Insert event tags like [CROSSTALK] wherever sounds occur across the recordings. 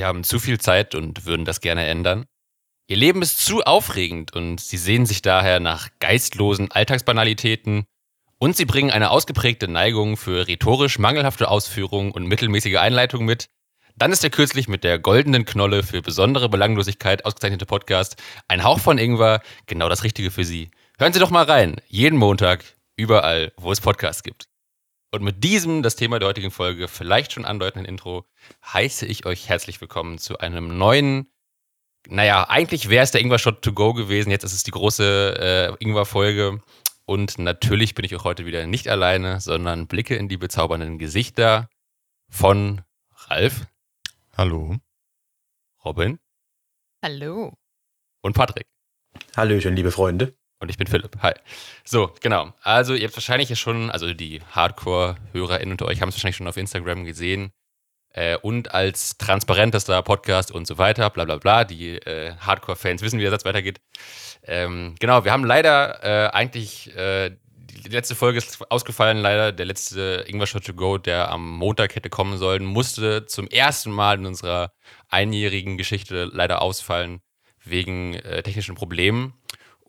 Sie haben zu viel Zeit und würden das gerne ändern. Ihr Leben ist zu aufregend und Sie sehen sich daher nach geistlosen Alltagsbanalitäten und Sie bringen eine ausgeprägte Neigung für rhetorisch mangelhafte Ausführungen und mittelmäßige Einleitungen mit. Dann ist der kürzlich mit der goldenen Knolle für besondere Belanglosigkeit ausgezeichnete Podcast Ein Hauch von Ingwer genau das Richtige für Sie. Hören Sie doch mal rein. Jeden Montag, überall, wo es Podcasts gibt. Und mit diesem, das Thema der heutigen Folge, vielleicht schon andeutenden Intro, heiße ich euch herzlich willkommen zu einem neuen, naja, eigentlich wäre es der Ingwer-Shot to go gewesen, jetzt ist es die große äh, Ingwer-Folge. Und natürlich bin ich auch heute wieder nicht alleine, sondern blicke in die bezaubernden Gesichter von Ralf, Hallo. Robin Hallo. und Patrick. Hallöchen, liebe Freunde. Und ich bin Philipp. Hi. So, genau. Also, ihr habt wahrscheinlich ja schon, also die Hardcore-HörerInnen unter euch haben es wahrscheinlich schon auf Instagram gesehen. Äh, und als transparentester Podcast und so weiter, bla bla bla. Die äh, Hardcore-Fans wissen, wie der Satz weitergeht. Ähm, genau, wir haben leider äh, eigentlich, äh, die letzte Folge ist ausgefallen, leider. Der letzte Ingwer Shot to Go, der am Montag hätte kommen sollen, musste zum ersten Mal in unserer einjährigen Geschichte leider ausfallen, wegen äh, technischen Problemen.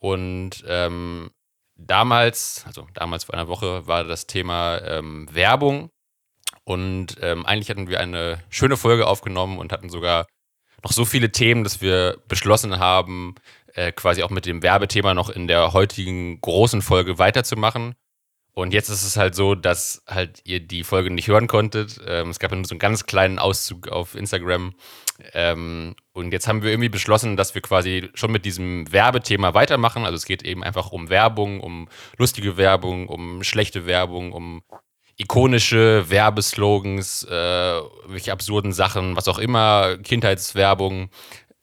Und ähm, damals, also damals vor einer Woche, war das Thema ähm, Werbung. Und ähm, eigentlich hatten wir eine schöne Folge aufgenommen und hatten sogar noch so viele Themen, dass wir beschlossen haben, äh, quasi auch mit dem Werbethema noch in der heutigen großen Folge weiterzumachen. Und jetzt ist es halt so, dass halt ihr die Folge nicht hören konntet. Ähm, es gab nur so einen ganz kleinen Auszug auf Instagram. Ähm, und jetzt haben wir irgendwie beschlossen, dass wir quasi schon mit diesem Werbethema weitermachen. Also es geht eben einfach um Werbung, um lustige Werbung, um schlechte Werbung, um ikonische Werbeslogans, äh, welche absurden Sachen, was auch immer, Kindheitswerbung.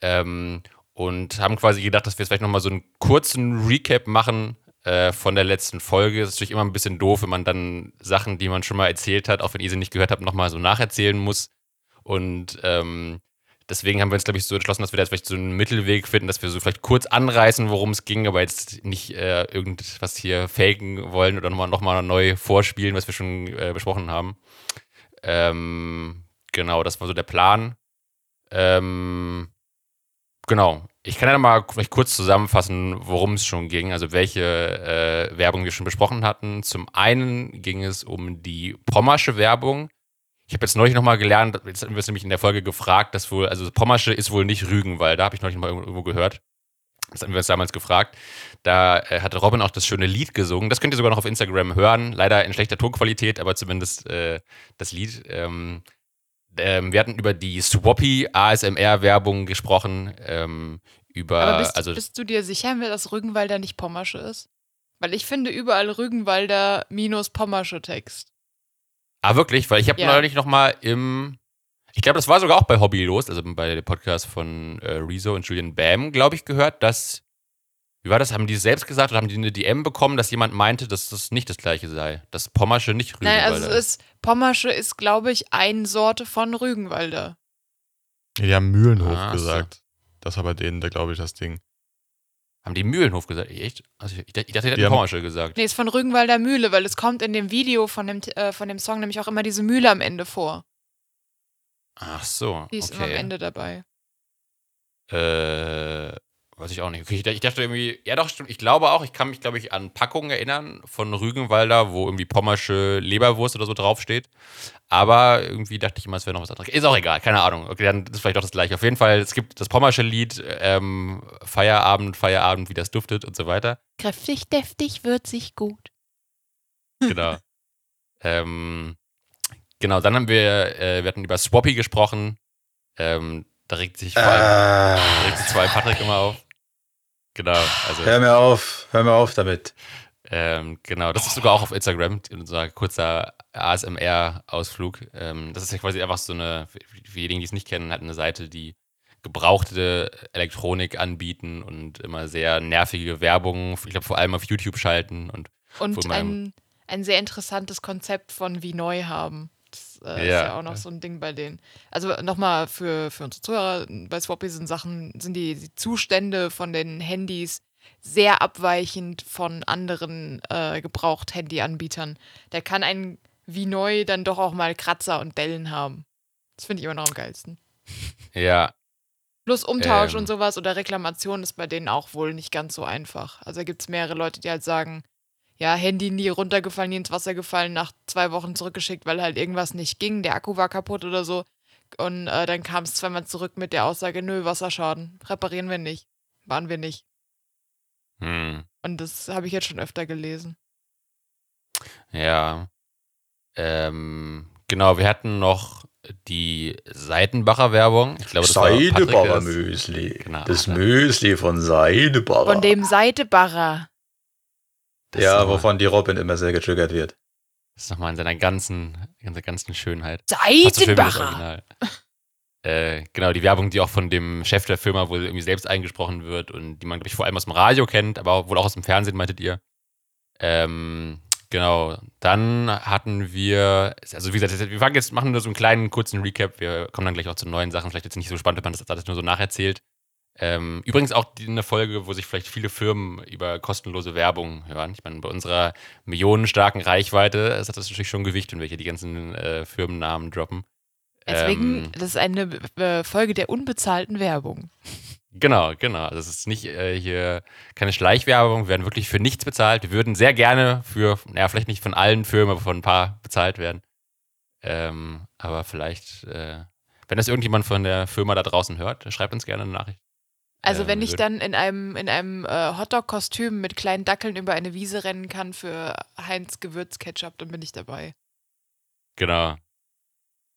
Ähm, und haben quasi gedacht, dass wir jetzt vielleicht nochmal so einen kurzen Recap machen äh, von der letzten Folge. Das ist natürlich immer ein bisschen doof, wenn man dann Sachen, die man schon mal erzählt hat, auch wenn ihr sie nicht gehört habt, nochmal so nacherzählen muss. Und ähm, deswegen haben wir uns, glaube ich, so entschlossen, dass wir da jetzt vielleicht so einen Mittelweg finden, dass wir so vielleicht kurz anreißen, worum es ging, aber jetzt nicht äh, irgendwas hier faken wollen oder nochmal noch mal neu vorspielen, was wir schon äh, besprochen haben. Ähm, genau, das war so der Plan. Ähm, genau. Ich kann ja mal vielleicht kurz zusammenfassen, worum es schon ging, also welche äh, Werbung wir schon besprochen hatten. Zum einen ging es um die Pommersche Werbung. Ich habe jetzt neulich nochmal gelernt, jetzt haben wir es nämlich in der Folge gefragt, dass wohl, also Pommersche ist wohl nicht Rügenwalder, habe ich neulich mal irgendwo gehört. Das haben wir uns damals gefragt. Da äh, hatte Robin auch das schöne Lied gesungen. Das könnt ihr sogar noch auf Instagram hören. Leider in schlechter Tonqualität, aber zumindest äh, das Lied. Ähm, ähm, wir hatten über die Swappy ASMR-Werbung gesprochen. Ähm, über, Aber bist, also, bist du dir sicher, dass Rügenwalder nicht Pommersche ist? Weil ich finde überall Rügenwalder minus Pommersche Text. Ah, wirklich? Weil ich habe Ja. neulich nochmal im. Ich glaube, das war sogar auch bei Hobby los, also bei dem Podcast von äh, Rezo und Julian Bam, glaube ich, gehört, dass. Wie war das? Haben die selbst gesagt oder haben die eine DM bekommen, dass jemand meinte, dass das nicht das gleiche sei? Dass Pommersche nicht Rügenwalder Nein, also es ist, Pommersche ist, glaube ich, eine Sorte von Rügenwalder. Die haben Mühlenhof Ah, so. gesagt. Das war bei denen, da glaube ich, das Ding. Haben die Mühlenhof gesagt? Echt? Also ich, ich dachte, die Die hätten haben- Pommersche gesagt. Nee, ist von Rügenwalder Mühle, weil es kommt in dem Video von dem, äh, von dem Song nämlich auch immer diese Mühle am Ende vor. Ach so. Die ist immer am okay. Ende dabei. Äh, weiß ich auch nicht. Okay, ich, dachte irgendwie, ja doch, stimmt. Ich glaube auch, ich kann mich, glaube ich, an Packungen erinnern von Rügenwalder, wo irgendwie pommersche Leberwurst oder so draufsteht. Aber irgendwie dachte ich immer, es wäre noch was anderes. Ist auch egal, keine Ahnung. Okay, dann ist vielleicht doch das gleiche. Auf jeden Fall, es gibt das pommersche Lied, ähm, Feierabend, Feierabend, wie das duftet und so weiter. Kräftig, deftig, würzig, gut. Genau. [LAUGHS] ähm, genau, dann haben wir, äh, wir hatten über Swappy gesprochen. Ähm, da regt sich vor allem, da regt sich Äh, vor allem Patrick immer auf. Genau, also. hör mir auf, hör mir auf damit. Ähm, genau, das ist sogar auch auf Instagram, unser kurzer ASMR-Ausflug. Ähm, das ist ja quasi einfach so eine, für diejenigen, die es nicht kennen, hat eine Seite, die gebrauchte Elektronik anbieten und immer sehr nervige Werbung, ich glaube vor allem auf YouTube schalten und Und ein, ein sehr interessantes Konzept von wie neu haben. Das äh, ist Ja. ja auch noch so ein Ding bei denen. Also nochmal für, für unsere Zuhörer, bei Swappy sind Sachen, sind die, die Zustände von den Handys sehr abweichend von anderen äh, Gebraucht-Handy-Anbietern. Da kann ein wie neu dann doch auch mal Kratzer und Dellen haben. Das finde ich immer noch am geilsten. ja, Plus Umtausch Ähm. und sowas oder Reklamation ist bei denen auch wohl nicht ganz so einfach. Also da gibt es mehrere Leute, die halt sagen, ja, Handy nie runtergefallen, nie ins Wasser gefallen, nach zwei Wochen zurückgeschickt, weil halt irgendwas nicht ging, der Akku war kaputt oder so. Und äh, dann kam es zweimal zurück mit der Aussage, nö, Wasserschaden, reparieren wir nicht, waren wir nicht. hm, Und das habe ich jetzt schon öfter gelesen. ja. Ähm, genau, wir hatten noch die Seitenbacher Werbung. Ich glaube, das war Seidebacher Müsli. Genau. Das Müsli von Seidebacher. Von dem Seidebarrer. Das ja, nochmal- wovon die Robin immer sehr getriggert wird. Das ist nochmal in seiner ganzen, ganzer ganzen Schönheit. So. Original. Äh, genau, die Werbung, die auch von dem Chef der Firma wohl irgendwie selbst eingesprochen wird und die man, glaube ich, vor allem aus dem Radio kennt, aber wohl auch aus dem Fernsehen, meintet ihr. Ähm, genau, dann hatten wir, also wie gesagt, wir fangen jetzt, machen nur so einen kleinen, kurzen Recap. Wir kommen dann gleich auch zu neuen Sachen. Vielleicht jetzt nicht so spannend, wenn man das alles nur so nacherzählt. Ähm, übrigens auch eine Folge, wo sich vielleicht viele Firmen über kostenlose Werbung hören. Ich meine, bei unserer millionenstarken Reichweite ist das natürlich schon Gewicht, wenn wir hier die ganzen äh, Firmennamen droppen. Deswegen, Ähm, das ist eine äh, Folge der unbezahlten Werbung. Genau, genau. Also es ist nicht äh, hier keine Schleichwerbung, wir werden wirklich für nichts bezahlt. Wir würden sehr gerne für, naja, vielleicht nicht von allen Firmen, aber von ein paar bezahlt werden. Ähm, aber vielleicht, äh, wenn das irgendjemand von der Firma da draußen hört, schreibt uns gerne eine Nachricht. Also Ähm, wenn ich dann in einem, in einem äh, Hotdog-Kostüm mit kleinen Dackeln über eine Wiese rennen kann für Heinz Gewürzketchup, dann bin ich dabei. Genau.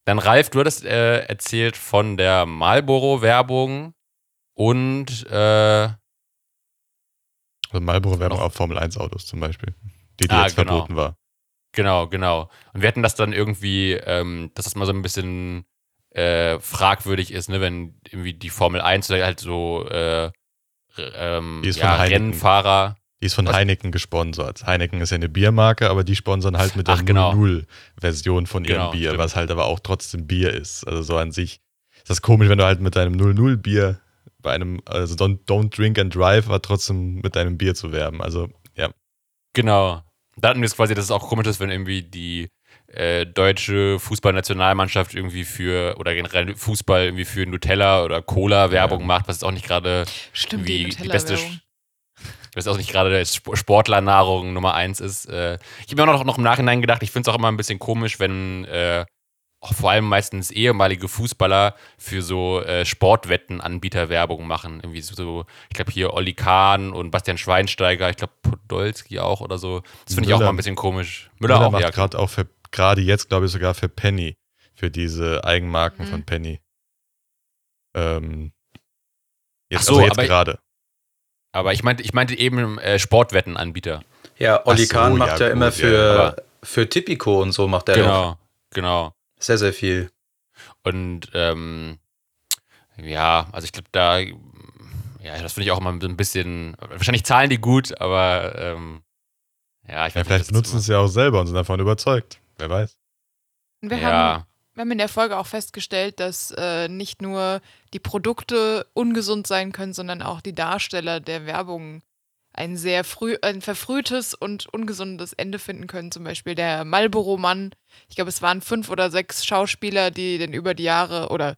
Dann Ralf, du hattest äh, erzählt von der Marlboro-Werbung und äh, Also Marlboro-Werbung auf Formel-1-Autos zum Beispiel. Die, die Ah, jetzt genau. verboten war. Genau, genau. Und wir hatten das dann irgendwie, ähm, dass das mal so ein bisschen äh, fragwürdig ist, ne, wenn irgendwie die Formel 1 oder halt so äh, ähm, Die ist ja, von Heineken. Rennfahrer. Die ist von Was? Heineken gesponsert. Heineken ist ja eine Biermarke, aber die sponsern halt mit der Ach, genau. 0-0-Version von ihrem Genau, Bier, stimmt. was halt aber auch trotzdem Bier ist. Also so an sich ist das komisch, wenn du halt mit deinem 0-0-Bier bei einem, also don't, don't drink and drive, aber trotzdem mit deinem Bier zu werben. Also ja, Genau. Da hatten wir es quasi, dass es auch komisch ist, wenn irgendwie die äh, deutsche Fußballnationalmannschaft irgendwie für, oder generell Fußball irgendwie für Nutella oder Cola Werbung Ja. macht, was jetzt auch nicht gerade die die beste, was auch nicht gerade Sp- Sportlernahrung Nummer eins ist. Äh, ich habe mir auch noch, noch im Nachhinein gedacht, ich finde es auch immer ein bisschen komisch, wenn äh, auch vor allem meistens ehemalige Fußballer für so äh, Sportwettenanbieter Werbung machen. Irgendwie so, ich glaube hier Olli Kahn und Bastian Schweinsteiger, ich glaube Podolski auch oder so. Das finde ich auch mal ein bisschen komisch. Müller, Müller auch, macht ja. gerade auch für, gerade jetzt glaube ich sogar für Penny, für diese Eigenmarken Mhm. von Penny. Ähm, jetzt, Ach so, also jetzt gerade. Aber ich meinte, ich meinte eben äh, Sportwettenanbieter. Ja, Olli so, Kahn ja, macht ja, gut, immer ja, für, aber- für Tipico und so macht er doch Genau, genau. sehr, sehr viel. Und ähm, ja, also ich glaube, da, ja, das finde ich auch immer so ein bisschen, wahrscheinlich zahlen die gut, aber ähm, ja, ich Ja, weiß vielleicht nicht, benutzen es ja auch selber und sind davon überzeugt. Wer weiß. Wir, immer, haben, ja, wir haben in der Folge auch festgestellt, dass äh, nicht nur die Produkte ungesund sein können, sondern auch die Darsteller der Werbung ein sehr früh, ein verfrühtes und ungesundes Ende finden können. Zum Beispiel der Marlboro-Mann. Ich glaube, es waren fünf oder sechs Schauspieler, die dann über die Jahre oder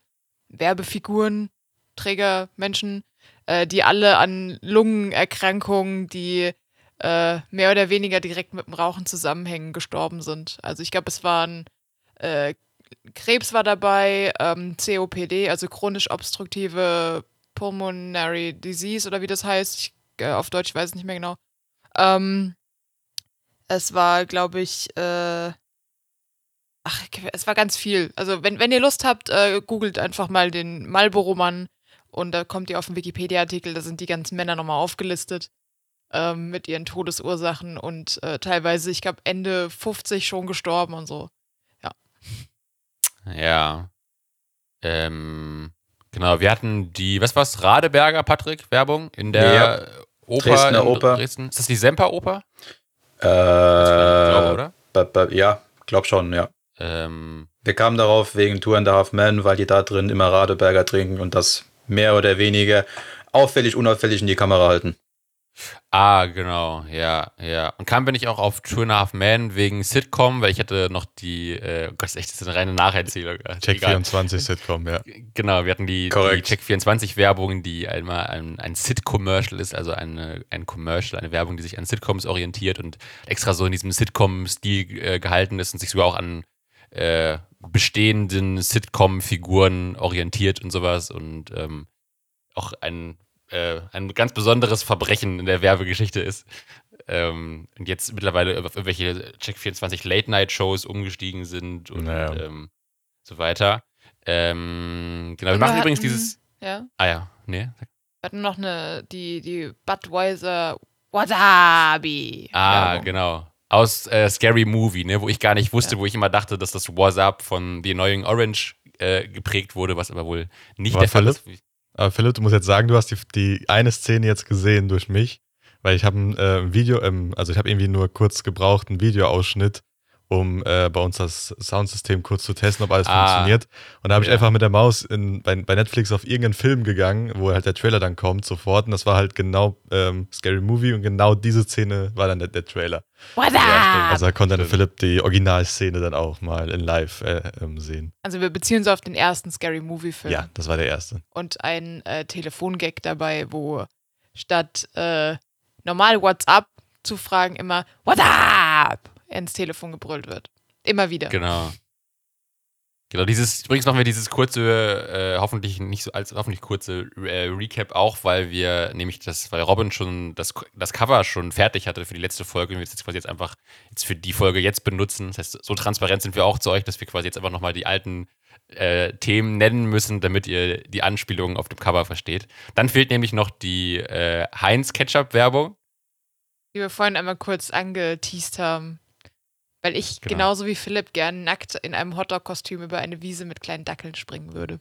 Werbefiguren, Träger, Menschen, äh, die alle an Lungenerkrankungen, die äh, mehr oder weniger direkt mit dem Rauchen zusammenhängen, gestorben sind. Also ich glaube, es waren äh, Krebs war dabei, ähm, COPD, also chronisch obstruktive Pulmonary Disease oder wie das heißt. Ich, äh, auf Deutsch weiß ich nicht mehr genau. Ähm, es war, glaube ich, äh, ach, es war ganz viel. Also wenn, wenn ihr Lust habt, äh, googelt einfach mal den Marlboro-Mann und da kommt ihr auf den Wikipedia-Artikel, da sind die ganzen Männer nochmal aufgelistet. Ähm, mit ihren Todesursachen und äh, teilweise, ich glaube, Ende 50 schon gestorben und so. Ja. Ähm, genau, wir hatten die, was war's, Radeberger, Patrick, Werbung in der Ja. Oper Dresdner in Oper. Dresden. Ist das die Semper-Oper? Äh, Ich glaube, oder? ba- ba- ja, glaub schon, ja. Ähm, Wir kamen darauf wegen Two and a Half Men, weil die da drin immer Radeberger trinken und das mehr oder weniger auffällig, unauffällig in die Kamera halten. Ah, genau, ja, ja. Und kam bin ich auch auf Two and a Half Men wegen Sitcom, weil ich hatte noch die, äh, oh Gott, ist echt das ist eine reine Nacherzählung. Check Egal. 24 Sitcom, ja. Genau, wir hatten die, die Korrekt. Check24-Werbung, die einmal ein, ein Sit-Commercial ist, also eine, ein Commercial, eine Werbung, die sich an Sitcoms orientiert und extra so in diesem Sitcom-Stil äh, gehalten ist und sich sogar auch an äh, bestehenden Sitcom-Figuren orientiert und sowas und ähm, auch ein, äh, ein ganz besonderes Verbrechen in der Werbegeschichte ist. Ähm, und jetzt mittlerweile auf irgendwelche Check24 Late-Night-Shows umgestiegen sind und Naja. ähm, so weiter. Ähm, genau, wir machen übrigens dieses. Ja. Ah ja, nee. Wir hatten noch eine, die, die Budweiser Wasabi. Ah, Werbung. genau. Aus äh, Scary Movie, ne, wo ich gar nicht wusste, wo ich immer dachte, dass das WhatsApp von The Annoying Orange äh, geprägt wurde, was aber wohl nicht War der Fall ist. Aber Philipp, du musst jetzt sagen, du hast die, die eine Szene jetzt gesehen durch mich, weil ich habe ein äh, Video, ähm, also ich habe irgendwie nur kurz gebraucht, einen Videoausschnitt, um äh, bei uns das Soundsystem kurz zu testen, ob alles Ah, funktioniert. Und da habe ich ja. einfach mit der Maus in, bei, bei Netflix auf irgendeinen Film gegangen, wo halt der Trailer dann kommt sofort. Und das war halt genau ähm, Scary Movie und genau diese Szene war dann der, der Trailer. Wasabi. Also da konnte dann. Philipp die Originalszene dann auch mal in live äh, ähm, sehen. Also wir beziehen uns auf den ersten Scary Movie Film. Ja, das war der erste. Und ein äh, Telefongag dabei, wo statt äh, normal WhatsApp zu fragen immer WhatsApp ins Telefon gebrüllt wird. Immer wieder. Genau. Genau, dieses, übrigens machen wir dieses kurze, äh, hoffentlich nicht so als hoffentlich kurze äh, Recap auch, weil wir nämlich das, weil Robin schon das, das Cover schon fertig hatte für die letzte Folge und wir es jetzt quasi jetzt einfach jetzt für die Folge jetzt benutzen. Das heißt, so transparent sind wir auch zu euch, dass wir quasi jetzt einfach nochmal die alten äh, Themen nennen müssen, damit ihr die Anspielungen auf dem Cover versteht. Dann fehlt nämlich noch die äh, Heinz-Ketchup-Werbung. Die wir vorhin einmal kurz angeteased haben. Weil ich Genau. genauso wie Philipp gern nackt in einem Hotdog-Kostüm über eine Wiese mit kleinen Dackeln springen würde.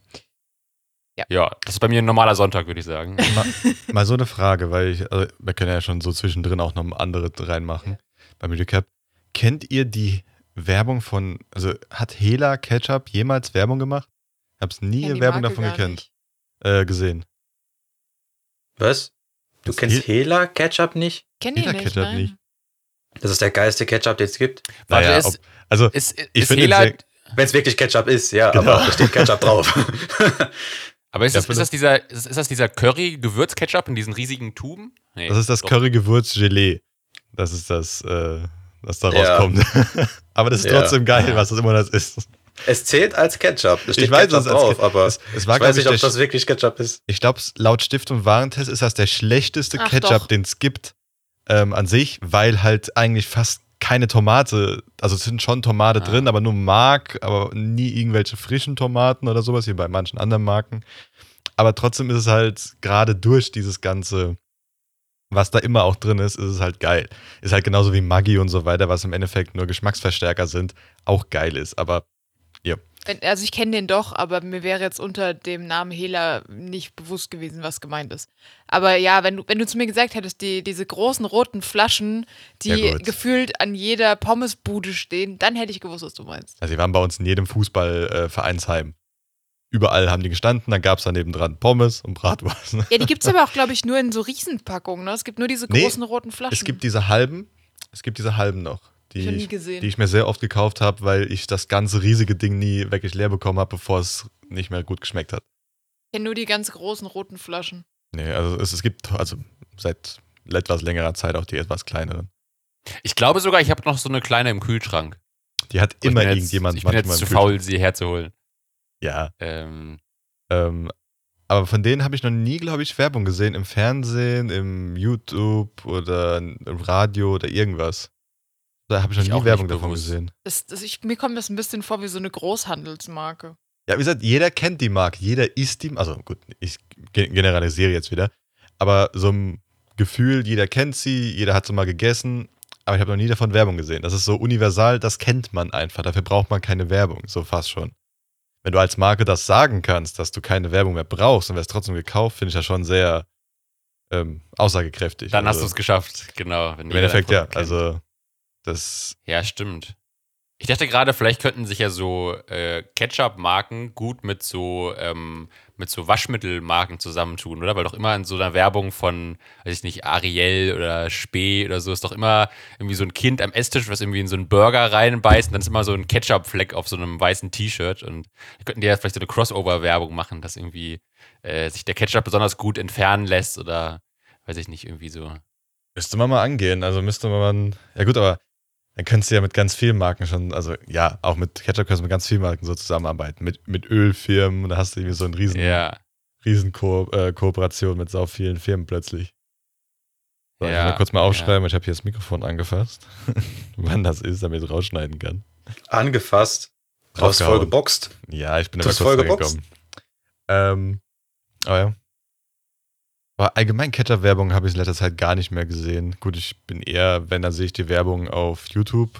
Ja, das ist bei mir ein normaler Sonntag, würde ich sagen. [LAUGHS] mal, mal so eine Frage, weil ich, also wir können ja schon so zwischendrin auch noch andere reinmachen beim Recap. Kennt ihr die Werbung von, also hat Hela Ketchup jemals Werbung gemacht? Ich hab's nie die Werbung Marke davon gekannt, äh, gesehen. Was? Du Das kennst He- Hela Ketchup nicht? Kenn Jeder nicht, Ketchup nein. nicht. Das ist der geilste Ketchup, den es gibt. Warte, Naja, ist- ob, also Ist, ich finde Wenn es wirklich Ketchup ist, ja, Genau. aber da steht Ketchup drauf. [LAUGHS] Aber ist, Ja, das, ist, das dieser, ist, ist das dieser Curry-Gewürz-Ketchup in diesen riesigen Tuben? Nee, das ist das. Curry-Gewürz-Gelee. Das ist das, äh, was da Ja. rauskommt. [LAUGHS] Aber das ist Ja. trotzdem geil, was das immer das ist. es zählt als Ketchup. Es steht Ich weiß, Ketchup drauf, Ke- aber es, es war, ich weiß nicht, ob das wirklich Ketchup ist. Ich glaube, laut Stiftung Warentest ist das der schlechteste Ach, Ketchup, den es gibt ähm, an sich, weil halt eigentlich fast keine Tomate, also es sind schon Tomate Ah. drin, aber nur Mark, aber nie irgendwelche frischen Tomaten oder sowas, wie bei manchen anderen Marken. Aber trotzdem ist es halt gerade durch dieses ganze, was da immer auch drin ist, ist es halt geil. Ist halt genauso wie Maggi und so weiter, was im Endeffekt nur Geschmacksverstärker sind, auch geil ist. Aber Wenn- Also ich kenne den doch, aber mir wäre jetzt unter dem Namen Hela nicht bewusst gewesen, was gemeint ist. Aber ja, wenn du, wenn du zu mir gesagt hättest, die, diese großen roten Flaschen, die Ja, gefühlt an jeder Pommesbude stehen, dann hätte ich gewusst, was du meinst. Also die waren bei uns in jedem Fußballvereinsheim. Überall haben die gestanden, dann gab es daneben dran Pommes und Bratwurst. Ja, die gibt es aber auch, glaube ich, nur in so Riesenpackungen. Ne? Es gibt nur diese Nee, großen roten Flaschen. Es gibt diese halben, es gibt diese halben noch, die, ich, die ich mir sehr oft gekauft habe, weil ich das ganze riesige Ding nie wirklich leer bekommen habe, bevor es nicht mehr gut geschmeckt hat. Ich kenne nur die ganz großen roten Flaschen. Nee, also es, es gibt also seit etwas längerer Zeit auch die etwas kleineren. Ich glaube sogar, ich habe noch so eine kleine im Kühlschrank. Die hat ich immer jetzt- irgendjemand Ich bin jetzt manchmal zu im Kühlschrank. faul, sie herzuholen. Ja, Ähm, ähm, aber von denen habe ich noch nie, glaube ich, Werbung gesehen. Im Fernsehen, im YouTube oder im Radio oder irgendwas. Da habe ich noch Ich nie Werbung davon bewusst. gesehen. Das, das, ich, mir kommt das ein bisschen vor wie so eine Großhandelsmarke. Ja, wie gesagt, jeder kennt die Marke, jeder isst die, also gut, ich ge- generalisiere jetzt wieder, aber so im Gefühl, jeder kennt sie, jeder hat sie mal gegessen, aber ich habe noch nie davon Werbung gesehen. Das ist so universal, das kennt man einfach. Dafür braucht man keine Werbung, so fast schon. Wenn du als Marke das sagen kannst, dass du keine Werbung mehr brauchst und wirst trotzdem gekauft, finde ich das schon sehr ähm, aussagekräftig. Dann hast also, du es geschafft, genau. wenn Im Endeffekt ja. Kennt. Also das Ja, stimmt. Ich dachte gerade, vielleicht könnten sich ja so äh, Ketchup-Marken gut mit so, ähm, mit so Waschmittelmarken zusammentun, oder? Weil doch immer in so einer Werbung von, weiß ich nicht, Ariel oder Spee oder so ist doch immer irgendwie so ein Kind am Esstisch, was irgendwie in so einen Burger reinbeißt und dann ist immer so ein Ketchup-Fleck auf so einem weißen T-Shirt und da könnten die ja vielleicht so eine Crossover-Werbung machen, dass irgendwie äh, sich der Ketchup besonders gut entfernen lässt oder weiß ich nicht, irgendwie so. müsste man mal angehen. Also müsste man. Ja gut, aber dann könntest du ja mit ganz vielen Marken schon, also ja, auch mit Ketchup kannst du mit ganz vielen Marken so zusammenarbeiten. Mit, mit Ölfirmen, da hast du irgendwie so eine riesen, Ja. riesen Ko äh, Kooperation mit so vielen Firmen plötzlich. So, ich Ja, will mal kurz mal aufschreiben, ich habe hier das Mikrofon angefasst. [LAUGHS] Wann das ist, damit ich rausschneiden kann. Angefasst. Du hast voll geboxt. Ja, ich bin hast kurz voll geboxt. gekommen. Ähm, aber ja. Aber allgemein Ketchup-Werbung habe ich in letzter Zeit gar nicht mehr gesehen. Gut, ich bin eher, wenn, dann sehe ich die Werbung auf YouTube.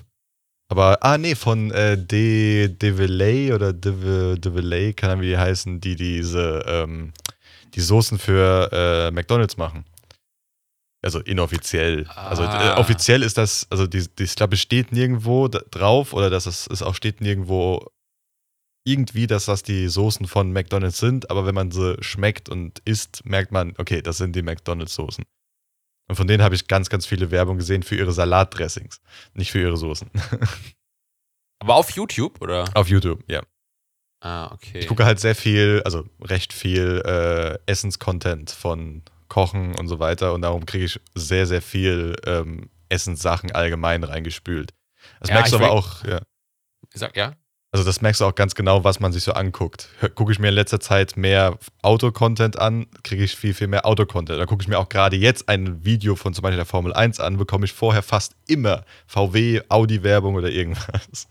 Aber, ah, nee, von äh, De, Devilay oder Deve- Devilay, kann wie die heißen, die diese, ähm, die Soßen für äh, McDonalds machen. Also inoffiziell. Also äh, Ah. offiziell ist das, also die, die ich glaube, es steht nirgendwo drauf oder dass es, es auch steht nirgendwo irgendwie, dass das die Soßen von McDonalds sind, aber wenn man sie schmeckt und isst, merkt man, okay, das sind die McDonalds-Soßen. Und von denen habe ich ganz, ganz viele Werbung gesehen für ihre Salatdressings, nicht für ihre Soßen. [LAUGHS] Aber auf YouTube, oder? Auf YouTube, ja. Ah, okay. Ich gucke halt sehr viel, also recht viel äh, Essens-Content von Kochen und so weiter und darum kriege ich sehr, sehr viel ähm, Essenssachen allgemein reingespült. Das Ja, merkst du ich aber auch, ja. Sag, ja? Also das merkst du auch ganz genau, was man sich so anguckt. Gucke ich mir in letzter Zeit mehr Auto-Content an, kriege ich viel, viel mehr Auto-Content. Da gucke ich mir auch gerade jetzt ein Video von zum Beispiel der Formel 1 an, bekomme ich vorher fast immer VW, Audi-Werbung oder irgendwas.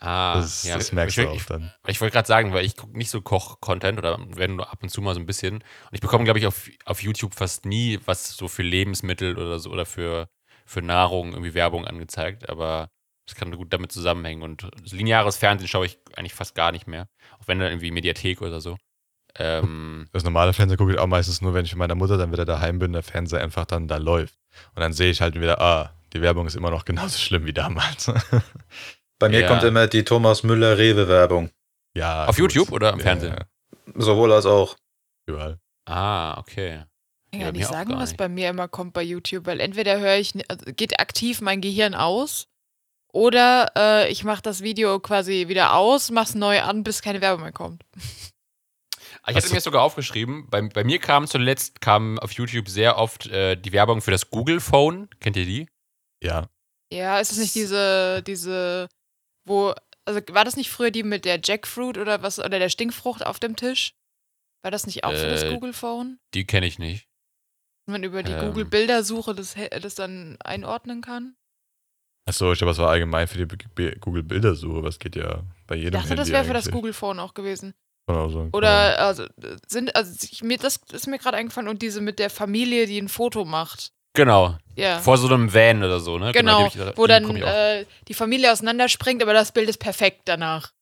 Ah, Das, ja. das merkst ich, du auch Ich, dann. ich wollte gerade sagen, weil ich gucke nicht so Koch-Content oder wenn nur ab und zu mal so ein bisschen. Und ich bekomme, glaube ich, auf, auf YouTube fast nie was so für Lebensmittel oder so oder für, für Nahrung irgendwie Werbung angezeigt. Aber das kann gut damit zusammenhängen. Und lineares Fernsehen schaue ich eigentlich fast gar nicht mehr. Auch wenn dann irgendwie Mediathek oder so. Ähm, Das normale Fernsehen gucke ich auch meistens nur, wenn ich mit meiner Mutter dann wieder daheim bin, der Fernseher einfach dann da läuft. Und dann sehe ich halt wieder, ah, die Werbung ist immer noch [LAUGHS] genauso schlimm wie damals. [LAUGHS] Bei mir Ja. kommt immer die Thomas Müller-Rewe-Werbung. ja. Auf gut. YouTube oder im Ja, Fernsehen? Ja, Sowohl als auch. überall. ah, okay. Ich Ja, kann mir nicht sagen, was nicht. bei mir immer kommt bei YouTube, weil entweder höre ich, also geht aktiv mein Gehirn aus oder äh, ich mache das Video quasi wieder aus, mach's neu an, bis keine Werbung mehr kommt. Ich Hast hatte mir sogar aufgeschrieben, bei, bei mir kam zuletzt kam auf YouTube sehr oft äh, die Werbung für das Google Phone. Kennt ihr die? Ja. Ja, ist es nicht diese, diese, wo, also war das nicht früher die mit der Jackfruit oder was, oder der Stinkfrucht auf dem Tisch? War das nicht auch für das Äh, Google Phone? Die kenne ich nicht. Wenn man über die ähm. Google Bildersuche das, das dann einordnen kann? Achso, ich glaube, es war allgemein für die Google-Bildersuche, was geht ja bei Ich jedem dachte, das Handy wäre für das eigentlich. Google Phone auch gewesen. Genau so. Oder also sind also ich, mir das ist mir gerade eingefallen und diese mit der Familie, die ein Foto macht. Genau. Ja. Vor so einem Van oder so, ne? genau, die hab ich- wo die dann ich äh, die Familie auseinanderspringt, aber das Bild ist perfekt danach.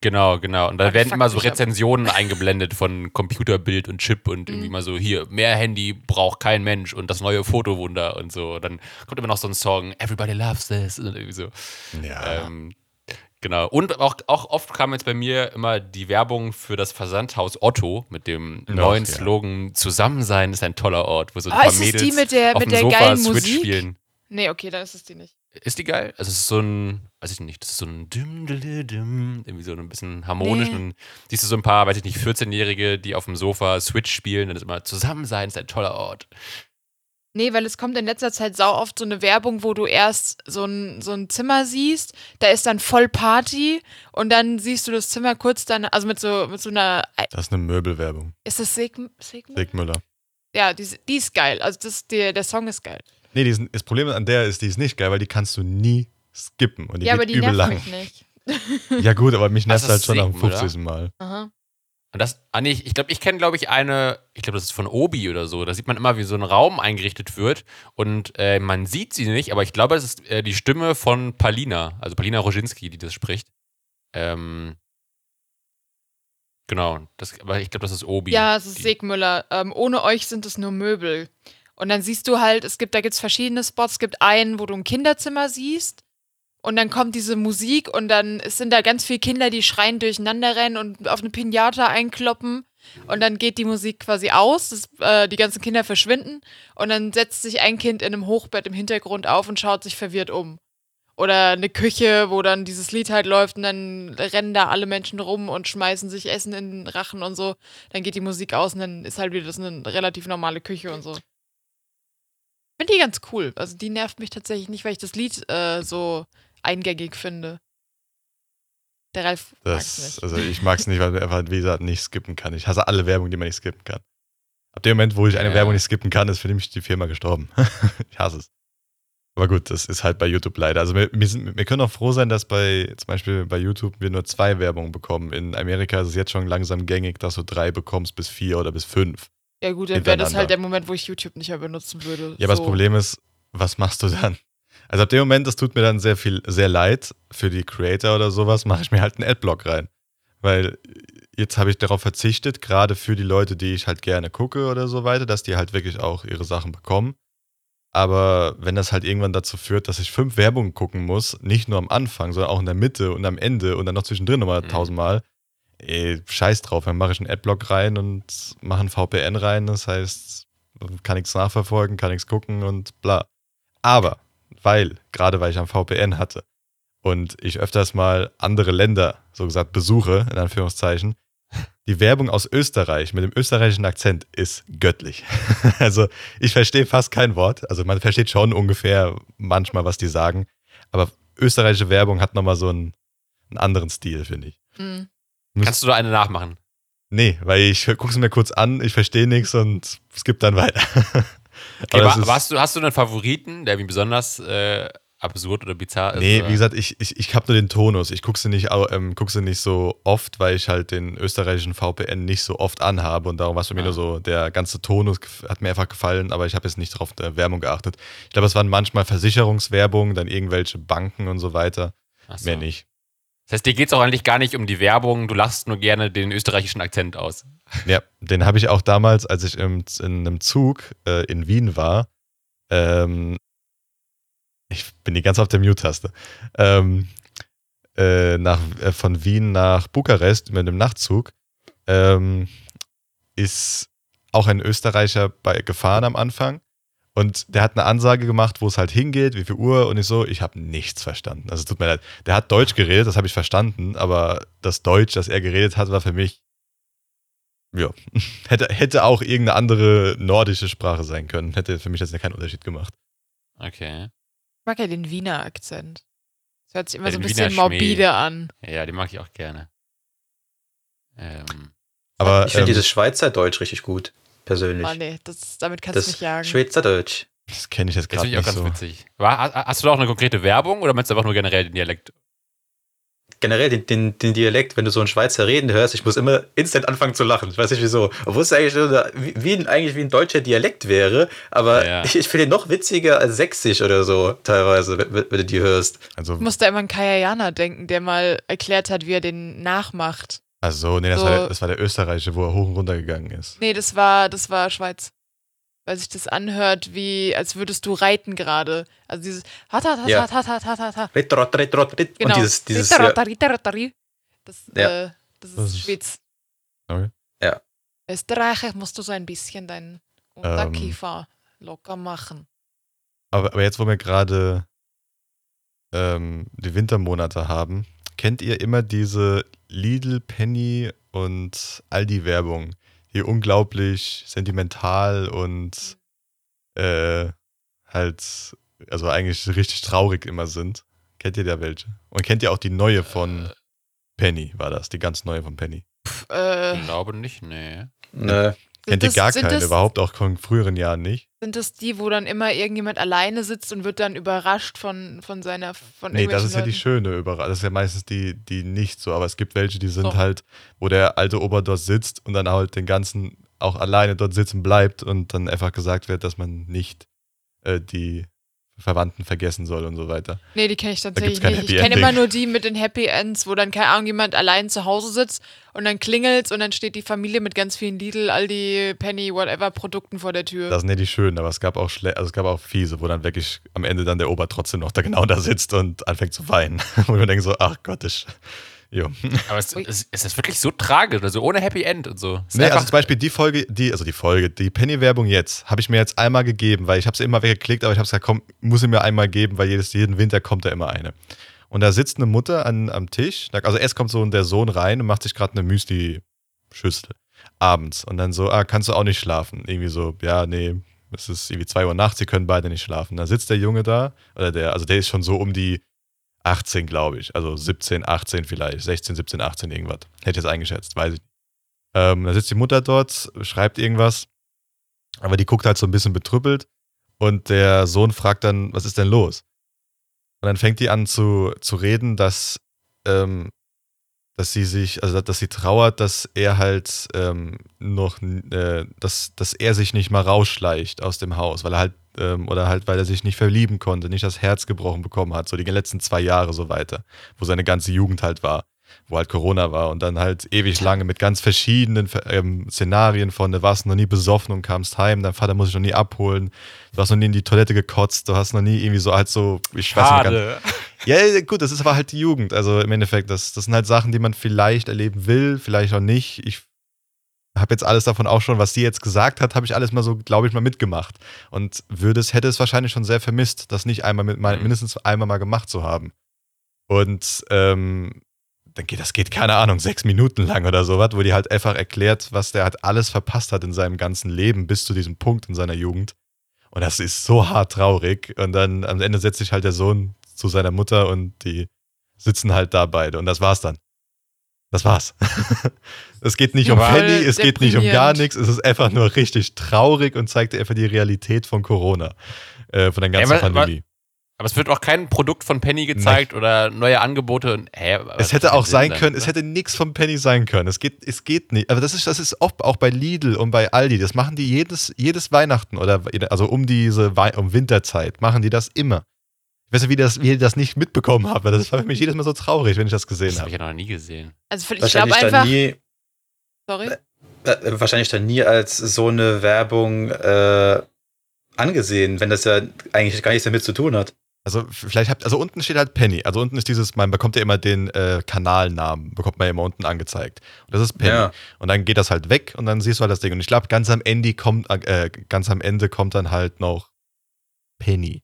Genau, genau. Und da werden immer so. Rezensionen eingeblendet von Computerbild und Chip und irgendwie Mhm. mal so, hier, mehr Handy braucht kein Mensch und das neue Fotowunder und so. Dann kommt immer noch so ein Song, Everybody loves this und irgendwie so. Ja. Ähm, genau. Und auch, auch oft kam jetzt bei mir immer die Werbung für das Versandhaus Otto mit dem Ach, neuen ja. Slogan Zusammensein ist ein toller Ort, wo so ein Ah, paar ist es Mädels die mit der- auf mit dem der Sofa geilen Switch Musik? spielen. Nee, okay, dann ist es die nicht. Ist die geil? Also es ist so ein, weiß ich nicht, das ist so ein dim, dim, dim, irgendwie so ein bisschen harmonisch. Nee. Und siehst du so ein paar, weiß ich nicht, 14-Jährige, die auf dem Sofa Switch spielen, dann ist immer Zusammensein ist ein toller Ort. Nee, weil es kommt in letzter Zeit sau oft so eine Werbung, wo du erst so ein, so ein Zimmer siehst, da ist dann voll Party und dann siehst du das Zimmer kurz dann, also mit so, mit so einer, Das ist eine Möbelwerbung. ist das Sigm Sigmund? Sig Müller. Ja, die, ist- die ist geil. Also das, der, der Song ist geil. Nee, die ist, das Problem an der ist, die ist nicht geil, weil die kannst du nie skippen. Und die ja, aber geht die übel nervt lang. mich nicht. [LAUGHS] Ja, gut, aber mich nervt Also halt schon am Sig Müller? 50. Mal. Aha. Und das, ah nee, ich glaube, ich, kenne, glaube ich, eine, ich glaube, das ist von Obi oder so. Da sieht man immer, wie so ein Raum eingerichtet wird und äh, man sieht sie nicht, aber ich glaube, es ist äh, die Stimme von Palina, also Palina Roginski, die das spricht. Ähm, genau, das, aber ich glaube, das ist Obi. Ja, es ist Segmüller. Ähm, ohne euch sind es nur Möbel. Und dann siehst du halt, es gibt, da gibt es verschiedene Spots. Es gibt einen, wo du ein Kinderzimmer siehst. Und dann kommt diese Musik und dann sind da ganz viele Kinder, die schreien durcheinander rennen und auf eine Pinata einkloppen. Und dann geht die Musik quasi aus, das, äh, die ganzen Kinder verschwinden. Und dann setzt sich ein Kind in einem Hochbett im Hintergrund auf und schaut sich verwirrt um. Oder eine Küche, wo dann dieses Lied halt läuft und dann rennen da alle Menschen rum und schmeißen sich Essen in den Rachen und so. Dann geht die Musik aus und dann ist halt wieder das eine relativ normale Küche und so. Ich finde die ganz cool. Also die nervt mich tatsächlich nicht, weil ich das Lied äh, so eingängig finde. Der Ralf Das, nicht. also ich mag es nicht, weil man einfach, wie gesagt, nicht skippen kann. Ich hasse alle Werbung, die man nicht skippen kann. Ab dem Moment, wo ich eine Ja. Werbung nicht skippen kann, ist für mich die Firma gestorben. [LAUGHS] ich hasse es. Aber gut, das ist halt bei YouTube leider. Also wir, wir, sind, wir können auch froh sein, dass bei zum Beispiel bei YouTube wir nur zwei Werbungen bekommen. In Amerika ist es jetzt schon langsam gängig, dass du drei bekommst bis vier oder bis fünf. Ja gut, dann wäre das halt der Moment, wo ich YouTube nicht mehr benutzen würde. Ja, aber so. das Problem ist, was machst du dann? Also ab dem Moment, das tut mir dann sehr viel, sehr leid für die Creator oder sowas, mache ich mir halt einen Adblock rein. Weil jetzt habe ich darauf verzichtet, gerade für die Leute, die ich halt gerne gucke oder so weiter, dass die halt wirklich auch ihre Sachen bekommen. Aber wenn das halt irgendwann dazu führt, dass ich fünf Werbungen gucken muss, nicht nur am Anfang, sondern auch in der Mitte und am Ende und dann noch zwischendrin nochmal Mhm. tausendmal, ey, scheiß drauf, dann mache ich einen Adblock rein und mache einen VPN rein. Das heißt, kann nichts nachverfolgen, kann nichts gucken und bla. Aber, weil, gerade weil ich am VPN hatte und ich öfters mal andere Länder, so gesagt, besuche, in Anführungszeichen, die Werbung aus Österreich mit dem österreichischen Akzent ist göttlich. [LAUGHS] also ich verstehe fast kein Wort. Also man versteht schon ungefähr manchmal, was die sagen. Aber österreichische Werbung hat nochmal so einen, einen anderen Stil, finde ich. Mhm. Kannst du da eine nachmachen? Nee, weil ich gucke es mir kurz an, ich verstehe nichts und skipp dann weiter. [LAUGHS] Okay, Aber wa- es ist- aber hast, du, hast du einen Favoriten, der wie besonders äh, absurd oder bizarr ist? Nee, oder? wie gesagt, ich, ich, ich habe nur den Tonus. Ich gucke sie, nicht, ähm, guck sie nicht so oft, weil ich halt den österreichischen VPN nicht so oft anhabe und darum war es für mich Ah. nur so, der ganze Tonus hat mir einfach gefallen, aber ich habe jetzt nicht drauf der Werbung geachtet. Ich glaube, es waren manchmal Versicherungswerbung, dann irgendwelche Banken und so weiter. So. Mehr nicht. Das heißt, dir geht es auch eigentlich gar nicht um die Werbung, du lachst nur gerne den österreichischen Akzent aus. Ja, den habe ich auch damals, als ich im, in einem Zug äh, in Wien war. Ähm, ich bin die ganz auf der Mute-Taste. Ähm, äh, nach, äh, von Wien nach Bukarest mit einem Nachtzug ähm, ist auch ein Österreicher bei, gefahren am Anfang. Und der hat eine Ansage gemacht, wo es halt hingeht, wie viel Uhr und ich so, ich habe nichts verstanden. Also es tut mir leid. Der hat Deutsch geredet, das habe ich verstanden, aber das Deutsch, das er geredet hat, war für mich ja, [LAUGHS] hätte, hätte auch irgendeine andere nordische Sprache sein können. Hätte für mich jetzt keinen Unterschied gemacht. Okay. Ich mag ja den Wiener Akzent. Das hört sich immer Ja, so ein bisschen Wiener Schmäh. morbide an. Ja, den mag ich auch gerne. Ähm, Aber Ich finde ähm, dieses Schweizerdeutsch richtig gut, persönlich. Oh nee, das, damit kannst du das mich jagen. Schweizerdeutsch. das kenne ich jetzt das gerade finde ich auch nicht ganz so. witzig. War, ha- hast du da auch eine konkrete Werbung oder meinst du einfach nur generell den Dialekt? Generell den, den, den Dialekt, wenn du so einen Schweizer reden hörst, ich muss immer instant anfangen zu lachen. Ich weiß nicht wieso. Obwohl es eigentlich, wie, wie, ein- eigentlich wie ein deutscher Dialekt wäre, aber Ja. ich, ich finde ihn noch witziger als sächsisch oder so, teilweise, wenn, wenn du die hörst. Also, Ich musste immer an Kaya Jana denken, der mal erklärt hat, wie er den nachmacht. Also nee, das, So- war der, das war der Österreicher, wo er hoch und runter gegangen ist. Nee, das war, das war Schweiz. Weil sich das anhört, wie als würdest du reiten gerade. Also dieses hat hat hat Ja. hat hat hat hat hat hat. Ritrot, ritrot, rit. Genau. Und dieses, dieses Ritter, ja, Ritter, Ritter, Ritter, Ritter. Das, Ja. äh, das Das ist Schweiz. Okay. Ja. Österreicher musst du so ein bisschen deinen Ähm. Unterkiefer locker machen. Aber, aber jetzt, wo wir gerade ähm, die Wintermonate haben, kennt ihr immer diese Lidl, Penny und Aldi-Werbung, die unglaublich sentimental und äh, halt, also eigentlich richtig traurig immer sind? Kennt ihr da welche? Und kennt ihr auch die neue von Äh, Penny, war das, die ganz neue von Penny? Äh, ich glaube nicht, nee. ne, Kennt ihr gar sind keine, das, überhaupt auch von früheren Jahren nicht? Sind das die, wo dann immer irgendjemand alleine sitzt und wird dann überrascht von, von seiner von Nee, das ist ja die Leuten? schöne überall. Das ist ja meistens die, die nicht so. Aber es gibt welche, die sind So. halt, wo der alte Ober dort sitzt und dann halt den ganzen auch alleine dort sitzen bleibt und dann einfach gesagt wird, dass man nicht äh, die Verwandten vergessen soll und so weiter. Nee, die kenne ich tatsächlich nicht. Ich Happy kenne Ending. immer nur die mit den Happy Ends, wo dann, keine Ahnung, jemand allein zu Hause sitzt und dann klingelt und dann steht die Familie mit ganz vielen Lidl, Aldi, Penny, whatever Produkten vor der Tür. Das sind ja die schönen, aber es gab auch schle also es gab auch fiese, wo dann wirklich am Ende dann der Ober trotzdem noch da genau da sitzt und anfängt zu weinen. [LAUGHS] wo man denkt so, ach Gott, ich, jo. Aber es, es, es ist wirklich so tragisch, also ohne Happy End und so. Es ist Nee, also zum Beispiel die Folge, die, also die Folge, die Penny-Werbung jetzt, habe ich mir jetzt einmal gegeben, weil ich habe sie immer weggeklickt, aber ich habe gesagt, komm, muss sie mir einmal geben, weil jedes, jeden Winter kommt da immer eine. Und da sitzt eine Mutter an, am Tisch, da- also erst kommt so der Sohn rein und macht sich gerade eine Müsli-Schüssel abends und dann so, ah, kannst du auch nicht schlafen? Irgendwie so, ja, nee, es ist irgendwie 2 Uhr nachts, sie können beide nicht schlafen. Da sitzt der Junge da, oder der, also der ist schon so um die 18, glaube ich, also 17, 18 vielleicht, 16, 17, 18 irgendwas. Hätte ich jetzt eingeschätzt, weiß ich nicht. Ähm, da sitzt die Mutter dort, schreibt irgendwas, aber die guckt halt so ein bisschen betrüppelt und der Sohn fragt dann, was ist denn los? Und dann fängt die an zu, zu reden, dass, ähm, dass sie sich, also dass sie trauert, dass er halt ähm, noch, äh, dass, dass er sich nicht mal rausschleicht aus dem Haus, weil er halt, ähm, oder halt, weil er sich nicht verlieben konnte, nicht das Herz gebrochen bekommen hat, so die letzten zwei Jahre so weiter, wo seine ganze Jugend halt war wo halt Corona war und dann halt ewig lange mit ganz verschiedenen ähm, Szenarien von, du warst noch nie besoffen und kamst heim, dein Vater muss dich noch nie abholen, du hast noch nie in die Toilette gekotzt, du hast noch nie irgendwie so halt so, ich weiß nicht ganz, ja, gut, das ist aber halt die Jugend. Also im Endeffekt, das, das sind halt Sachen, die man vielleicht erleben will, vielleicht auch nicht. Ich habe jetzt alles davon auch schon, was sie jetzt gesagt hat, habe ich alles mal so, glaube ich, mal mitgemacht. Und würde es, hätte es wahrscheinlich schon sehr vermisst, das nicht einmal mit, mal, Mhm. mindestens einmal mal gemacht zu haben. Und ähm, dann geht, das geht, keine Ahnung, sechs Minuten lang oder sowas, wo die halt einfach erklärt, was der halt alles verpasst hat in seinem ganzen Leben bis zu diesem Punkt in seiner Jugend. Und das ist so hart traurig. Und dann am Ende setzt sich halt der Sohn zu seiner Mutter und die sitzen halt da beide. Und das war's dann. Das war's. [LAUGHS] es geht nicht um Penny, es geht nicht um gar nichts. Es ist einfach nur richtig traurig und zeigt einfach die Realität von Corona. Äh, von der ganzen Ja, aber- Pandemie. Aber es wird auch kein Produkt von Penny gezeigt oder neue Angebote. Hä, Es hätte auch sein dann, können, es oder? hätte nichts von Penny sein können. Es geht, es geht nicht. Aber das ist, das ist oft auch bei Lidl und bei Aldi. Das machen die jedes, jedes Weihnachten oder also um diese Wei um Winterzeit machen die das immer. Ich weiß nicht, wie, das, wie ihr das nicht mitbekommen habt, weil das war für mich jedes Mal so traurig, wenn ich das gesehen Das habe habe. ich ja noch nie gesehen. Also ich glaube Wahrscheinlich dann einfach. nie, Sorry. äh, wahrscheinlich dann nie als so eine Werbung äh, angesehen, wenn das ja eigentlich gar nichts damit zu tun hat. Also vielleicht habt, also unten steht halt Penny. Also unten ist dieses, man bekommt ja immer den äh, Kanalnamen, bekommt man ja immer unten angezeigt. Und das ist Penny. Ja. Und dann geht das halt weg und dann siehst du halt das Ding. Und ich glaube, ganz am Ende kommt, äh, ganz am Ende kommt dann halt noch Penny.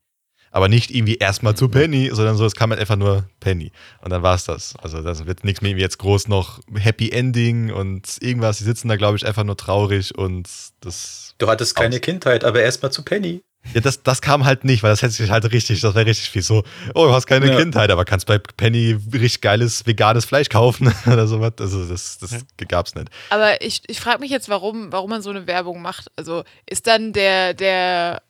Aber nicht irgendwie erstmal zu Penny, sondern so, es kam halt einfach nur Penny. Und dann war es das. Also das wird nichts mehr irgendwie jetzt groß noch Happy Ending und irgendwas. Die sitzen da, glaube ich, einfach nur traurig und das. Du hattest keine Aus. Kindheit, aber erstmal zu Penny. Ja, das, das kam halt nicht, weil das hätte sich halt richtig, das wäre richtig viel so, oh, du hast keine Ja. Kindheit, aber kannst bei Penny richtig geiles veganes Fleisch kaufen [LAUGHS] oder sowas. Also das, das gab's nicht. Aber ich, ich frage mich jetzt, warum, warum man so eine Werbung macht. Also ist dann der, der,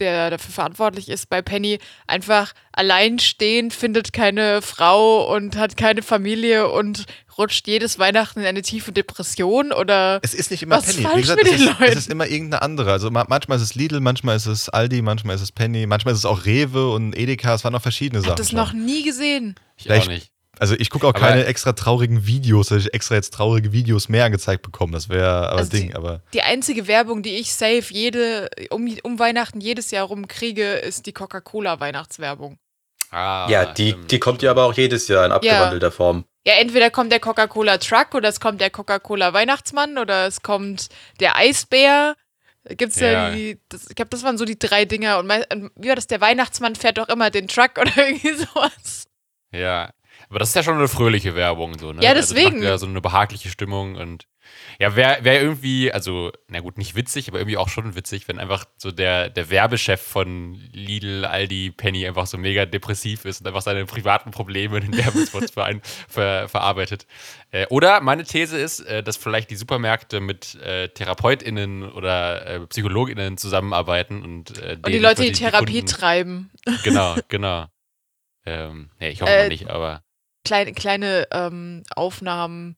der dafür verantwortlich ist bei Penny, einfach alleinstehend, findet keine Frau und hat keine Familie und rutscht jedes Weihnachten in eine tiefe Depression oder Es ist nicht immer Was Penny. falsch Wie gesagt, mit es, den ist, Leuten? es ist immer irgendeine andere. Also ma manchmal ist es Lidl, manchmal ist es Aldi, manchmal ist es Penny, manchmal ist es auch Rewe und Edeka. Es waren noch verschiedene hat Sachen. das schon. noch nie gesehen. Ich Vielleicht- auch nicht. Also ich gucke auch Aber- keine extra traurigen Videos, dass ich extra jetzt traurige Videos mehr angezeigt bekomme. Das wäre aber Also Ding. die- Aber Die einzige Werbung, die ich safe jede, um, um Weihnachten jedes Jahr rum kriege, ist die Coca-Cola-Weihnachtswerbung. Ah, ja, die, stimmt, die kommt ja aber auch jedes Jahr in abgewandelter Form. Ja, entweder kommt der Coca-Cola-Truck oder es kommt der Coca-Cola-Weihnachtsmann oder es kommt der Eisbär. Gibt's ja, Ja. die, das, ich glaube, das waren so die drei Dinger. Und mei- und wie war das? Der Weihnachtsmann fährt doch immer den Truck [LAUGHS] oder irgendwie sowas. Ja. Aber das ist ja schon eine fröhliche Werbung, so, ne? Ja, Also deswegen. macht ja so eine behagliche Stimmung und ja, wäre wär irgendwie, also, na gut, nicht witzig, aber irgendwie auch schon witzig, wenn einfach so der, der Werbechef von Lidl, Aldi, Penny einfach so mega depressiv ist und einfach seine privaten Probleme in den Werbespots ver, ver, verarbeitet. Äh, oder meine These ist, äh, dass vielleicht die Supermärkte mit äh, TherapeutInnen oder äh, PsychologInnen zusammenarbeiten und, äh, Und die Leute, die Therapie Kunden- treiben. Genau, genau. Ähm, nee, ich hoffe Äh, mal nicht, aber. Kleine, kleine ähm, Aufnahmen.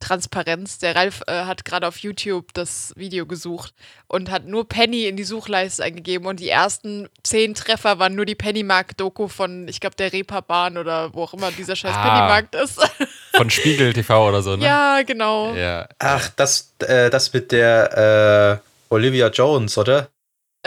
Transparenz. Der Ralf äh, hat gerade auf YouTube das Video gesucht und hat nur Penny in die Suchleiste eingegeben und die ersten zehn Treffer waren nur die Pennymarkt-Doku von, ich glaube, der Reeperbahn oder wo auch immer dieser scheiß Ah. Pennymarkt ist. [LAUGHS] Von Spiegel TV oder so, ne? ja, genau. Ja. Ach, das, äh, das mit der äh, Olivia Jones, oder?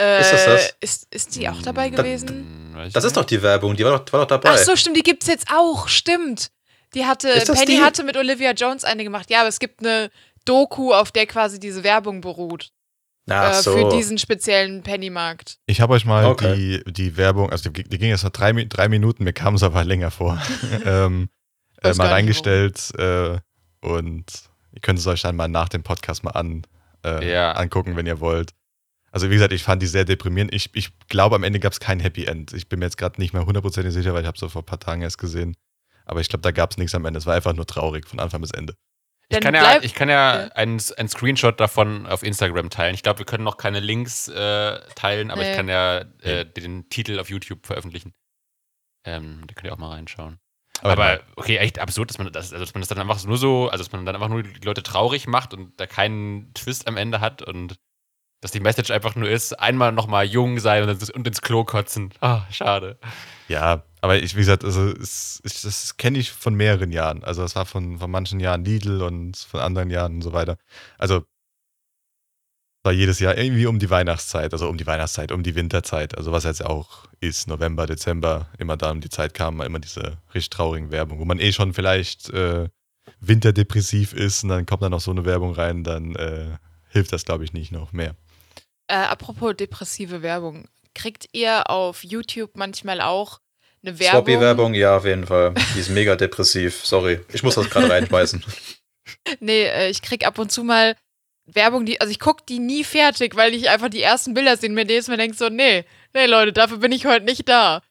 Äh, Ist das das? Ist, ist die auch dabei Da- gewesen? Hm, weiß Das ist nicht. doch die Werbung, die war doch, war doch dabei. Ach so, stimmt, die gibt's jetzt auch, stimmt. Die hatte, Penny die? hatte mit Olivia Jones eine gemacht. Ja, aber es gibt eine Doku, auf der quasi diese Werbung beruht. Ach äh, so. Für diesen speziellen Pennymarkt. Ich habe euch mal Okay. die, die Werbung, also die, die ging jetzt noch drei, drei Minuten, mir kam es aber länger vor, [LAUGHS] ähm, äh, mal reingestellt äh, und ihr könnt es euch dann mal nach dem Podcast mal an, äh, Ja. angucken, wenn ihr wollt. Also wie gesagt, ich fand die sehr deprimierend. Ich, ich glaube, am Ende gab es kein Happy End. Ich bin mir jetzt gerade nicht mehr hundertprozentig sicher, weil ich habe so vor ein paar Tagen erst gesehen. Aber ich glaube, da gab es nichts am Ende. Es war einfach nur traurig von Anfang bis Ende. Ich kann ja, ich kann ja Ja. einen, einen Screenshot davon auf Instagram teilen. Ich glaube, wir können noch keine Links äh, teilen, aber Nee. ich kann ja äh, den Titel auf YouTube veröffentlichen. Ähm, da könnt ihr auch mal reinschauen. Aber, okay, echt absurd, dass man das, also dass man das dann einfach nur so, also dass man dann einfach nur die Leute traurig macht und da keinen Twist am Ende hat und dass die Message einfach nur ist, einmal nochmal jung sein und, ins Klo kotzen. Ah, schade. Ja, aber ich, wie gesagt, also es, ich, das kenne ich von mehreren Jahren. Also das war von, von manchen Jahren Lidl und von anderen Jahren und so weiter. Also war jedes Jahr irgendwie um die Weihnachtszeit, also um die Weihnachtszeit, um die Winterzeit, also was jetzt auch ist, November, Dezember, immer da um die Zeit kam immer diese richtig traurigen Werbung, wo man eh schon vielleicht äh, winterdepressiv ist und dann kommt da noch so eine Werbung rein, dann äh, hilft das, glaube ich, nicht noch mehr. Äh, apropos depressive Werbung. Kriegt ihr auf YouTube manchmal auch eine Werbung? Sloppy-Werbung, ja, auf jeden Fall. Die ist mega depressiv. Sorry, ich muss das gerade reinschmeißen. [LAUGHS] Nee, äh, ich krieg ab und zu mal Werbung, die, also ich guck die nie fertig, weil ich einfach die ersten Bilder sehe und mir jedes Mal denke so, nee, nee Leute, dafür bin ich heute nicht da.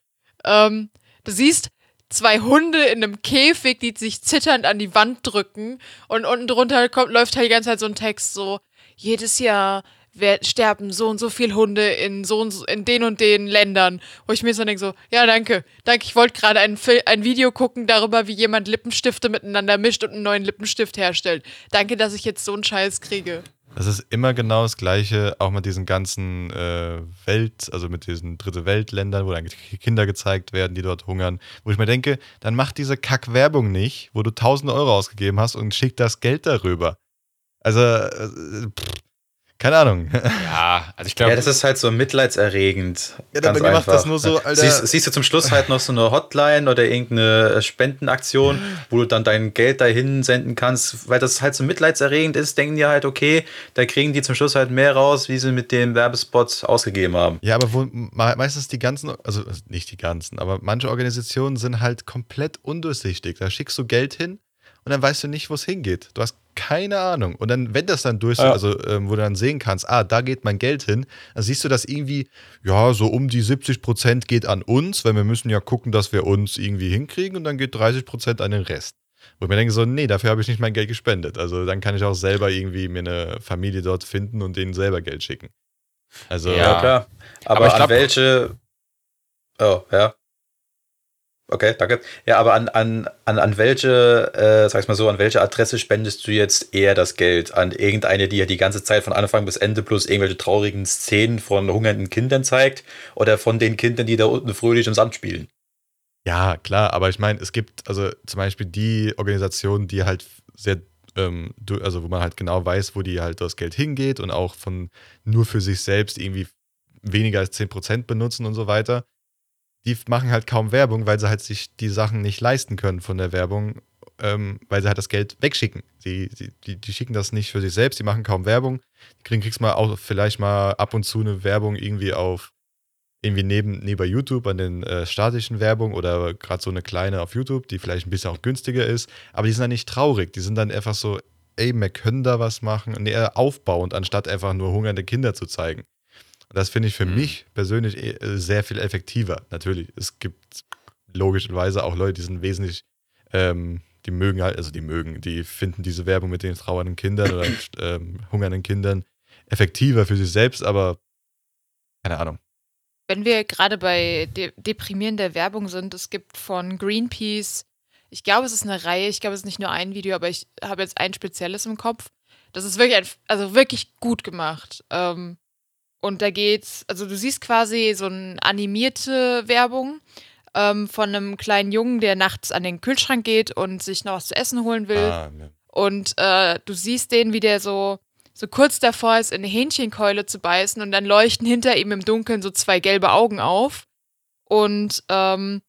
Ähm, du siehst zwei Hunde in einem Käfig, die sich zitternd an die Wand drücken und unten drunter kommt, läuft halt die ganze Zeit so ein Text so, jedes Jahr wer- sterben so und so viele Hunde in so und so, in den und den Ländern, wo ich mir so denke so, ja danke, danke, ich wollte gerade ein, ein Video gucken darüber, wie jemand Lippenstifte miteinander mischt und einen neuen Lippenstift herstellt. Danke, dass ich jetzt so einen Scheiß kriege. Das ist immer genau das Gleiche, auch mit diesen ganzen äh, Welt, also mit diesen Dritte Weltländern, wo dann Kinder gezeigt werden, die dort hungern, wo ich mir denke, dann mach diese Kack-Werbung nicht, wo du tausende Euro ausgegeben hast und schick das Geld darüber. Also, äh, pff, keine Ahnung. Ja, also ich glaube, Ja, das ist halt so mitleidserregend. Ja, dabei macht einfach. das nur so, Alter. Siehst, siehst du zum Schluss halt noch so eine Hotline oder irgendeine Spendenaktion, wo du dann dein Geld dahin senden kannst, weil das halt so mitleidserregend ist, denken die halt, okay, da kriegen die zum Schluss halt mehr raus, wie sie mit dem Werbespot ausgegeben haben. Ja, aber wo me- meistens die ganzen, also nicht die ganzen, aber manche Organisationen sind halt komplett undurchsichtig. Da schickst du Geld hin und dann weißt du nicht, wo es hingeht. Du hast keine Ahnung. Und dann, wenn das dann durch, Ja. also ähm, wo du dann sehen kannst, ah, da geht mein Geld hin, dann siehst du, dass irgendwie, ja, so um die 70 Prozent geht an uns, weil wir müssen ja gucken, dass wir uns irgendwie hinkriegen und dann geht 30 Prozent an den Rest. Wo ich mir denke so, nee, dafür habe ich nicht mein Geld gespendet. Also dann kann ich auch selber irgendwie mir eine Familie dort finden und denen selber Geld schicken. Also, Ja. Ja, klar. Aber, Aber ich an glaub- welche. Oh, ja. Okay, danke. Ja, aber an, an, an, an welche, äh, sag's mal so, an welche Adresse spendest du jetzt eher das Geld? An irgendeine, die ja die ganze Zeit von Anfang bis Ende plus irgendwelche traurigen Szenen von hungernden Kindern zeigt? Oder von den Kindern, die da unten fröhlich im Sand spielen? Ja, klar, aber ich meine, es gibt also zum Beispiel die Organisationen, die halt sehr, ähm, also wo man halt genau weiß, wo die halt das Geld hingeht und auch von nur für sich selbst irgendwie weniger als 10% benutzen und so weiter. Die machen halt kaum Werbung, weil sie halt sich die Sachen nicht leisten können von der Werbung, ähm, weil sie halt das Geld wegschicken. Die, die, die, die schicken das nicht für sich selbst, die machen kaum Werbung. Die kriegen, kriegst mal auch vielleicht mal ab und zu eine Werbung irgendwie auf irgendwie neben, neben YouTube an den äh, statischen Werbung oder gerade so eine kleine auf YouTube, die vielleicht ein bisschen auch günstiger ist, aber die sind dann nicht traurig, die sind dann einfach so, ey, wir können da was machen, und eher aufbauend, anstatt einfach nur hungernde Kinder zu zeigen. Das finde ich für Mhm. mich persönlich eh, sehr viel effektiver. Natürlich, es gibt logischerweise auch Leute, die sind wesentlich, ähm, die mögen halt, also die mögen, die finden diese Werbung mit den trauernden Kindern oder [CLEARS THROAT] ähm, hungernden Kindern effektiver für sich selbst, aber keine Ahnung. Wenn wir gerade bei de deprimierender Werbung sind, es gibt von Greenpeace, ich glaube, es ist eine Reihe, ich glaube, es ist nicht nur ein Video, aber ich habe jetzt ein spezielles im Kopf. Das ist wirklich, ein, also wirklich gut gemacht. Ähm, und da geht's, also du siehst quasi so eine animierte Werbung ähm, von einem kleinen Jungen, der nachts an den Kühlschrank geht und sich noch was zu essen holen will. Ah, ja. Und äh, du siehst den, wie der so, so kurz davor ist, in eine Hähnchenkeule zu beißen und dann leuchten hinter ihm im Dunkeln so zwei gelbe Augen auf. Und ähm,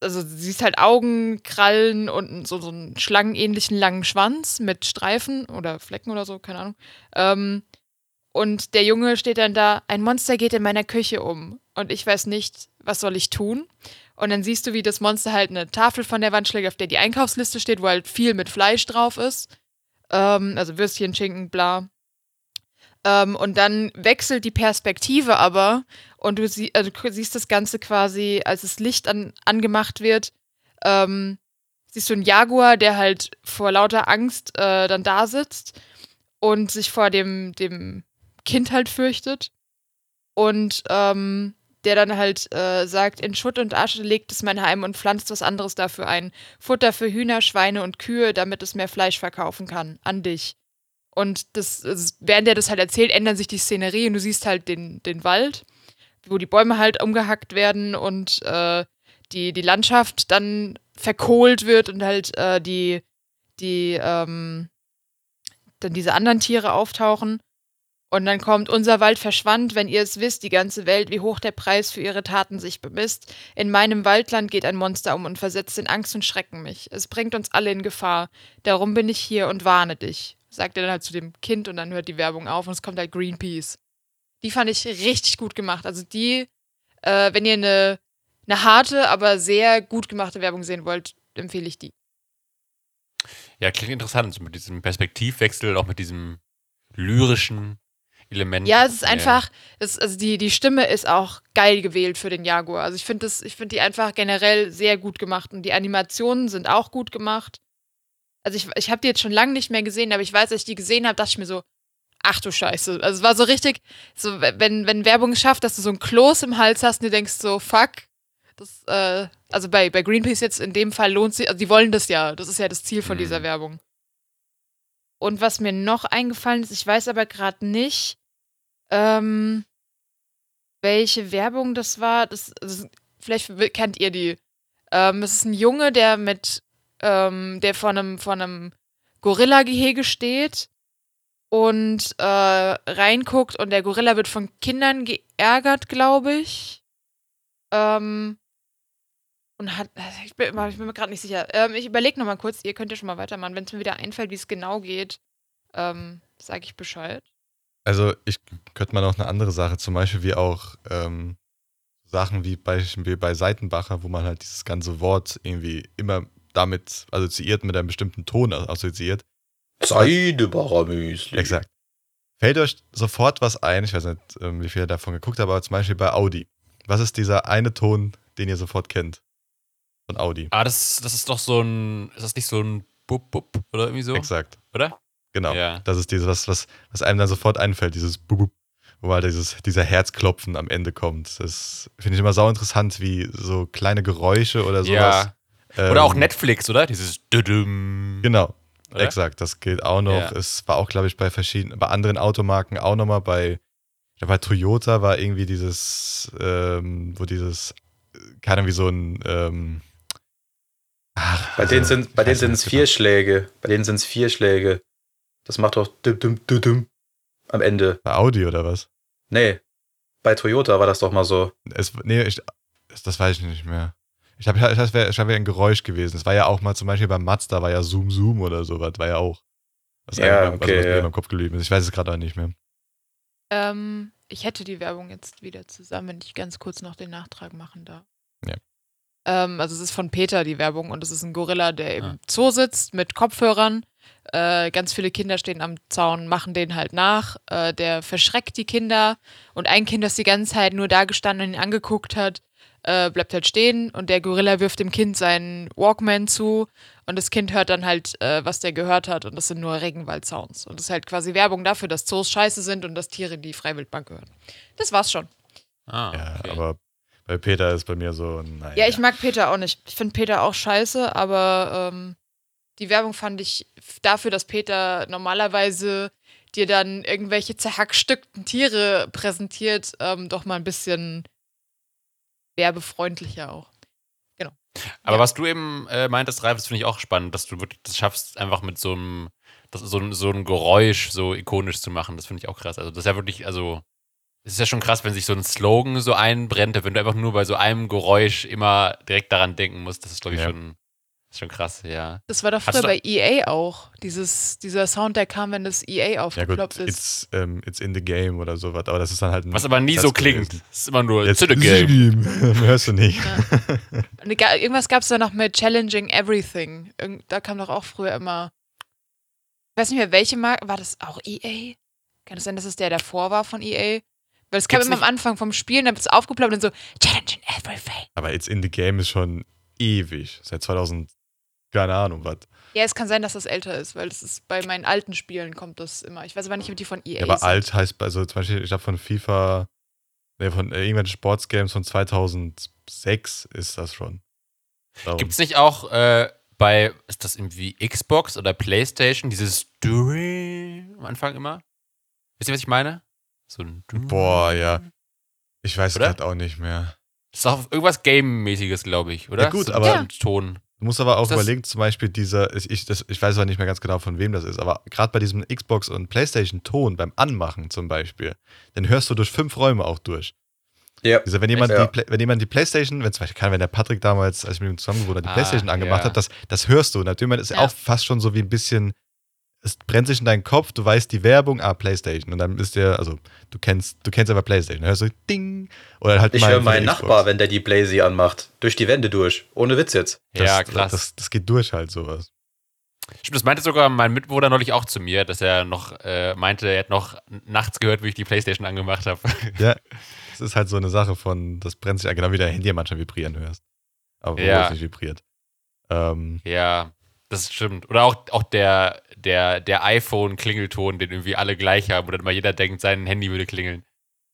also du siehst halt Augen, Krallen und so, so einen schlangenähnlichen langen Schwanz mit Streifen oder Flecken oder so, keine Ahnung. Ähm, und der Junge steht dann da, ein Monster geht in meiner Küche um. Und ich weiß nicht, was soll ich tun? Und dann siehst du, wie das Monster halt eine Tafel von der Wand schlägt, auf der die Einkaufsliste steht, wo halt viel mit Fleisch drauf ist. Ähm, also Würstchen, Schinken, bla. Ähm, und dann wechselt die Perspektive aber und du, sie, also siehst das Ganze quasi, als das Licht an, angemacht wird, ähm, siehst du einen Jaguar, der halt vor lauter Angst äh, dann da sitzt und sich vor dem, dem Kind halt fürchtet. Und ähm, der dann halt äh, sagt, in Schutt und Asche legt es mein Heim und pflanzt was anderes dafür ein. Futter für Hühner, Schweine und Kühe, damit es mehr Fleisch verkaufen kann. An dich. Und das, während er das halt erzählt, ändert sich die Szenerie und du siehst halt den, den Wald, wo die Bäume halt umgehackt werden und äh, die, die Landschaft dann verkohlt wird und halt äh, die, die, ähm, dann diese anderen Tiere auftauchen. Und dann kommt, unser Wald verschwand, wenn ihr es wisst, die ganze Welt, wie hoch der Preis für ihre Taten sich bemisst. In meinem Waldland geht ein Monster um und versetzt in Angst und Schrecken mich. Es bringt uns alle in Gefahr. Darum bin ich hier und warne dich, sagt er dann halt zu dem Kind und dann hört die Werbung auf und es kommt halt Greenpeace. Die fand ich richtig gut gemacht. Also die, äh, wenn ihr eine, eine harte, aber sehr gut gemachte Werbung sehen wollt, empfehle ich die. Ja, klingt interessant, mit diesem Perspektivwechsel, auch mit diesem lyrischen Element. Ja, es ist einfach, es, also die, die Stimme ist auch geil gewählt für den Jaguar. Also ich finde das, ich finde die einfach generell sehr gut gemacht und die Animationen sind auch gut gemacht. Also ich, ich habe die jetzt schon lange nicht mehr gesehen, aber ich weiß, als ich die gesehen habe, dachte ich mir so, ach du Scheiße. Also es war so richtig, so wenn, wenn Werbung es schafft, dass du so ein Kloß im Hals hast und du denkst so, fuck. Das, äh, also bei, bei Greenpeace jetzt in dem Fall lohnt sich, also die wollen das ja. Das ist ja das Ziel von Mhm. dieser Werbung. Und was mir noch eingefallen ist, ich weiß aber gerade nicht, ähm, welche Werbung das war. Das, das, vielleicht kennt ihr die. Ähm, es ist ein Junge, der mit, ähm, der vor einem, vor einem Gorilla-Gehege steht und äh, reinguckt und der Gorilla wird von Kindern geärgert, glaube ich. Ähm, und hat, ich bin, ich bin mir gerade nicht sicher. Ähm, ich überlege nochmal kurz, ihr könnt ja schon mal weitermachen. Wenn es mir wieder einfällt, wie es genau geht, ähm, sage ich Bescheid. Also ich könnte mal noch eine andere Sache, zum Beispiel wie auch ähm, Sachen wie bei, wie bei Seitenbacher, wo man halt dieses ganze Wort irgendwie immer damit assoziiert, mit einem bestimmten Ton assoziiert. Seidebacher Müsli. Exakt. Fällt euch sofort was ein, ich weiß nicht, ähm, wie viel ihr davon geguckt habt, aber zum Beispiel bei Audi. Was ist dieser eine Ton, den ihr sofort kennt? Von Audi. Ah, das, das ist doch so ein, ist das nicht so ein Bub Bub oder irgendwie so? Exakt. Oder? Genau. Ja. Das ist dieses, was, was, was einem dann sofort einfällt, dieses Bubub, wo halt dieses, dieser Herzklopfen am Ende kommt. Das finde ich immer sau interessant, wie so kleine Geräusche oder sowas. Ja. Oder auch ähm, Netflix, oder? Dieses Düdüm. Genau, Oder? exakt. Das gilt auch noch. Ja. Es war auch, glaube ich, bei verschiedenen, bei anderen Automarken auch nochmal. Bei, bei Toyota war irgendwie dieses, ähm, wo dieses, keine Ahnung, wie so ein, ähm, ach, Bei also, denen sind bei denen sind es genau. vier Schläge. Bei denen sind es vier Schläge. Das macht doch düm, düm, düm, düm am Ende. Bei Audi oder was? Nee. Bei Toyota war das doch mal so. Es, nee, ich, das, weiß ich nicht mehr. Ich habe, das wäre wär ein Geräusch gewesen. Es war ja auch mal zum Beispiel beim Mazda war ja Zoom Zoom oder sowas, war ja auch. Was Ja, okay, was mir ja. im Kopf geblieben ist. Ich weiß es gerade auch nicht mehr. Ähm, ich hätte die Werbung jetzt wieder zusammen, wenn ich ganz kurz noch den Nachtrag machen darf. Ja. Ähm, also es ist von Peter die Werbung und es ist ein Gorilla, der im Ah. Zoo sitzt mit Kopfhörern. Äh, ganz viele Kinder stehen am Zaun, machen den halt nach. Äh, der verschreckt die Kinder und ein Kind, das die ganze Zeit nur da gestanden und ihn angeguckt hat, äh, bleibt halt stehen und der Gorilla wirft dem Kind seinen Walkman zu und das Kind hört dann halt, äh, was der gehört hat und das sind nur Regenwald-Sounds. Und das ist halt quasi Werbung dafür, dass Zoos scheiße sind und dass Tiere in die Freiwildbank gehören. Das war's schon. Ah, Ja, okay. aber bei Peter ist bei mir so, naja. Ja, ich mag Peter auch nicht. Ich finde Peter auch scheiße, aber ähm, die Werbung fand ich dafür, dass Peter normalerweise dir dann irgendwelche zerhackstückten Tiere präsentiert, ähm, doch mal ein bisschen werbefreundlicher auch. Aber Ja. was du eben äh, meintest, Ralf, das finde ich auch spannend, dass du wirklich das schaffst, einfach mit so einem, das, so, so ein Geräusch so ikonisch zu machen. Das finde ich auch krass. Also, das ist ja wirklich, also, es ist ja schon krass, wenn sich so ein Slogan so einbrennt, wenn du einfach nur bei so einem Geräusch immer direkt daran denken musst. Das ist, glaube ich, Ja. schon, ist schon krass, ja. Das war doch früher bei EA auch. Dieses, dieser Sound, der kam, wenn das EA ja gut, aufgeploppt ist. it's, ähm, it's in the game oder sowas, aber das ist dann halt ein Was aber nie Satz so klingt. Es ist immer nur Jetzt to the game. [LAUGHS] Hörst du nicht. Und egal- irgendwas gab es da noch mit Challenging Everything. Da kam doch auch früher immer. Ich weiß nicht mehr, welche Marke. War das auch EA? Kann es sein, dass es der davor war von EA? Weil es kam immer am Anfang vom Spielen, dann wird es aufgeploppt und so Challenging Everything. Aber It's in the game ist schon ewig. Seit 2000, keine Ahnung, was. Ja, es kann sein, dass das älter ist, weil das ist bei meinen alten Spielen kommt das immer. Ich weiß aber nicht, ob die von EA Ja, aber sind. alt heißt, also zum Beispiel, ich glaube von FIFA, ne, von äh, irgendwelchen Sportsgames von 2006 ist das schon. Gibt es nicht auch äh, bei, ist das irgendwie Xbox oder Playstation, dieses During am Anfang immer? Wisst ihr, was ich meine? So ein Boah, ja. Ich weiß gerade auch nicht mehr. Das ist auch irgendwas Game-mäßiges, glaube ich, oder? Ja, gut, so aber- ein Ton. Du musst aber auch überlegen, zum Beispiel dieser, ich, ich, das, ich weiß aber nicht mehr ganz genau, von wem das ist, aber gerade bei diesem Xbox- und Playstation-Ton beim Anmachen zum Beispiel, den hörst du durch fünf Räume auch durch. Ja. Also wenn jemand, Ja. die, wenn jemand die Playstation, wenn zum Beispiel, kann, wenn der Patrick damals, als ich mit ihm zusammen habe, die Ah, Playstation angemacht ja. hat, das, das hörst du. Natürlich ist Ja. auch fast schon so wie ein bisschen, es brennt sich in deinen Kopf, du weißt die Werbung, ah, Playstation. Und dann ist der, also du kennst, du kennst aber Playstation. Dann hörst du Ding. Oder halt Ich höre meinen Nachbar, wenn der die Blazy anmacht. Durch die Wände durch. Ohne Witz jetzt. Das, ja, krass. Das, das geht durch halt sowas. Stimmt, das meinte sogar mein Mitbewohner neulich auch zu mir, dass er noch äh, meinte, er hätte noch nachts gehört, wie ich die Playstation angemacht habe. [LAUGHS] Ja, das ist halt so eine Sache von, das brennt sich, genau wie dein Handy manchmal vibrieren hörst. Aber wo Ja. es nicht vibriert. Ähm, ja, das stimmt. Oder auch, auch der, der, der iPhone-Klingelton, den irgendwie alle gleich haben, wo dann mal jeder denkt, sein Handy würde klingeln.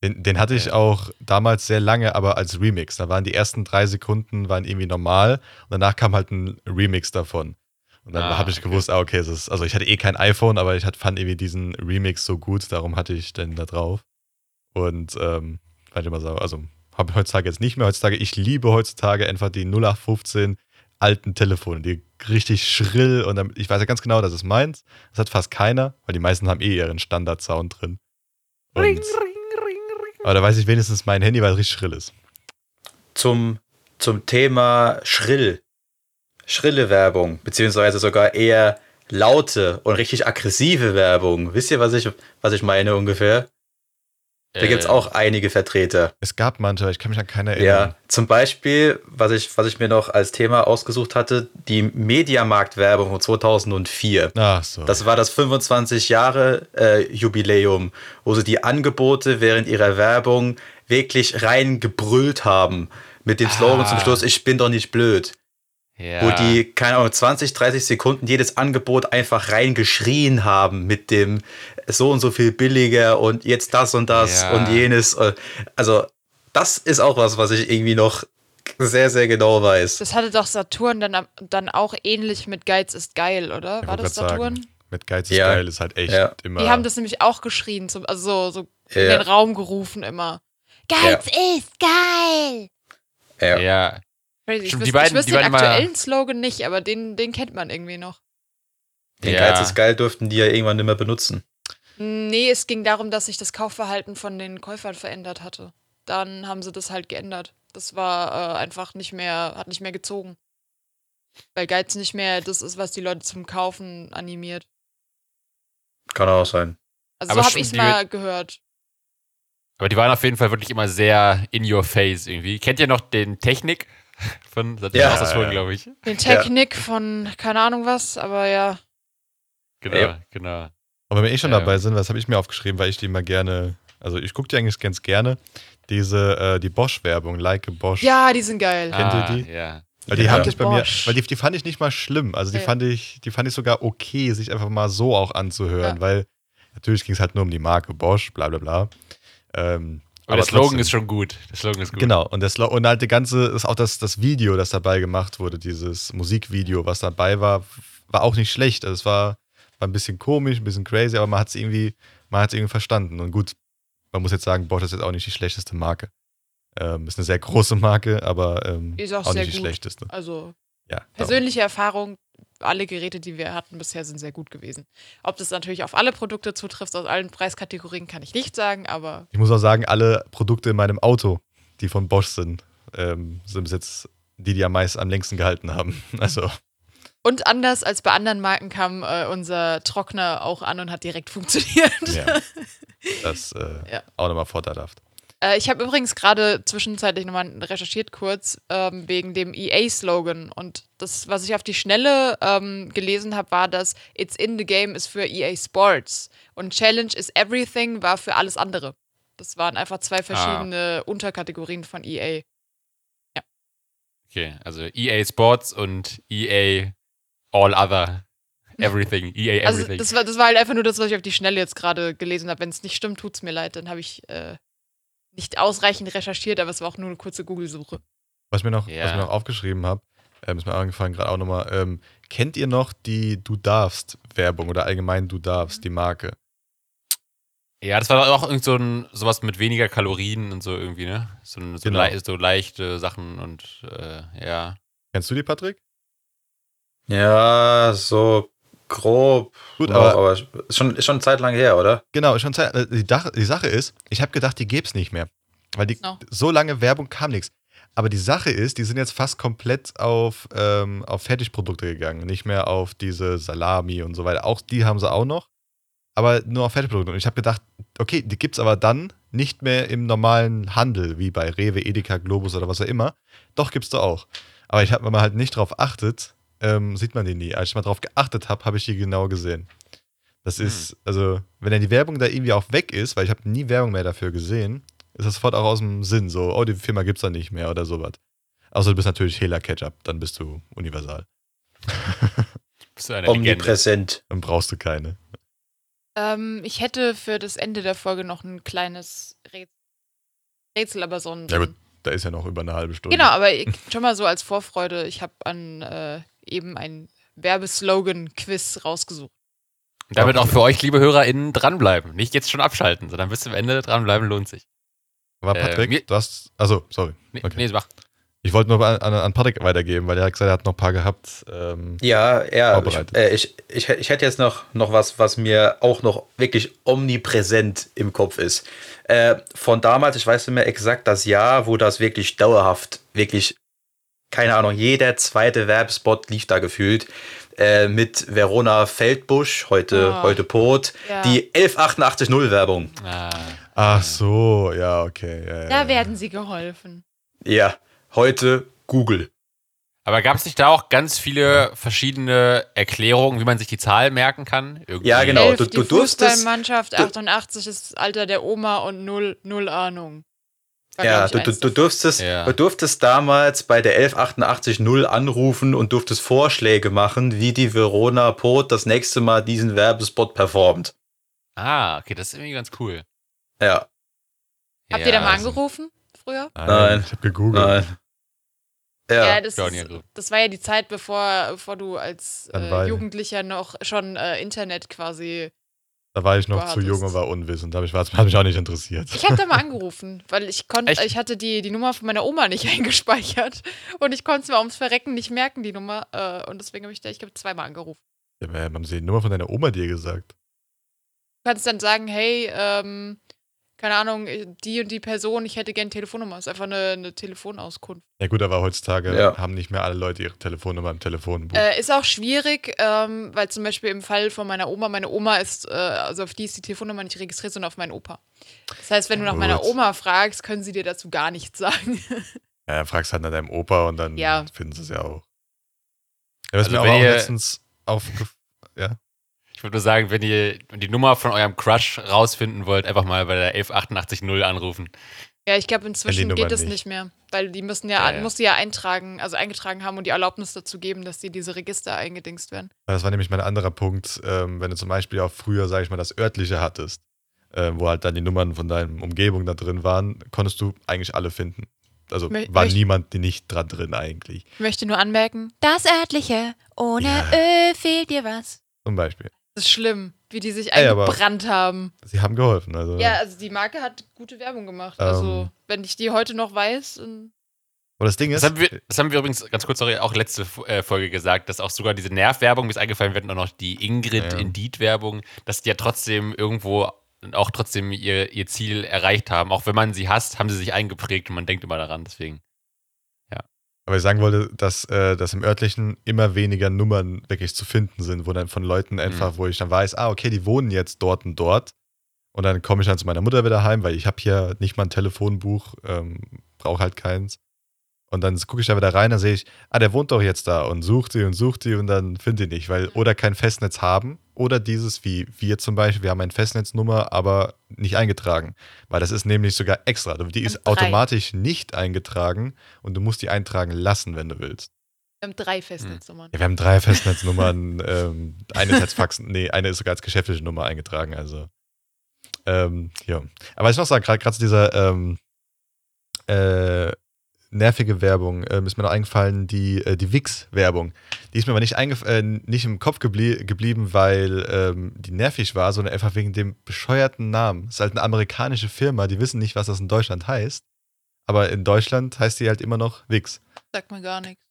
den, den hatte ich auch damals sehr lange, aber als Remix. Da waren die ersten drei Sekunden waren irgendwie normal und danach kam halt ein Remix davon. Und dann Ah, habe ich okay. gewusst, ah, okay, es ist, also ich hatte eh kein iPhone, aber ich hat, fand irgendwie diesen Remix so gut, darum hatte ich den da drauf. Und ähm, ich immer so, also habe heutzutage jetzt nicht mehr. Heutzutage, ich liebe heutzutage einfach die 0815 alten Telefone, die richtig schrill und dann, ich weiß ja ganz genau, das ist meins. Das hat fast keiner, weil die meisten haben eh ihren Standard-Sound drin. Und, aber da weiß ich wenigstens mein Handy, weil es richtig schrill ist. Zum, zum Thema schrill. Schrille Werbung, beziehungsweise sogar eher laute und richtig aggressive Werbung. Wisst ihr, was ich, was ich meine ungefähr? Da gibt es Äh, auch einige Vertreter. Es gab manche, aber ich kann mich an keine erinnern. Ja, zum Beispiel, was ich, was ich mir noch als Thema ausgesucht hatte, die Mediamarkt-Werbung von 2004. Ach so. Das war das 25 Jahre äh, Jubiläum, wo sie die Angebote während ihrer Werbung wirklich reingebrüllt haben. Mit dem Slogan Ah. zum Schluss, ich bin doch nicht blöd. Ja. Wo die, keine Ahnung, 20, 30 Sekunden jedes Angebot einfach reingeschrien haben mit dem so und so viel billiger und jetzt das und das Ja. und jenes. Also, das ist auch was, was ich irgendwie noch sehr, sehr genau weiß. Das hatte doch Saturn dann, dann auch ähnlich mit Geiz ist geil, oder? Ich War das Saturn? Sagen, mit Geiz ist Ja. geil ist halt echt Ja. immer. Die haben das nämlich auch geschrien, zum, also so, so in den Raum gerufen immer. Geiz ist geil! Ja. Crazy. Ich Stimmt, wüsste, die beiden- ich wüsste den mal- aktuellen Slogan nicht, aber den, den kennt man irgendwie noch. Den Ja. Geiz ist geil dürften die ja irgendwann nicht mehr benutzen. Nee, es ging darum, dass sich das Kaufverhalten von den Käufern verändert hatte. Dann haben sie das halt geändert. Das war äh, einfach nicht mehr, hat nicht mehr gezogen. Weil Geiz nicht mehr das ist, was die Leute zum Kaufen animiert. Kann auch sein. Also Aber so habe ich es mal gehört. Aber die waren auf jeden Fall wirklich immer sehr in your face irgendwie. Kennt ihr noch den Technik von das Ja. ja. glaube ich. Den Technik von keine Ahnung was, aber ja. Genau, Ja. genau. Aber wenn wir eh schon Ja. dabei sind, was habe ich mir aufgeschrieben, weil ich die immer gerne, also ich gucke die eigentlich ganz gerne, diese, äh, die Bosch-Werbung, Like a Bosch. Ja, die sind geil. Kennt ihr ah, die? Ja. Weil die Ja. haben sich bei mir, weil die, die fand ich nicht mal schlimm. Also die Ja. fand ich, die fand ich sogar okay, sich einfach mal so auch anzuhören, Ja. weil natürlich ging es halt nur um die Marke Bosch, bla bla bla. Ähm, Aber, der Slogan trotzdem. ist schon gut. Der Slogan ist gut. Genau, und, das, und halt die ganze, ist auch das, das Video, das dabei gemacht wurde, dieses Musikvideo, was dabei war, war auch nicht schlecht. Also es war, war ein bisschen komisch, ein bisschen crazy, aber man hat es irgendwie, man hat es irgendwie verstanden. Und gut, man muss jetzt sagen, Bosch ist jetzt auch nicht die schlechteste Marke. Ähm, ist eine sehr große Marke, aber ähm, Ist auch auch sehr nicht die gut. schlechteste. Also Ja, darum. persönliche Erfahrung, alle Geräte, die wir hatten bisher, sind sehr gut gewesen. Ob das natürlich auf alle Produkte zutrifft, aus allen Preiskategorien, kann ich nicht sagen, aber Ich muss auch sagen, alle Produkte in meinem Auto, die von Bosch sind, ähm, sind bis jetzt die, die am meisten am längsten gehalten haben. [LAUGHS] Also, und anders als bei anderen Marken kam äh, unser Trockner auch an und hat direkt [LAUGHS] funktioniert. ja, das äh, Ja. auch nochmal vorteilhaft. Äh, ich habe übrigens gerade zwischenzeitlich nochmal recherchiert kurz ähm, wegen dem EA-Slogan. Und das, was ich auf die Schnelle ähm, gelesen habe, war, dass It's in the Game ist für EA Sports und Challenge is Everything war für alles andere. Das waren einfach zwei verschiedene Unterkategorien von EA. Okay, also EA Sports und EA All Other. Everything. EA Also Everything. das war, das war halt einfach nur das, was ich auf die Schnelle jetzt gerade gelesen habe. Wenn es nicht stimmt, tut's mir leid. Dann habe ich äh, nicht ausreichend recherchiert, aber es war auch nur eine kurze Google-Suche. Was ich mir noch, Ja. was ich mir noch aufgeschrieben habe, ähm, ist mir angefallen gerade auch nochmal. Ähm, kennt ihr noch die Du darfst Werbung oder allgemein Du darfst, die Marke? ja, das war auch irgend so ein, sowas mit weniger Kalorien und so irgendwie, ne? So, ein- so, Genau. lei so leichte Sachen und äh, ja. Kennst du die, Patrick? Ja, so grob. Gut, Ja, aber aber ist schon, ist schon eine Zeit lang her, oder? genau, schon Zeit, äh, die, die Sache ist, ich habe gedacht, die gäbe es nicht mehr. Weil die, No. so lange Werbung kam nichts. Aber die Sache ist, die sind jetzt fast komplett auf, ähm, auf Fertigprodukte gegangen, nicht mehr auf diese Salami und so weiter. Auch die haben sie auch noch, aber nur auf Fertigprodukte. Und ich habe gedacht, okay, die gibt es aber dann nicht mehr im normalen Handel, wie bei Rewe, Edeka, Globus oder was auch immer. Doch, gibt es da auch. Aber ich habe, wenn man halt nicht drauf achtet, ähm, sieht man die nie. Als ich mal drauf geachtet habe, habe ich die genau gesehen. Das ist, also, wenn dann die Werbung da irgendwie auch weg ist, weil ich habe nie Werbung mehr dafür gesehen, ist das sofort auch aus dem Sinn, so, oh, die Firma gibt's da nicht mehr oder sowas. Außer du bist natürlich Hela Ketchup, dann bist du universal. [LAUGHS] Bist du eine Legende. Omnipräsent. Dann brauchst du keine. Ähm, ich hätte für das Ende der Folge noch ein kleines Rätsel. Rätsel, aber so ein. Ja, gut, da ist ja noch über eine halbe Stunde. Genau, aber ich- schon mal so als Vorfreude, ich habe an äh, eben ein Werbeslogan-Quiz rausgesucht. Und damit auch für euch, liebe HörerInnen, dranbleiben. Nicht jetzt schon abschalten, sondern bis zum Ende dranbleiben lohnt sich. Aber Äh, Patrick, mir- du hast, also, sorry. Nee, Okay. nee, mach. Ich wollte nur an, an, Patrick weitergeben, weil er hat gesagt, er hat noch ein paar gehabt. Ähm, Ja, ja. Ich, äh, ich, ich, ich hätte jetzt noch, noch was, was mir auch noch wirklich omnipräsent im Kopf ist. Äh, von damals, ich weiß nicht mehr exakt das Jahr, wo das wirklich dauerhaft, wirklich, keine Ahnung, jeder zweite Werbespot lief da gefühlt. Äh, mit Verona Feldbusch, heute, Ah. heute Pot, Ja. die 11880 Werbung. Ah, ach so, ja, okay. Ja, Da ja. werden sie geholfen. Ja, heute Google. Aber gab es nicht da auch ganz viele verschiedene Erklärungen, wie man sich die Zahl merken kann? Irgendwie? Ja, genau. Elf, du- die du durftest- Fußballmannschaft, du- 88 ist das Alter der Oma und null, null Ahnung. War, Ja, du, du, du, durftest, Ja. du durftest damals bei der 11880 anrufen und durftest Vorschläge machen, wie die Verona Pot das nächste Mal diesen Werbespot performt. Ah, okay, das ist irgendwie ganz cool. Ja, Habt ja, ihr da mal also- angerufen früher? Nein. Ich habe gegoogelt. nein. Ja, das, Ja, nie ist, das war ja die Zeit, bevor, bevor du als äh, Jugendlicher noch schon äh, Internet quasi. Da war ich noch zu jung und war unwissend. Da habe ich, hab mich auch nicht interessiert. Ich habe da mal angerufen, weil ich konnte, ich hatte die, die Nummer von meiner Oma nicht [LAUGHS] eingespeichert und ich konnte es mir ums Verrecken nicht merken, die Nummer. Äh, und deswegen habe ich da, ich glaube, zweimal angerufen. Ja, aber haben sie die Nummer von deiner Oma dir gesagt? Du kannst dann sagen, hey, ähm, keine Ahnung, die und die Person, ich hätte gern Telefonnummer. ist einfach eine, eine Telefonauskunft. Ja gut, aber heutzutage Ja. haben nicht mehr alle Leute ihre Telefonnummer im Telefonbuch. Äh, ist auch schwierig, ähm, weil zum Beispiel im Fall von meiner Oma, meine Oma ist, äh, also auf die ist die Telefonnummer nicht registriert, sondern auf meinen Opa. Das heißt, wenn du nach Gut. meiner Oma fragst, können sie dir dazu gar nichts sagen. [LAUGHS] Ja, dann fragst halt nach deinem Opa und dann Ja. finden sie es ja auch. Ja, was Also mir auch letztens aufgefallen ja. Ich würde nur sagen, wenn ihr die Nummer von eurem Crush rausfinden wollt, einfach mal bei der 11880 anrufen. ja, ich glaube, inzwischen geht es nicht. nicht mehr. Weil die müssen ja, Ja, ja. musst du ja eintragen, also eingetragen haben und die Erlaubnis dazu geben, dass die diese Register eingedingst werden. Das war nämlich mein anderer Punkt, ähm, wenn du zum Beispiel auch früher, sag ich mal, das örtliche hattest, äh, wo halt dann die Nummern von deiner Umgebung da drin waren, konntest du eigentlich alle finden. Also Mö- war niemand die nicht dran drin eigentlich. Ich möchte nur anmerken, das örtliche, ohne Ja. Ö fehlt dir was. Zum Beispiel. Das ist schlimm, wie die sich Ey, eingebrannt haben. Sie haben geholfen. Also, Ja, also die Marke hat gute Werbung gemacht. Also, Ähm. wenn ich die heute noch weiß, Aber das Ding Das ist, haben, wir, das haben wir übrigens ganz kurz sorry, auch letzte äh, Folge gesagt, dass auch sogar diese Nervwerbung, mir ist eingefallen, wird auch noch die Ingrid Ja. Dass die ja trotzdem irgendwo auch trotzdem ihr, ihr Ziel erreicht haben. Auch wenn man sie hasst, haben sie sich eingeprägt und man denkt immer daran. Deswegen. Aber ich sagen wollte, dass, äh, dass im örtlichen immer weniger Nummern wirklich zu finden sind, wo dann von Leuten einfach, wo ich dann weiß, ah, okay, die wohnen jetzt dort und dort. Und dann komme ich dann zu meiner Mutter wieder heim, weil ich habe hier nicht mal ein Telefonbuch, ähm, brauche halt keins. Und dann gucke ich da wieder rein, dann sehe ich, ah, der wohnt doch jetzt da und sucht die und sucht die und dann finde ich nicht, weil oder kein Festnetz haben oder dieses wie wir zum Beispiel, wir haben eine Festnetznummer, aber nicht eingetragen, weil das ist nämlich sogar extra. Die ist automatisch nicht eingetragen und du musst die eintragen lassen, wenn du willst. wir haben drei Festnetznummern. Ja, wir haben drei Festnetznummern, [LAUGHS] ähm, eine ist als Fax, nee, eine ist sogar als geschäftliche Nummer eingetragen, also ähm, ja. Aber was ich noch sagen, gerade gerade zu dieser ähm, äh, nervige Werbung ähm, ist mir noch eingefallen, die, äh, die Wix-Werbung. Die ist mir aber nicht, eingef äh, nicht im Kopf geblie geblieben, weil ähm, die nervig war, sondern einfach wegen dem bescheuerten Namen. Es ist halt eine amerikanische Firma, die wissen nicht, was das in Deutschland heißt. Aber in Deutschland heißt die halt immer noch Wix. Sagt mir gar nichts.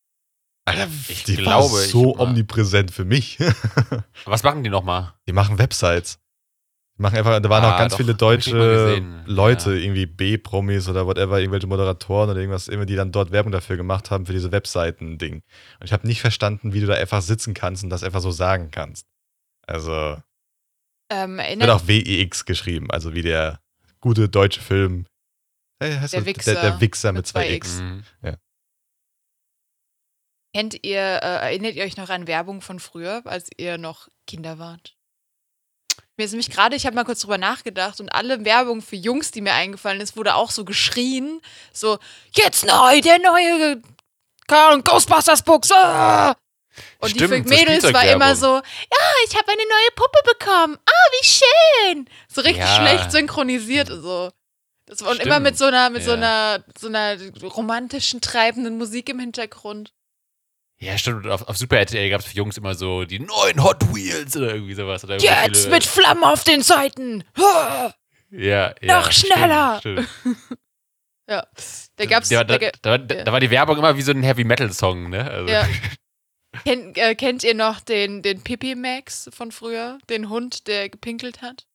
Alter, Ich die glaube, war ich so mal- omnipräsent für mich. [LAUGHS] Was machen die nochmal? Die machen Websites. Machen einfach, da waren Ah, auch ganz doch, viele deutsche. Leute, Ja. irgendwie B-Promis oder whatever, irgendwelche Moderatoren oder irgendwas, immer die dann dort Werbung dafür gemacht haben für diese Webseiten-Ding. Und ich habe nicht verstanden, wie du da einfach sitzen kannst und das einfach so sagen kannst. Also, Ähm, wird auch WEX geschrieben, also wie der gute deutsche Film. Hey, heißt Der das? Wichser Der, der Wichser mit mit zwei zwei X. Mhm. kennt ihr, äh, erinnert ihr euch noch an Werbung von früher, als ihr noch Kinder wart? Mir ist nämlich gerade, ich habe mal kurz drüber nachgedacht und alle Werbung für Jungs, die mir eingefallen ist, wurde auch so geschrien. So, jetzt neu, der neue keine Ahnung, Ghostbusters Books. Ah! Und die Stimmt, für so Mädels war immer so, ja, ich habe eine neue Puppe bekommen. Ah, wie schön. So richtig Ja. schlecht synchronisiert. So. Das war, und immer mit so einer, mit so ja. einer, so einer romantischen, treibenden Musik im Hintergrund. Ja, stimmt. Und Auf, auf Super RTL gab es für Jungs immer so die neuen Hot Wheels oder irgendwie sowas. Oder Jetzt viele- mit Flammen auf den Seiten. Ja, ja, noch schneller. Stimmt, stimmt. [LAUGHS] Ja, da gab's. Da, da, da, da, da war die Werbung immer wie so ein Heavy Metal Song, ne? Also, Ja. [LAUGHS] kennt, äh, kennt ihr noch den, den Pippi Max von früher? Den Hund, der gepinkelt hat?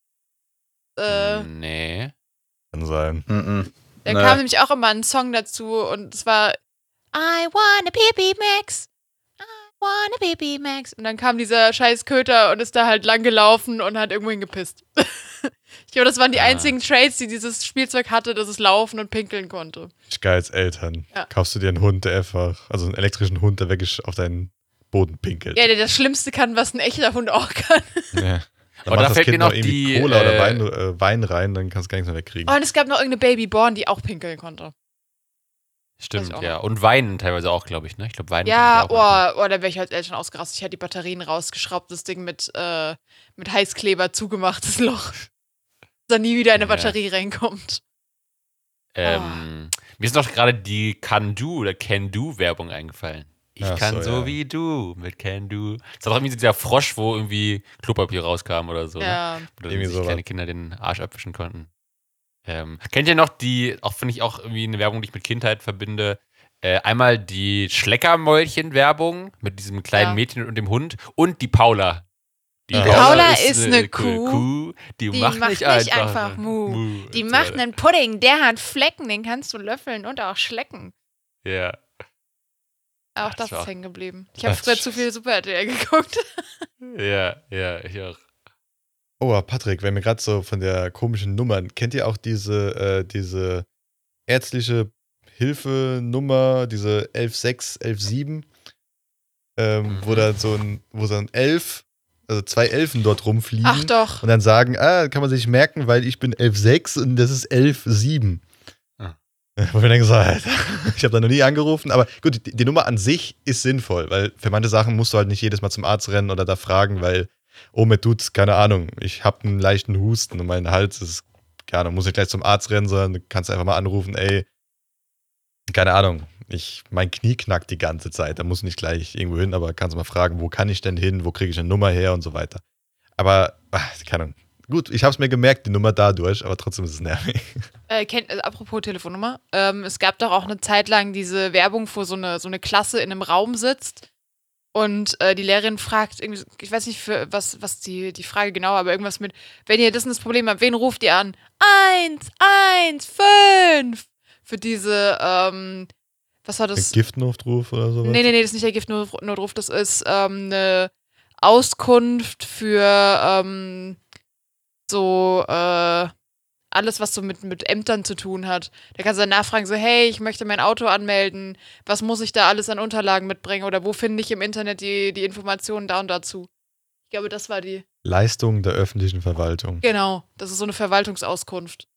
Äh, Nee. Kann sein. Mhm. da Nee. kam nämlich auch immer ein Song dazu und es war I want a Pippi Max. I want a Pippi Max. Und dann kam dieser scheiß Köter und ist da halt lang gelaufen und hat irgendwo hingepisst. [LAUGHS] ich glaube, das waren die Ah. einzigen Traits, die dieses Spielzeug hatte, dass es laufen und pinkeln konnte. Ich geil als Eltern. Ja. Kaufst du dir einen Hund, der einfach, also einen elektrischen Hund, der wirklich auf deinen Boden pinkelt. Ja, der das Schlimmste kann, was ein echter Hund auch kann. Ja. [LAUGHS] Dann Aber macht da das fällt Kind mir noch irgendwie die, Cola oder äh, Wein, äh, Wein rein, dann kannst du gar nichts mehr wegkriegen. Oh, und es gab noch irgendeine Babyborn, die auch pinkeln konnte. Stimmt, ja. Und Weinen teilweise auch, glaube ich, ne? Ich glaube, Weinen. Ja, oh, oh, da wäre ich als Eltern ausgerastet. Ich hätte die Batterien rausgeschraubt, das Ding mit, äh, mit Heißkleber zugemachtes Loch. Dass da nie wieder eine Ja. Batterie reinkommt. Ähm, Mir ist noch gerade die Can-Do oder Can-Do-Werbung eingefallen. Ich Ach kann so, so, ja. wie du mit Can-Do. Das war doch irgendwie dieser Frosch, wo irgendwie Klopapier rauskam oder so. Ne? Ja. Oder Irgendwie sich sowas. kleine Kinder den Arsch abwischen konnten. Ähm, kennt ihr noch die, auch finde ich auch irgendwie eine Werbung, die ich mit Kindheit verbinde, äh, einmal die Schleckermäulchen-Werbung mit diesem kleinen Ja. Mädchen und dem Hund und die Paula. Die Ah. Paula ist eine Kuh, die, Die macht, nicht einfach, Mu. Die und so macht einen Pudding, der hat Flecken, den kannst du löffeln und auch schlecken. Ja. Auch Das das ist hängen geblieben. Ich habe früher zu viel Super RTL geguckt. [LAUGHS] Ja, ja, ich auch. Oh, Patrick, wenn wir gerade so von der komischen Nummern, kennt ihr auch diese, äh, diese ärztliche Hilfenummer, diese 116, 117, ähm, wo Mhm. da so ein, wo so ein Elf, also zwei Elfen dort rumfliegen Ach doch. und dann sagen, ah, kann man sich merken, weil ich bin 116 und das ist 117. Ah. [LAUGHS] Wo wir dann gesagt, ich habe da noch nie angerufen, aber gut, die, die Nummer an sich ist sinnvoll, weil für manche Sachen musst du halt nicht jedes Mal zum Arzt rennen oder da fragen, weil, oh, mir tut's, keine Ahnung, ich habe einen leichten Husten und mein Hals ist, keine Ahnung, muss nicht gleich zum Arzt rennen, sondern du kannst einfach mal anrufen, ey, keine Ahnung, ich, mein Knie knackt die ganze Zeit, da muss nicht gleich irgendwo hin, aber kannst mal fragen, wo kann ich denn hin, wo kriege ich eine Nummer her und so weiter. Aber, ach, keine Ahnung. Gut, ich habe es mir gemerkt, die Nummer dadurch, aber trotzdem ist es nervig. [LAUGHS] Äh, kennt, äh, apropos Telefonnummer. Ähm, es gab doch auch eine Zeit lang diese Werbung, wo so eine, so eine Klasse in einem Raum sitzt und äh, die Lehrerin fragt, ich weiß nicht, für was, was die, die Frage genau, aber irgendwas mit, wenn ihr das und das Problem habt, wen ruft ihr an? Eins, eins, fünf. Für diese, ähm, was war das? Giftnotruf oder sowas? Nee, nee, nee, das ist nicht der Giftnotruf, das ist ähm, eine Auskunft für ähm, so äh, alles, was so mit, mit Ämtern zu tun hat. Da kannst du dann nachfragen, so, hey, ich möchte mein Auto anmelden, was muss ich da alles an Unterlagen mitbringen oder wo finde ich im Internet die, die Informationen da und dazu. Ich glaube, das war die. Leistung der öffentlichen Verwaltung. Genau, das ist so eine Verwaltungsauskunft.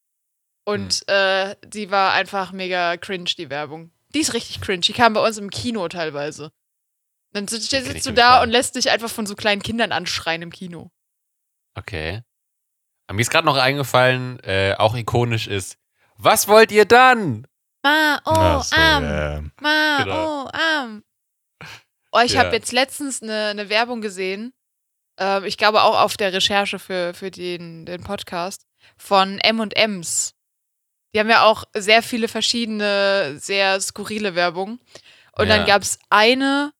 Und äh, die war einfach mega cringe, die Werbung. Die ist richtig cringe. Die kam bei uns im Kino teilweise. Dann sitzt, sitzt du da und lässt dich einfach von so kleinen Kindern anschreien im Kino. Okay. Aber mir ist gerade noch eingefallen, äh, auch ikonisch ist, was wollt ihr dann? Ma, oh, so, am. ja. Ma, Genau. oh, am. Oh, ich Ja. habe jetzt letztens eine, eine Werbung gesehen. Ähm, ich glaube auch auf der Recherche für, für den, den Podcast von M&M's. Die haben ja auch sehr viele verschiedene, sehr skurrile Werbungen. Und Ja. dann gab es eine,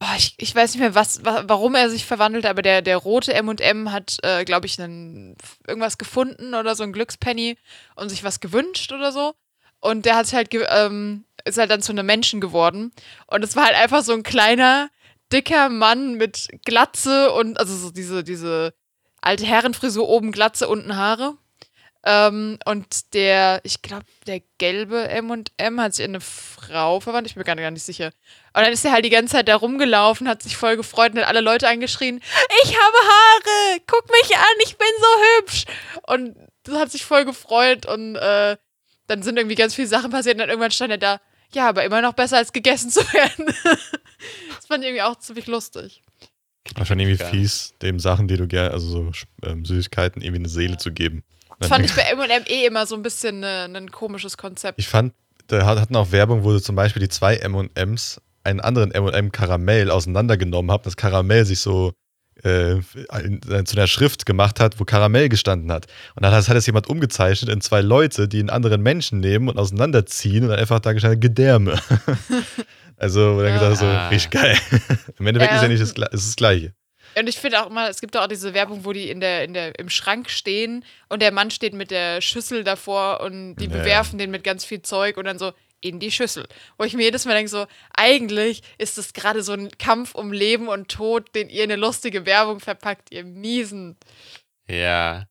boah, ich, ich weiß nicht mehr, was, wa- warum er sich verwandelt, aber der, der rote M&M hat, äh, glaube ich, einen, irgendwas gefunden oder so ein Glückspenny und sich was gewünscht oder so. Und der hat sich halt, ähm, ist halt dann zu einem Menschen geworden. Und es war halt einfach so ein kleiner, dicker Mann mit Glatze und, also so diese, diese alte Herrenfrisur oben Glatze, unten Haare. Ähm, und der, ich glaube, der gelbe M&M hat sich in eine Frau verwandelt. Ich bin mir gar gar nicht sicher. Und dann ist er halt die ganze Zeit da rumgelaufen, hat sich voll gefreut und hat alle Leute angeschrien, ich habe Haare, guck mich an, ich bin so hübsch. Und das hat sich voll gefreut und äh, dann sind irgendwie ganz viele Sachen passiert und dann irgendwann stand er da, ja, aber immer noch besser als gegessen zu werden. [LAUGHS] das fand ich irgendwie auch ziemlich lustig. Wahrscheinlich irgendwie fies, dem Sachen, die du gerne, also so ähm, Süßigkeiten, irgendwie eine Seele zu geben. Das fand ich bei M&M eh immer so ein bisschen äh, ein komisches Konzept. Ich fand, da hat- hatten auch Werbung, wo sie zum Beispiel die zwei M&M's einen anderen M&M Karamell auseinandergenommen haben, das Karamell sich so äh, in, äh, zu einer Schrift gemacht hat, wo Karamell gestanden hat. Und dann hat, hat das jemand umgezeichnet in zwei Leute, die einen anderen Menschen nehmen und auseinanderziehen und dann einfach da gestanden Gedärme. [LAUGHS] also, wo dann gedacht so, Ah. richtig geil. [LAUGHS] Im Endeffekt Ja. ist ja nicht das, ist das Gleiche. Und ich finde auch immer, es gibt auch diese Werbung, wo die in der, in der, im Schrank stehen und der Mann steht mit der Schüssel davor und die bewerfen den mit ganz viel Zeug und dann so in die Schüssel. Wo ich mir jedes Mal denke, so, eigentlich ist das gerade so ein Kampf um Leben und Tod, den ihr in eine lustige Werbung verpackt, ihr Miesen. Ja.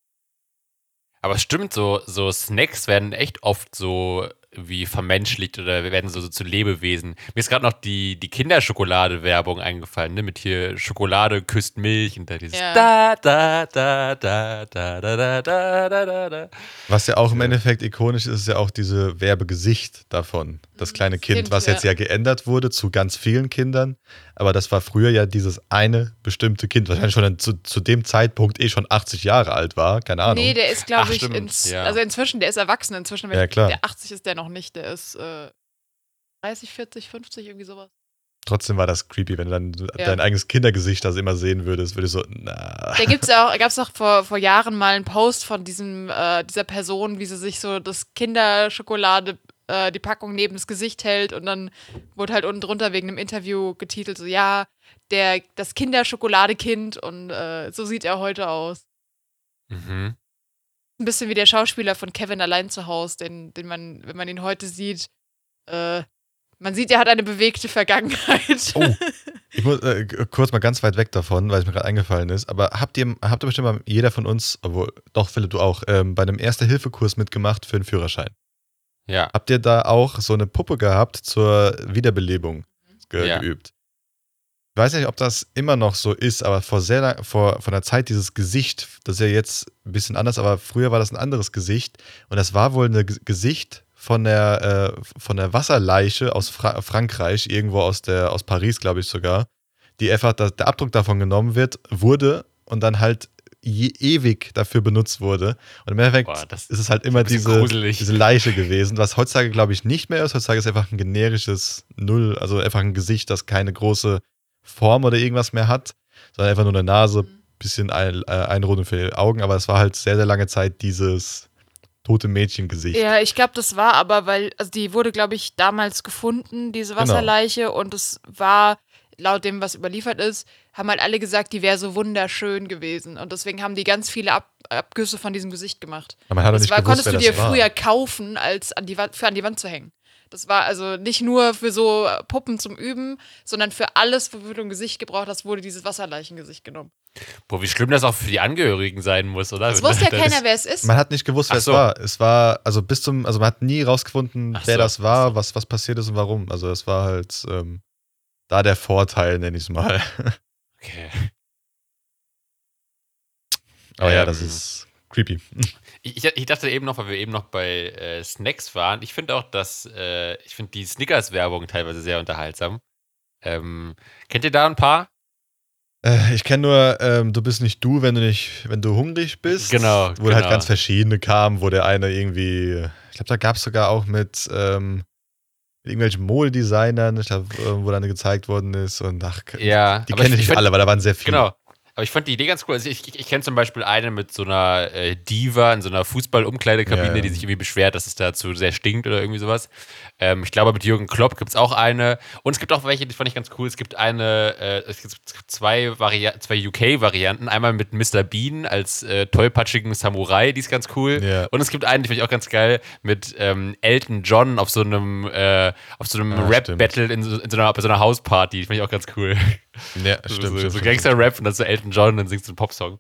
Aber es stimmt, so, so Snacks werden echt oft so wie vermenschlicht oder werden so, so zu Lebewesen. Mir ist gerade noch die, die Kinderschokolade-Werbung eingefallen, ne? Mit hier Schokolade küsst Milch und da dieses Ja. da, da, da, da, da, da, da, da, da, da. Was ja auch im Endeffekt ikonisch ist, ist ja auch diese Werbegesicht davon. Das kleine Das Kind, Kind, was ja. jetzt ja geändert wurde zu ganz vielen Kindern. Aber das war früher ja dieses eine bestimmte Kind, wahrscheinlich schon zu, zu dem Zeitpunkt eh schon 80 Jahre alt war. Keine Ahnung. Nee, der ist, glaube ich, ins, ja. also inzwischen, der ist erwachsen inzwischen. Ja, klar. Der 80 ist der noch nicht, der ist äh, 30, 40, 50, irgendwie sowas. Trotzdem war das creepy, wenn du dann Ja. dein eigenes Kindergesicht das immer sehen würdest, würde ich so, na. Da gibt's ja auch, gab's auch vor, vor Jahren mal einen Post von diesem, äh, dieser Person, wie sie sich so das Kinderschokolade äh, die Packung neben das Gesicht hält und dann wurde halt unten drunter wegen einem Interview getitelt, so ja, der, das Kinderschokoladekind und äh, so sieht er heute aus. Mhm. Ein bisschen wie der Schauspieler von Kevin allein zu Hause, den, den man, wenn man ihn heute sieht, äh, man sieht, er hat eine bewegte Vergangenheit. Oh. [LAUGHS] Ich muss äh, kurz mal ganz weit weg davon, weil es mir gerade eingefallen ist. Aber habt ihr, habt ihr bestimmt mal jeder von uns, obwohl, doch, Philipp, du auch, ähm, bei einem Erste-Hilfe-Kurs mitgemacht für einen Führerschein? Ja. Habt ihr da auch so eine Puppe gehabt zur Wiederbelebung ge Ja. geübt? Ich weiß nicht, ob das immer noch so ist, aber vor sehr lang, vor, vor einer Zeit dieses Gesicht, das ist ja jetzt ein bisschen anders, aber früher war das ein anderes Gesicht. Und das war wohl ein Gesicht von der, äh, von der Wasserleiche aus Fra Frankreich, irgendwo aus, der, aus Paris, glaube ich sogar, die einfach, der Abdruck davon genommen wird, wurde und dann halt je, ewig dafür benutzt wurde. Und im Endeffekt Boah, das ist es halt immer diese, diese Leiche gewesen, was heutzutage, glaube ich, nicht mehr ist. Heutzutage ist einfach ein generisches Null, also einfach ein Gesicht, das keine große Form oder irgendwas mehr hat, sondern einfach nur eine Nase, bisschen ein, äh, Einrundung für die Augen. Aber es war halt sehr, sehr lange Zeit dieses tote Mädchengesicht. Ja, ich glaube, das war aber, weil, also die wurde, glaube ich, damals gefunden, diese Genau. Wasserleiche, und es war, laut dem, was überliefert ist, haben halt alle gesagt, die wäre so wunderschön gewesen. Und deswegen haben die ganz viele Ab Abgüsse von diesem Gesicht gemacht. Aber man hat doch Das nicht war, gewusst, konntest wer du dir das war. früher kaufen, als an die Wand, für an die Wand zu hängen. Das war also nicht nur für so Puppen zum Üben, sondern für alles, wofür du ein Gesicht gebraucht hast, wurde dieses Wasserleichengesicht genommen. Boah, wie schlimm das auch für die Angehörigen sein muss, oder? Es wusste ja keiner, wer es ist. Man hat nicht gewusst, wer Ach es so. war. Es war, also bis zum, also man hat nie rausgefunden, Ach wer so, das war, so. was, was passiert ist und warum. Also es war halt ähm, da der Vorteil, nenne ich es mal. Okay. Aber ja, Ähm, das ist creepy. Ich, ich dachte eben noch, weil wir eben noch bei äh, Snacks waren, ich finde auch, dass äh, ich finde die Snickers-Werbung teilweise sehr unterhaltsam. Ähm, kennt ihr da ein paar? Äh, ich kenne nur, ähm, du bist nicht du, wenn du nicht, wenn du hungrig bist. Genau, Wo halt genau. ganz verschiedene kamen, wo der eine irgendwie, ich glaube, da gab es sogar auch mit, ähm, mit irgendwelchen Modedesignern, ich äh, wo dann gezeigt worden ist und ach, Ja, die kenne ich ich nicht alle, weil da waren sehr viele. Genau. Aber ich fand die Idee ganz cool. Also ich, ich, ich kenne zum Beispiel eine mit so einer äh, Diva in so einer Fußball-Umkleidekabine, Ja, ja. die sich irgendwie beschwert, dass es dazu sehr stinkt oder irgendwie sowas. Ähm, ich glaube, mit Jürgen Klopp gibt es auch eine. Und es gibt auch welche, die fand ich ganz cool. Es gibt eine, äh, es gibt zwei, Vari zwei UK-Varianten. Einmal mit Mr. Bean als äh, tollpatschigen Samurai, die ist ganz cool. Ja. Und es gibt eine, die finde ich auch ganz geil, mit ähm, Elton John auf so einem, äh, auf so einem Ah, Rap-Battle in, so, in so einer, bei so einer Hausparty. Die finde ich auch ganz cool. Ja, [LAUGHS] So- stimmt. so, so stimmt. Gangster-Rap und dann so Elton John und dann singst du einen Popsong.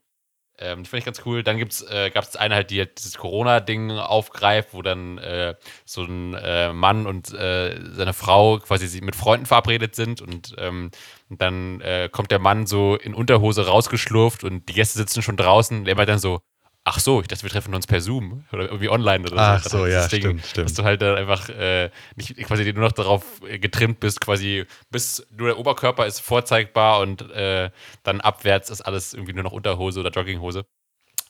Ähm, das finde ich ganz cool. Dann äh, gab es eine halt, die halt dieses Corona-Ding aufgreift, wo dann äh, so ein äh, Mann und äh, seine Frau quasi mit Freunden verabredet sind und, ähm, und dann äh, kommt der Mann so in Unterhose rausgeschlurft und die Gäste sitzen schon draußen und er meint dann so, ach so, ich dachte, wir treffen uns per Zoom oder irgendwie online oder so. Ach Das so, ja, Ding, stimmt, stimmt. Dass du halt dann einfach äh, nicht quasi nur noch darauf äh, getrimmt bist, quasi bis nur der Oberkörper ist vorzeigbar und äh, dann abwärts ist alles irgendwie nur noch Unterhose oder Jogginghose.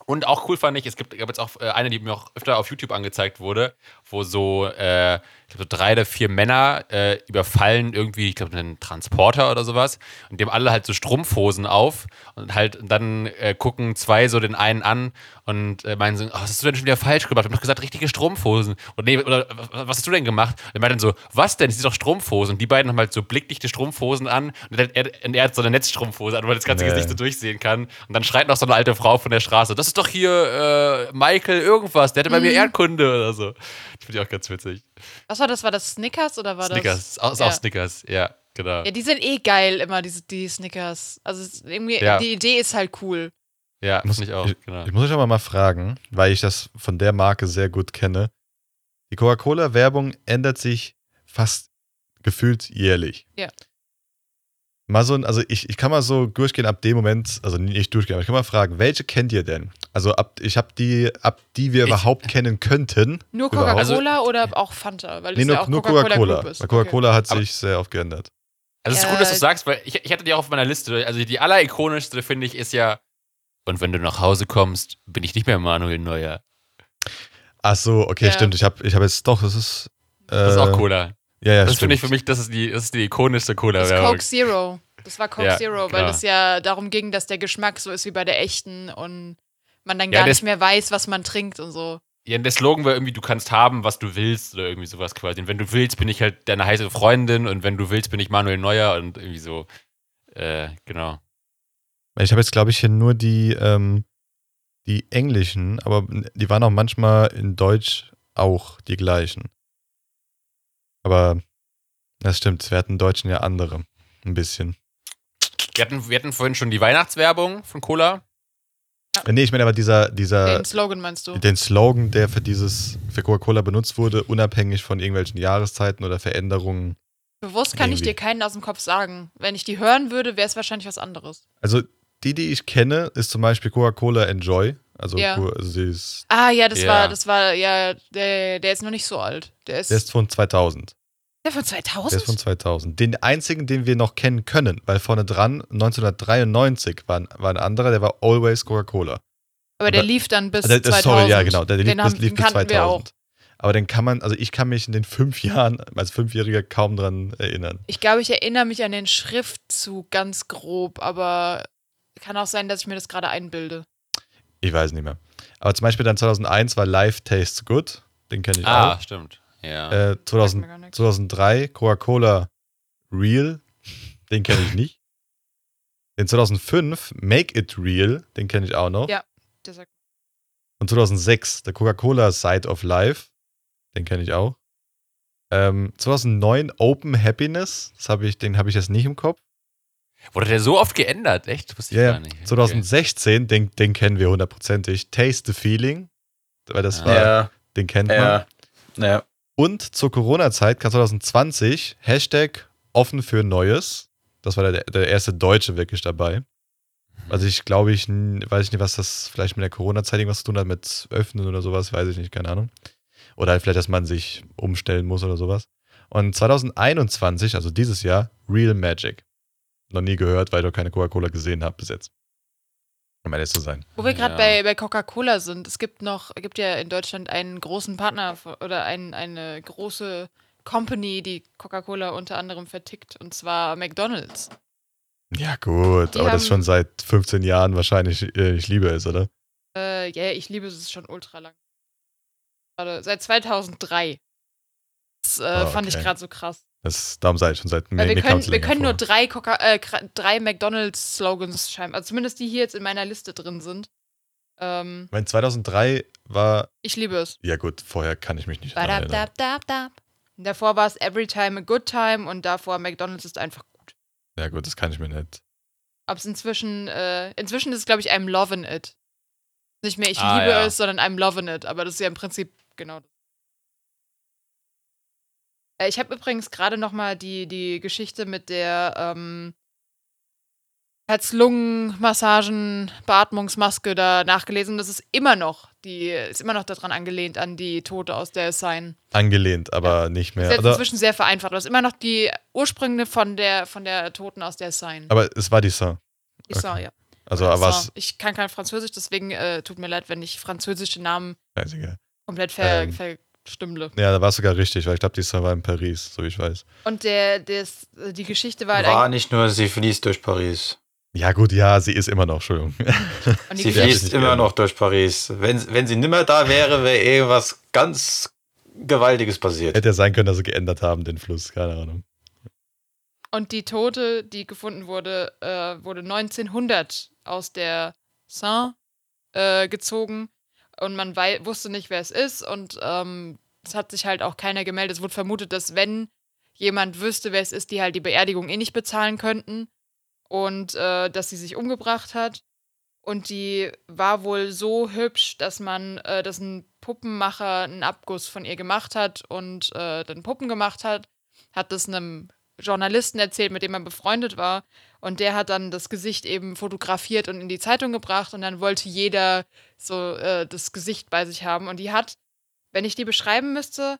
Und auch cool fand ich, es gibt, gab jetzt auch äh, eine, die mir auch öfter auf YouTube angezeigt wurde, wo so, äh, ich glaub, so drei oder vier Männer äh, überfallen irgendwie, ich glaube, einen Transporter oder sowas und dem alle halt so Strumpfhosen auf und halt und dann äh, gucken zwei so den einen an und äh, meinen so, oh, was hast du denn schon wieder falsch gemacht? Ich hab doch gesagt, richtige Strumpfhosen. Und nee, oder was hast du denn gemacht? Und er meint dann so, was denn? Das sind doch Strumpfhosen. Und die beiden haben halt so blickdichte Strumpfhosen an und er, er, und er hat so eine Netzstrumpfhose an, wo man das ganze Nee. Gesicht so durchsehen kann. Und dann schreit noch so eine alte Frau von der Straße, das ist doch hier äh, Michael irgendwas, der hatte bei mir Erdkunde oder so. Das finde ich auch ganz witzig. Was war das? War das Snickers oder war Snickers, das? auch, ist ja. auch Snickers, ja, genau. Ja, die sind eh geil, immer diese die Snickers. Also irgendwie, Ja. die Idee ist halt cool. Ja, muss- finde ich auch, ich- genau. Ich muss euch aber mal fragen, weil ich das von der Marke sehr gut kenne. Die Coca-Cola-Werbung ändert sich fast gefühlt jährlich. Ja. Mal so, ein- also ich, ich kann mal so durchgehen ab dem Moment, also nicht durchgehen, aber ich kann mal fragen, welche kennt ihr denn? Also ab, ich habe die, ab die wir Ich- überhaupt kennen könnten. Nur. Coca-Cola oder auch Fanta? Weil Nee, es nur, ja auch nur Coca-Cola Coca-Cola. Coca-Cola hat Aber- sich sehr oft geändert. Also es ist gut, dass du Äh, sagst, weil ich, ich hatte die auch auf meiner Liste. Also die allerikonischste, finde ich, ist ja, und wenn du nach Hause kommst, bin ich nicht mehr Manuel Neuer. Ach so, okay, Ja. stimmt. Ich habe ich hab jetzt doch, das ist. Äh, Das ist auch Cola. Ja, ja, das finde ich für mich, das ist die, das ist die ikonischste Das ist Cola-Werbung. Coke Zero. Das war Coke Ja, Zero, weil es ja darum ging, dass der Geschmack so ist wie bei der echten und man dann Ja, gar nicht mehr weiß, was man trinkt und so. Ja, der Slogan war irgendwie, du kannst haben, was du willst oder irgendwie sowas quasi. Und wenn du willst, bin ich halt deine heiße Freundin und wenn du willst, bin ich Manuel Neuer und irgendwie so. Äh, genau. Ich habe jetzt, glaube ich, hier nur die, ähm, die englischen, aber die waren auch manchmal in Deutsch auch die gleichen. Aber das stimmt, wir hatten in Deutschen ja andere. Ein bisschen. Wir hatten, wir hatten vorhin schon die Weihnachtswerbung von Cola. Äh, Nee, ich meine aber dieser, dieser, Den Slogan meinst du? den Slogan, der für dieses, für Coca-Cola benutzt wurde, unabhängig von irgendwelchen Jahreszeiten oder Veränderungen. Bewusst kann ich irgendwie. dir keinen aus dem Kopf sagen. Wenn ich die hören würde, wäre es wahrscheinlich was anderes. Also die, die ich kenne, ist zum Beispiel Coca-Cola Enjoy. Also, Ja. Co- also sie ist, Ah, ja, das Ja. war, das war, ja, der, der ist noch nicht so alt. Der ist, der ist von 2000. der von Der ist 2000? von 2000. Den einzigen, den wir noch kennen können, weil vorne dran 1993 war, ein- war ein anderer, der war Always Coca-Cola. Aber der da- lief dann bis Also, äh, 2000. Sorry, ja, genau. Der lief, den das haben, lief bis kannten wir auch. 2000. Aber den kann man, also ich kann mich in den fünf Jahren als Fünfjähriger kaum dran erinnern. Ich glaube, ich erinnere mich an den Schriftzug ganz grob, aber kann auch sein, dass ich mir das gerade einbilde. Ich weiß nicht mehr. Aber zum Beispiel dann 2001 war Life Tastes Good. Den kenne ich Ah, auch. stimmt. Ja. Äh, 2000, Sagt mir gar nichts. 2003 Coca-Cola Real. Den kenne ich nicht. Den 2005 Make It Real. Den kenne ich auch noch. Ja. Der sagt, Und 2006 der Coca-Cola Side of Life. Den kenne ich auch. Ähm, 2009 Open Happiness. Das hab ich, den habe ich jetzt nicht im Kopf. Wurde der so oft geändert? Echt? Wusste ich Ja, gar ja. nicht. Okay. 2016, den, den kennen wir hundertprozentig. Taste the Feeling. Weil das Ah. war, Ja, den kennt man. ja, ja. Und zur Corona-Zeit kam 2020 Hashtag offen für Neues. Das war der, der erste Deutsche wirklich dabei. Also ich glaube, ich weiß ich nicht, was das vielleicht mit der Corona-Zeit irgendwas zu tun hat, mit Öffnen oder sowas, weiß ich nicht, keine Ahnung. Oder halt vielleicht, dass man sich umstellen muss oder sowas. Und 2021, also dieses Jahr, Real Magic. Noch nie gehört, weil ich noch keine Coca-Cola gesehen habe bis jetzt. Um ehrlich zu sein. Wo wir gerade Ja. bei, bei Coca-Cola sind, es gibt noch, gibt ja in Deutschland einen großen Partner oder ein, eine große Company, die Coca-Cola unter anderem vertickt, und zwar McDonalds. Ja, gut, Die aber das schon seit 15 Jahren wahrscheinlich, äh, ich liebe es, oder? Äh, ja, ich liebe es, es ist schon ultra lang. Warte, seit 2003. Das äh, Ah, fand ich okay. gerade so krass. Das, darum sage ich schon seit Weil wir können, wir können nur drei, Coca äh, drei McDonalds-Slogans schreiben. Also zumindest die hier jetzt in meiner Liste drin sind. Ähm, Ich meine, 2003 war, ich liebe es. ja gut, vorher kann ich mich nicht erinnern. Badabdabdabdab. Davor war es Every Time a Good Time und davor McDonalds ist einfach gut. Ja gut, das kann ich mir nicht. Ob es inzwischen, äh, inzwischen ist es, glaube ich, I'm loving it. Nicht mehr ich Ah, liebe ja. es, sondern I'm loving it. Aber das ist ja im Prinzip genau das. Äh, Ich habe übrigens gerade noch mal die, die Geschichte mit der ähm, Herz-Lungen-Massagen, Beatmungsmaske da nachgelesen. Das ist immer noch, die ist immer noch daran angelehnt an die Tote aus der Sign. Angelehnt, aber nicht Ist mehr. jetzt Oder, inzwischen sehr vereinfacht. aber es ist immer noch die Ursprünge von der, von der Toten aus der Sign. aber es war die Saint. Ich sag ja. Also was. Ich kann kein Französisch, deswegen äh, tut mir leid, wenn ich französische Namen komplett ver Ähm. Verstümmle. Ja, da war es sogar richtig, weil ich glaube, die Saint war in Paris, so wie ich weiß. Und der, des, äh, die Geschichte war halt War nicht nur, sie fließt durch Paris. Ja gut, ja, sie ist immer noch, Entschuldigung. Sie fließt immer noch durch Paris. Wenn, wenn sie nimmer da wäre, wäre irgendwas ganz Gewaltiges passiert. Hätte ja sein können, dass sie geändert haben, den Fluss, keine Ahnung. und die Tote, die gefunden wurde, äh, wurde 1900 aus der Saint äh, gezogen. Und man wusste nicht, wer es ist. Und ähm, es hat sich halt auch keiner gemeldet. Es wurde vermutet, dass wenn jemand wüsste, wer es ist, die halt die Beerdigung eh nicht bezahlen könnten. Und äh, dass sie sich umgebracht hat. Und die war wohl so hübsch, dass man, äh, dass ein Puppenmacher einen Abguss von ihr gemacht hat und äh, dann Puppen gemacht hat. Hat das einem Journalisten erzählt, mit dem er befreundet war. Und der hat dann das Gesicht eben fotografiert und in die Zeitung gebracht. Und dann wollte jeder so äh, das Gesicht bei sich haben. Und die hat, wenn ich die beschreiben müsste,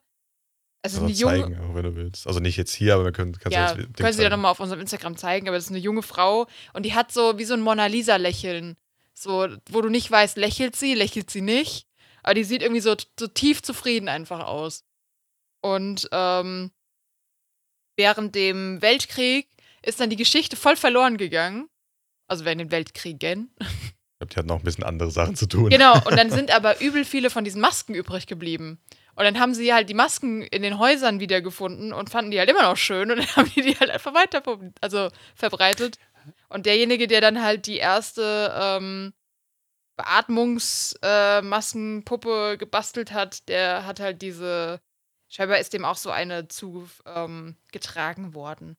also Also eine junge, zeigen, auch wenn du willst. Also nicht jetzt hier, aber wir können, kannst ja, du das können Sie ja zeigen. nochmal auf unserem Instagram zeigen, aber das ist eine junge Frau und die hat so wie so ein Mona Lisa-Lächeln. So, wo du nicht weißt, lächelt sie, lächelt sie nicht. Aber die sieht irgendwie so, so tief zufrieden einfach aus. Und ähm, während dem Weltkrieg ist dann die Geschichte voll verloren gegangen. Also während den Weltkriegen. glaube, die hatten noch ein bisschen andere Sachen zu tun. Genau, und dann [LAUGHS] sind aber übel viele von diesen Masken übrig geblieben. Und dann haben sie halt die Masken in den Häusern wiedergefunden und fanden die halt immer noch schön und [LAUGHS] dann haben die die halt einfach weiter also verbreitet. Und derjenige, der dann halt die erste ähm, Beatmungsmaskenpuppe gebastelt hat, der hat halt diese. Scheinbar ist dem auch so eine zu ähm, getragen worden.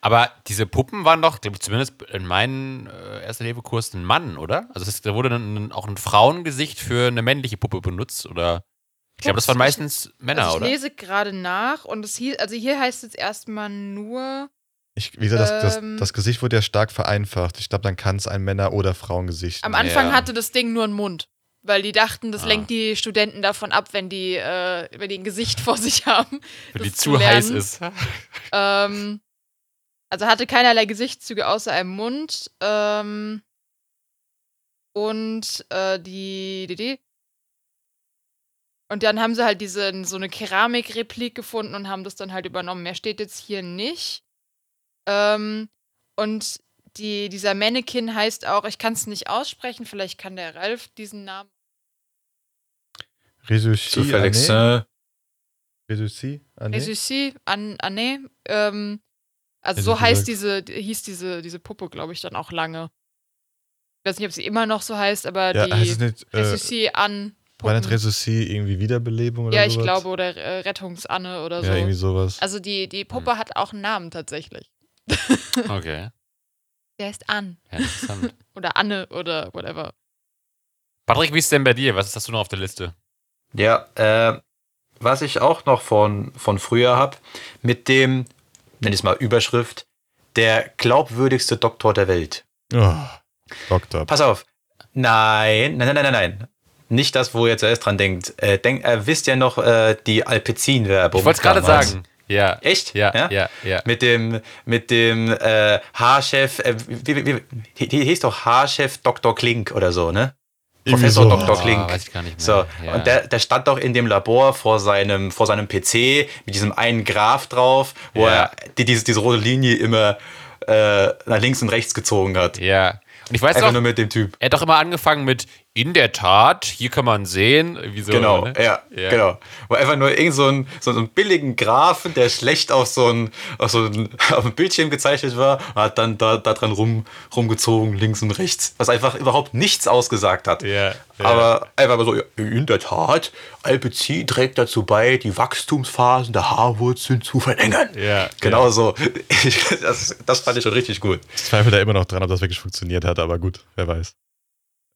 Aber diese Puppen waren doch, ich, zumindest in meinem äh, erster Lehrkurs ein Mann, oder? Also es, da wurde dann auch ein Frauengesicht für eine männliche Puppe benutzt, oder? Ich glaube, das waren meistens Männer, also ich oder? lese gerade nach und es hieß, also hier heißt es erstmal nur. Ich, wie gesagt, das, Ähm. das, das Gesicht wurde ja stark vereinfacht. Ich glaube, dann kann es ein Männer- oder Frauengesicht. Am Anfang Ja. hatte das Ding nur einen Mund. Weil die dachten, das Ah. lenkt die Studenten davon ab, wenn die, äh, wenn die ein Gesicht [LAUGHS] vor sich haben. Wenn die zu zu heiß ist. Ähm, also hatte keinerlei Gesichtszüge außer einem Mund. Ähm, und äh, die, die, die. Und dann haben sie halt diese, so eine Keramikreplik gefunden und haben das dann halt übernommen. Mehr steht jetzt hier nicht. Ähm, und die, dieser Mannequin heißt auch, ich kann es nicht aussprechen, vielleicht kann der Ralf diesen Namen. Resusci, Zufällig. Anne? Äh, Resusci, Anne? Resusci, an, Anne. Ähm, also Hätte so heißt gesagt. diese, hieß diese, diese Puppe, glaube ich, dann auch lange. Ich weiß nicht, ob sie immer noch so heißt, aber Ja, die heißt es nicht, äh, Resusci an war nicht Puppen. Resusci irgendwie Wiederbelebung oder Ja, ich sowas? glaube, oder äh, Rettungsanne oder so. Ja, irgendwie sowas. Also die, die Puppe hat auch einen Namen tatsächlich. [LAUGHS] Okay. Der heißt An. Ja, interessant. [LAUGHS] Oder Anne oder whatever. Patrick, wie ist denn bei dir? Was hast du noch auf der Liste? Ja, äh, was ich auch noch von, von früher habe, mit dem, nenn ich es mal Überschrift, der glaubwürdigste Doktor der Welt. oh, Doktor. Pass auf. Nein, nein, nein, nein, nein, nein. Nicht das, wo ihr zuerst dran denkt. Äh, denk, äh, wisst ihr noch äh, die Alpecin-Werbung? Ich wollte es gerade sagen. Ja. Echt? Ja, ja, ja. Mit dem, mit dem äh, Haarchef, äh, wie, wie, wie, hieß doch Haarchef Dr. Klink oder so, ne? Professor so. Dr. Oh, Klink. weiß ich gar nicht mehr. So, ja. und der, der stand doch in dem Labor vor seinem, vor seinem PC mit diesem einen Graph drauf, wo Ja. er die, diese, diese rote Linie immer äh, nach links und rechts gezogen hat. Ja. Und ich weiß Einfach auch, nur mit dem Typ. er hat doch immer angefangen mit, in der Tat, hier kann man sehen, wie so. genau, ne? ja, Ja. genau. Wo einfach nur irgend so ein, so einen billigen Graphen, der schlecht auf so ein, auf so ein, [LAUGHS] auf ein Bildschirm gezeichnet war, und hat dann da, da dran rum, rumgezogen, links und rechts, was einfach überhaupt nichts ausgesagt hat. Ja, ja. Aber einfach so, ja, in der Tat, Alpecin trägt dazu bei, die Wachstumsphasen der Haarwurzeln zu verlängern. Ja, Genau ja. so. Ich, [LAUGHS] das, das fand ich schon richtig gut. Ich zweifle da immer noch dran, ob das wirklich funktioniert hat, aber gut, wer weiß.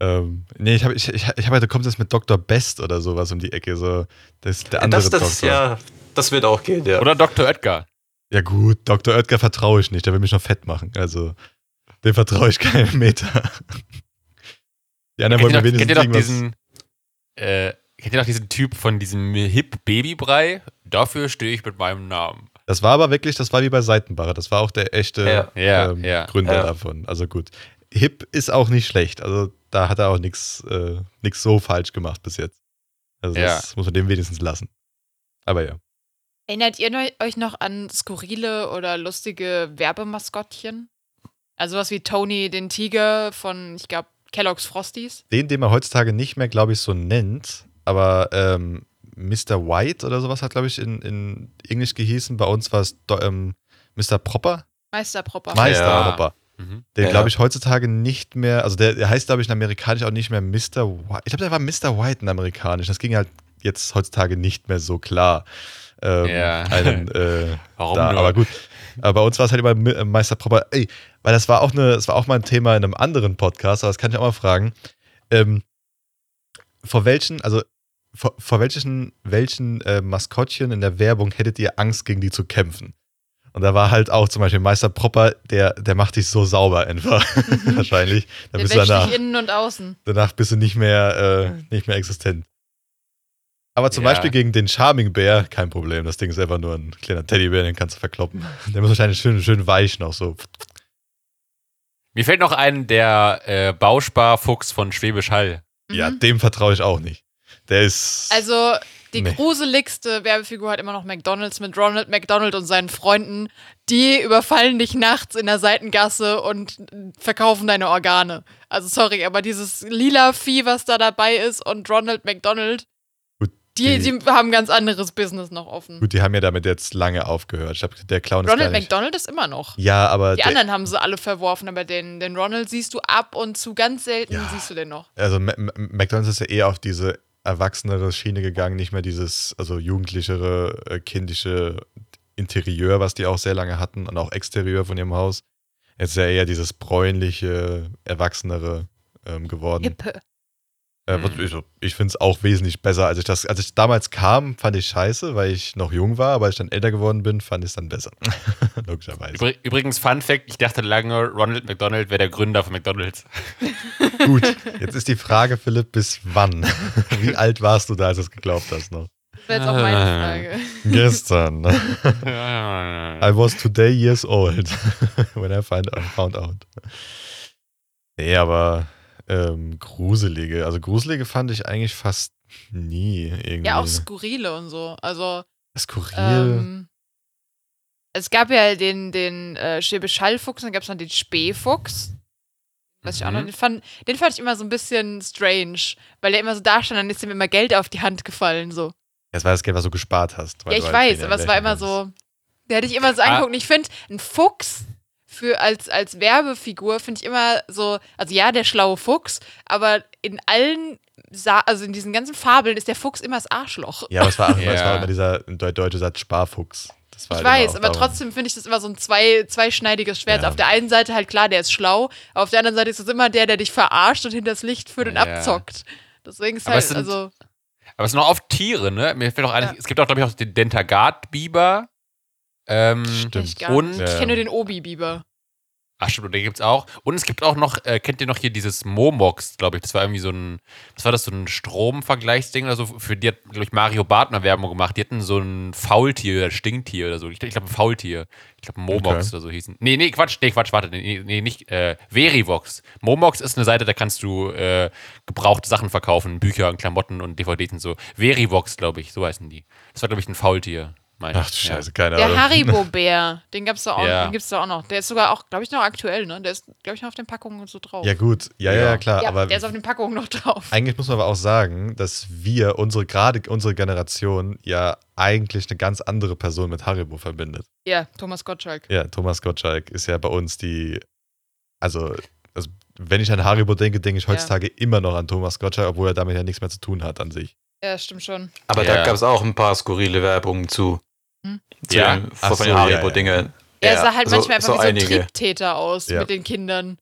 Ähm, nee, ich habe ich, ich, ich hab, da kommt das mit Dr. Best oder sowas um die Ecke, so das ist der andere Das, das, Doktor. ja, das wird auch gehen, ja. Oder Dr. Oetker. Ja gut, Dr. Oetker vertraue ich nicht, der will mich noch fett machen. Also, dem vertraue ich keinen Meter. [LAUGHS] Die anderen wollen mir wenigstens kennt ihr noch diesen, äh, kennt ihr noch diesen Typ von diesem Hip-Babybrei? Dafür stehe ich mit meinem Namen. Das war aber wirklich, das war wie bei Seitenbacher. Das war auch der echte ja, ähm, ja, Gründer ja. davon. Also gut. Hip ist auch nicht schlecht. Also da hat er auch nichts äh, nix so falsch gemacht bis jetzt. Also Ja. das muss man dem wenigstens lassen. Aber ja. Erinnert ihr euch noch an skurrile oder lustige Werbemaskottchen? Also was wie Tony den Tiger von, ich glaube, Kellogg's Frosties? Den, den man heutzutage nicht mehr, glaube ich, so nennt, aber ähm, Mr. White oder sowas hat, glaube ich, in, in Englisch gehießen. Bei uns war es ähm, Mr. Proper. Meister Propper. Meister Ja. Proper. Mhm. Den Ja. glaube ich heutzutage nicht mehr, also der, der heißt, glaube ich, in Amerikanisch auch nicht mehr Mr. White. Ich glaube, der war Mr. White in Amerikanisch. Das ging halt jetzt heutzutage nicht mehr so klar. Ähm, Ja. Einen, [LAUGHS] äh, Warum da, nur? aber gut. Aber bei uns war es halt immer äh, Meister Proper. Ey, weil das war auch eine, das war auch mal ein Thema in einem anderen Podcast, aber das kann ich auch mal fragen. Ähm, vor welchen, also vor, vor welchen, welchen äh, Maskottchen in der Werbung hättet ihr Angst, gegen die zu kämpfen? Und da war halt auch zum Beispiel Meister Propper, der, der macht dich so sauber einfach. [LAUGHS] [LAUGHS] Wahrscheinlich. Da Der bist wäscht danach, dich innen und außen. danach bist du nicht mehr, äh, nicht mehr existent. Aber zum Ja. Beispiel gegen den Charming Bär, kein Problem. Das Ding ist einfach nur ein kleiner Teddybär, den kannst du verkloppen. [LAUGHS] Der muss wahrscheinlich schön, schön weich noch so. Mir fällt noch ein, der äh, Bausparfuchs von Schwäbisch Hall. Ja, Mhm. dem vertraue ich auch nicht. Der ist. Also, Die Nee. gruseligste Werbefigur hat immer noch McDonalds mit Ronald McDonald und seinen Freunden. Die überfallen dich nachts in der Seitengasse und verkaufen deine Organe. Also sorry, aber dieses lila Vieh, was da dabei ist und Ronald McDonald, Gut, die, die haben ganz anderes Business noch offen. Gut, die haben ja damit jetzt lange aufgehört. Ich glaube, der Clown ist Ronald gar nicht. McDonald ist immer noch. Ja, aber Die der, anderen haben sie alle verworfen, aber den, den Ronald siehst du ab und zu ganz selten Ja. siehst du den noch. also Ma- Ma- McDonalds ist ja eher auf diese erwachsenere Schiene gegangen, nicht mehr dieses, also jugendlichere, äh, kindische Interieur, was die auch sehr lange hatten und auch Exterieur von ihrem Haus. Jetzt ist ja eher dieses bräunliche, erwachsenere ähm, geworden. Hippe. Äh, was, Mhm. ich ich finde es auch wesentlich besser. Als ich das, als ich damals kam, fand ich scheiße, weil ich noch jung war, aber als ich dann älter geworden bin, fand ich es dann besser. [LAUGHS] Logischerweise. Übr- Übrigens, Fun Fact: Ich dachte lange, Ronald McDonald wäre der Gründer von McDonalds. [LAUGHS] Gut, jetzt ist die Frage, Philipp, bis wann? [LAUGHS] Wie alt warst du da, als du es geglaubt hast noch? Das wäre jetzt auch meine Ah. Frage. Gestern. I was today years old when I find, found out. Nee, aber ähm, gruselige. Also gruselige fand ich eigentlich fast nie irgendwie. Ja, auch skurrile und so. Also, Skurril. ähm, es gab ja den, den äh, Schwäbisch Schallfuchs, dann gab es noch den Spähfuchs. Was ich auch noch, Mhm. den fand, den fand ich immer so ein bisschen strange, weil der immer so da stand, dann ist ihm immer Geld auf die Hand gefallen, so. das war das Geld, was du gespart hast. Ja, ich halt weiß, aber es war immer so, der hätte ich immer so Ah. angeguckt. Und ich finde, ein Fuchs für als, als Werbefigur finde ich immer so, also ja, der schlaue Fuchs, aber in allen, Sa also in diesen ganzen Fabeln ist der Fuchs immer das Arschloch. Ja, aber es war, immer, es Ja. war immer dieser deu- deutsche Satz Sparfuchs. Das war Ich halt immer weiß, aber darum. trotzdem finde ich das immer so ein zwei, zweischneidiges Schwert. Ja. Auf der einen Seite halt klar, der ist schlau, aber auf der anderen Seite ist es immer der, der dich verarscht und hinters Licht führt und Ja. abzockt. Deswegen ist Aber halt, es sind- also, Aber es sind auch oft Tiere, ne? Mir fällt auch ein, Ja. es gibt auch, glaube ich, auch den Dentagard-Biber. Ähm, Stimmt. ich Und-. Ja, Ich ja. kenne nur den Obi-Biber. Ach stimmt, den gibt's auch. Und es gibt auch noch, äh, kennt ihr noch hier dieses Momox, glaube ich. Das war irgendwie so ein, was war das, so ein Stromvergleichsding oder so. Für die hat, glaube ich, Mario Barth mal Werbung gemacht. Die hatten so ein Faultier oder Stinktier oder so. Ich, ich glaube, ein Faultier. Ich glaube, Momox Okay. oder so hießen. Nee, nee, Quatsch, nee, Quatsch, warte, nee, nee nicht, äh, Verivox. Momox ist eine Seite, da kannst du äh, gebrauchte Sachen verkaufen, Bücher und Klamotten und DVDs und so. Verivox, glaube ich, so heißen die. Das war, glaube ich, ein Faultier. Meine Ach du ich. Ja. Scheiße, keine Der Ahnung. Haribo-Bär, [LAUGHS] den gab's da auch, Ja. den gibt's da auch noch. Der ist sogar auch, glaube ich, noch aktuell, ne? Der ist, glaube ich, noch auf den Packungen so drauf. Ja, gut. Ja, ja, Ja. klar. Ja, aber der ist auf den Packungen noch drauf. eigentlich muss man aber auch sagen, dass wir, unsere, gerade unsere Generation, ja eigentlich eine ganz andere Person mit Haribo verbindet. Ja, Thomas Gottschalk. Ja, Thomas Gottschalk ist ja bei uns die, also, also wenn ich an Haribo denke, denke ich Ja. heutzutage immer noch an Thomas Gottschalk, obwohl er damit ja nichts mehr zu tun hat an sich. Ja, stimmt schon. Aber Ja. da gab es auch ein paar skurrile Werbungen zu. Hm? zu Ja. den, von so, den ja, Haribo-Dingen. Er sah halt so- manchmal einfach so wie so ein einige. Triebtäter aus Ja. mit den Kindern.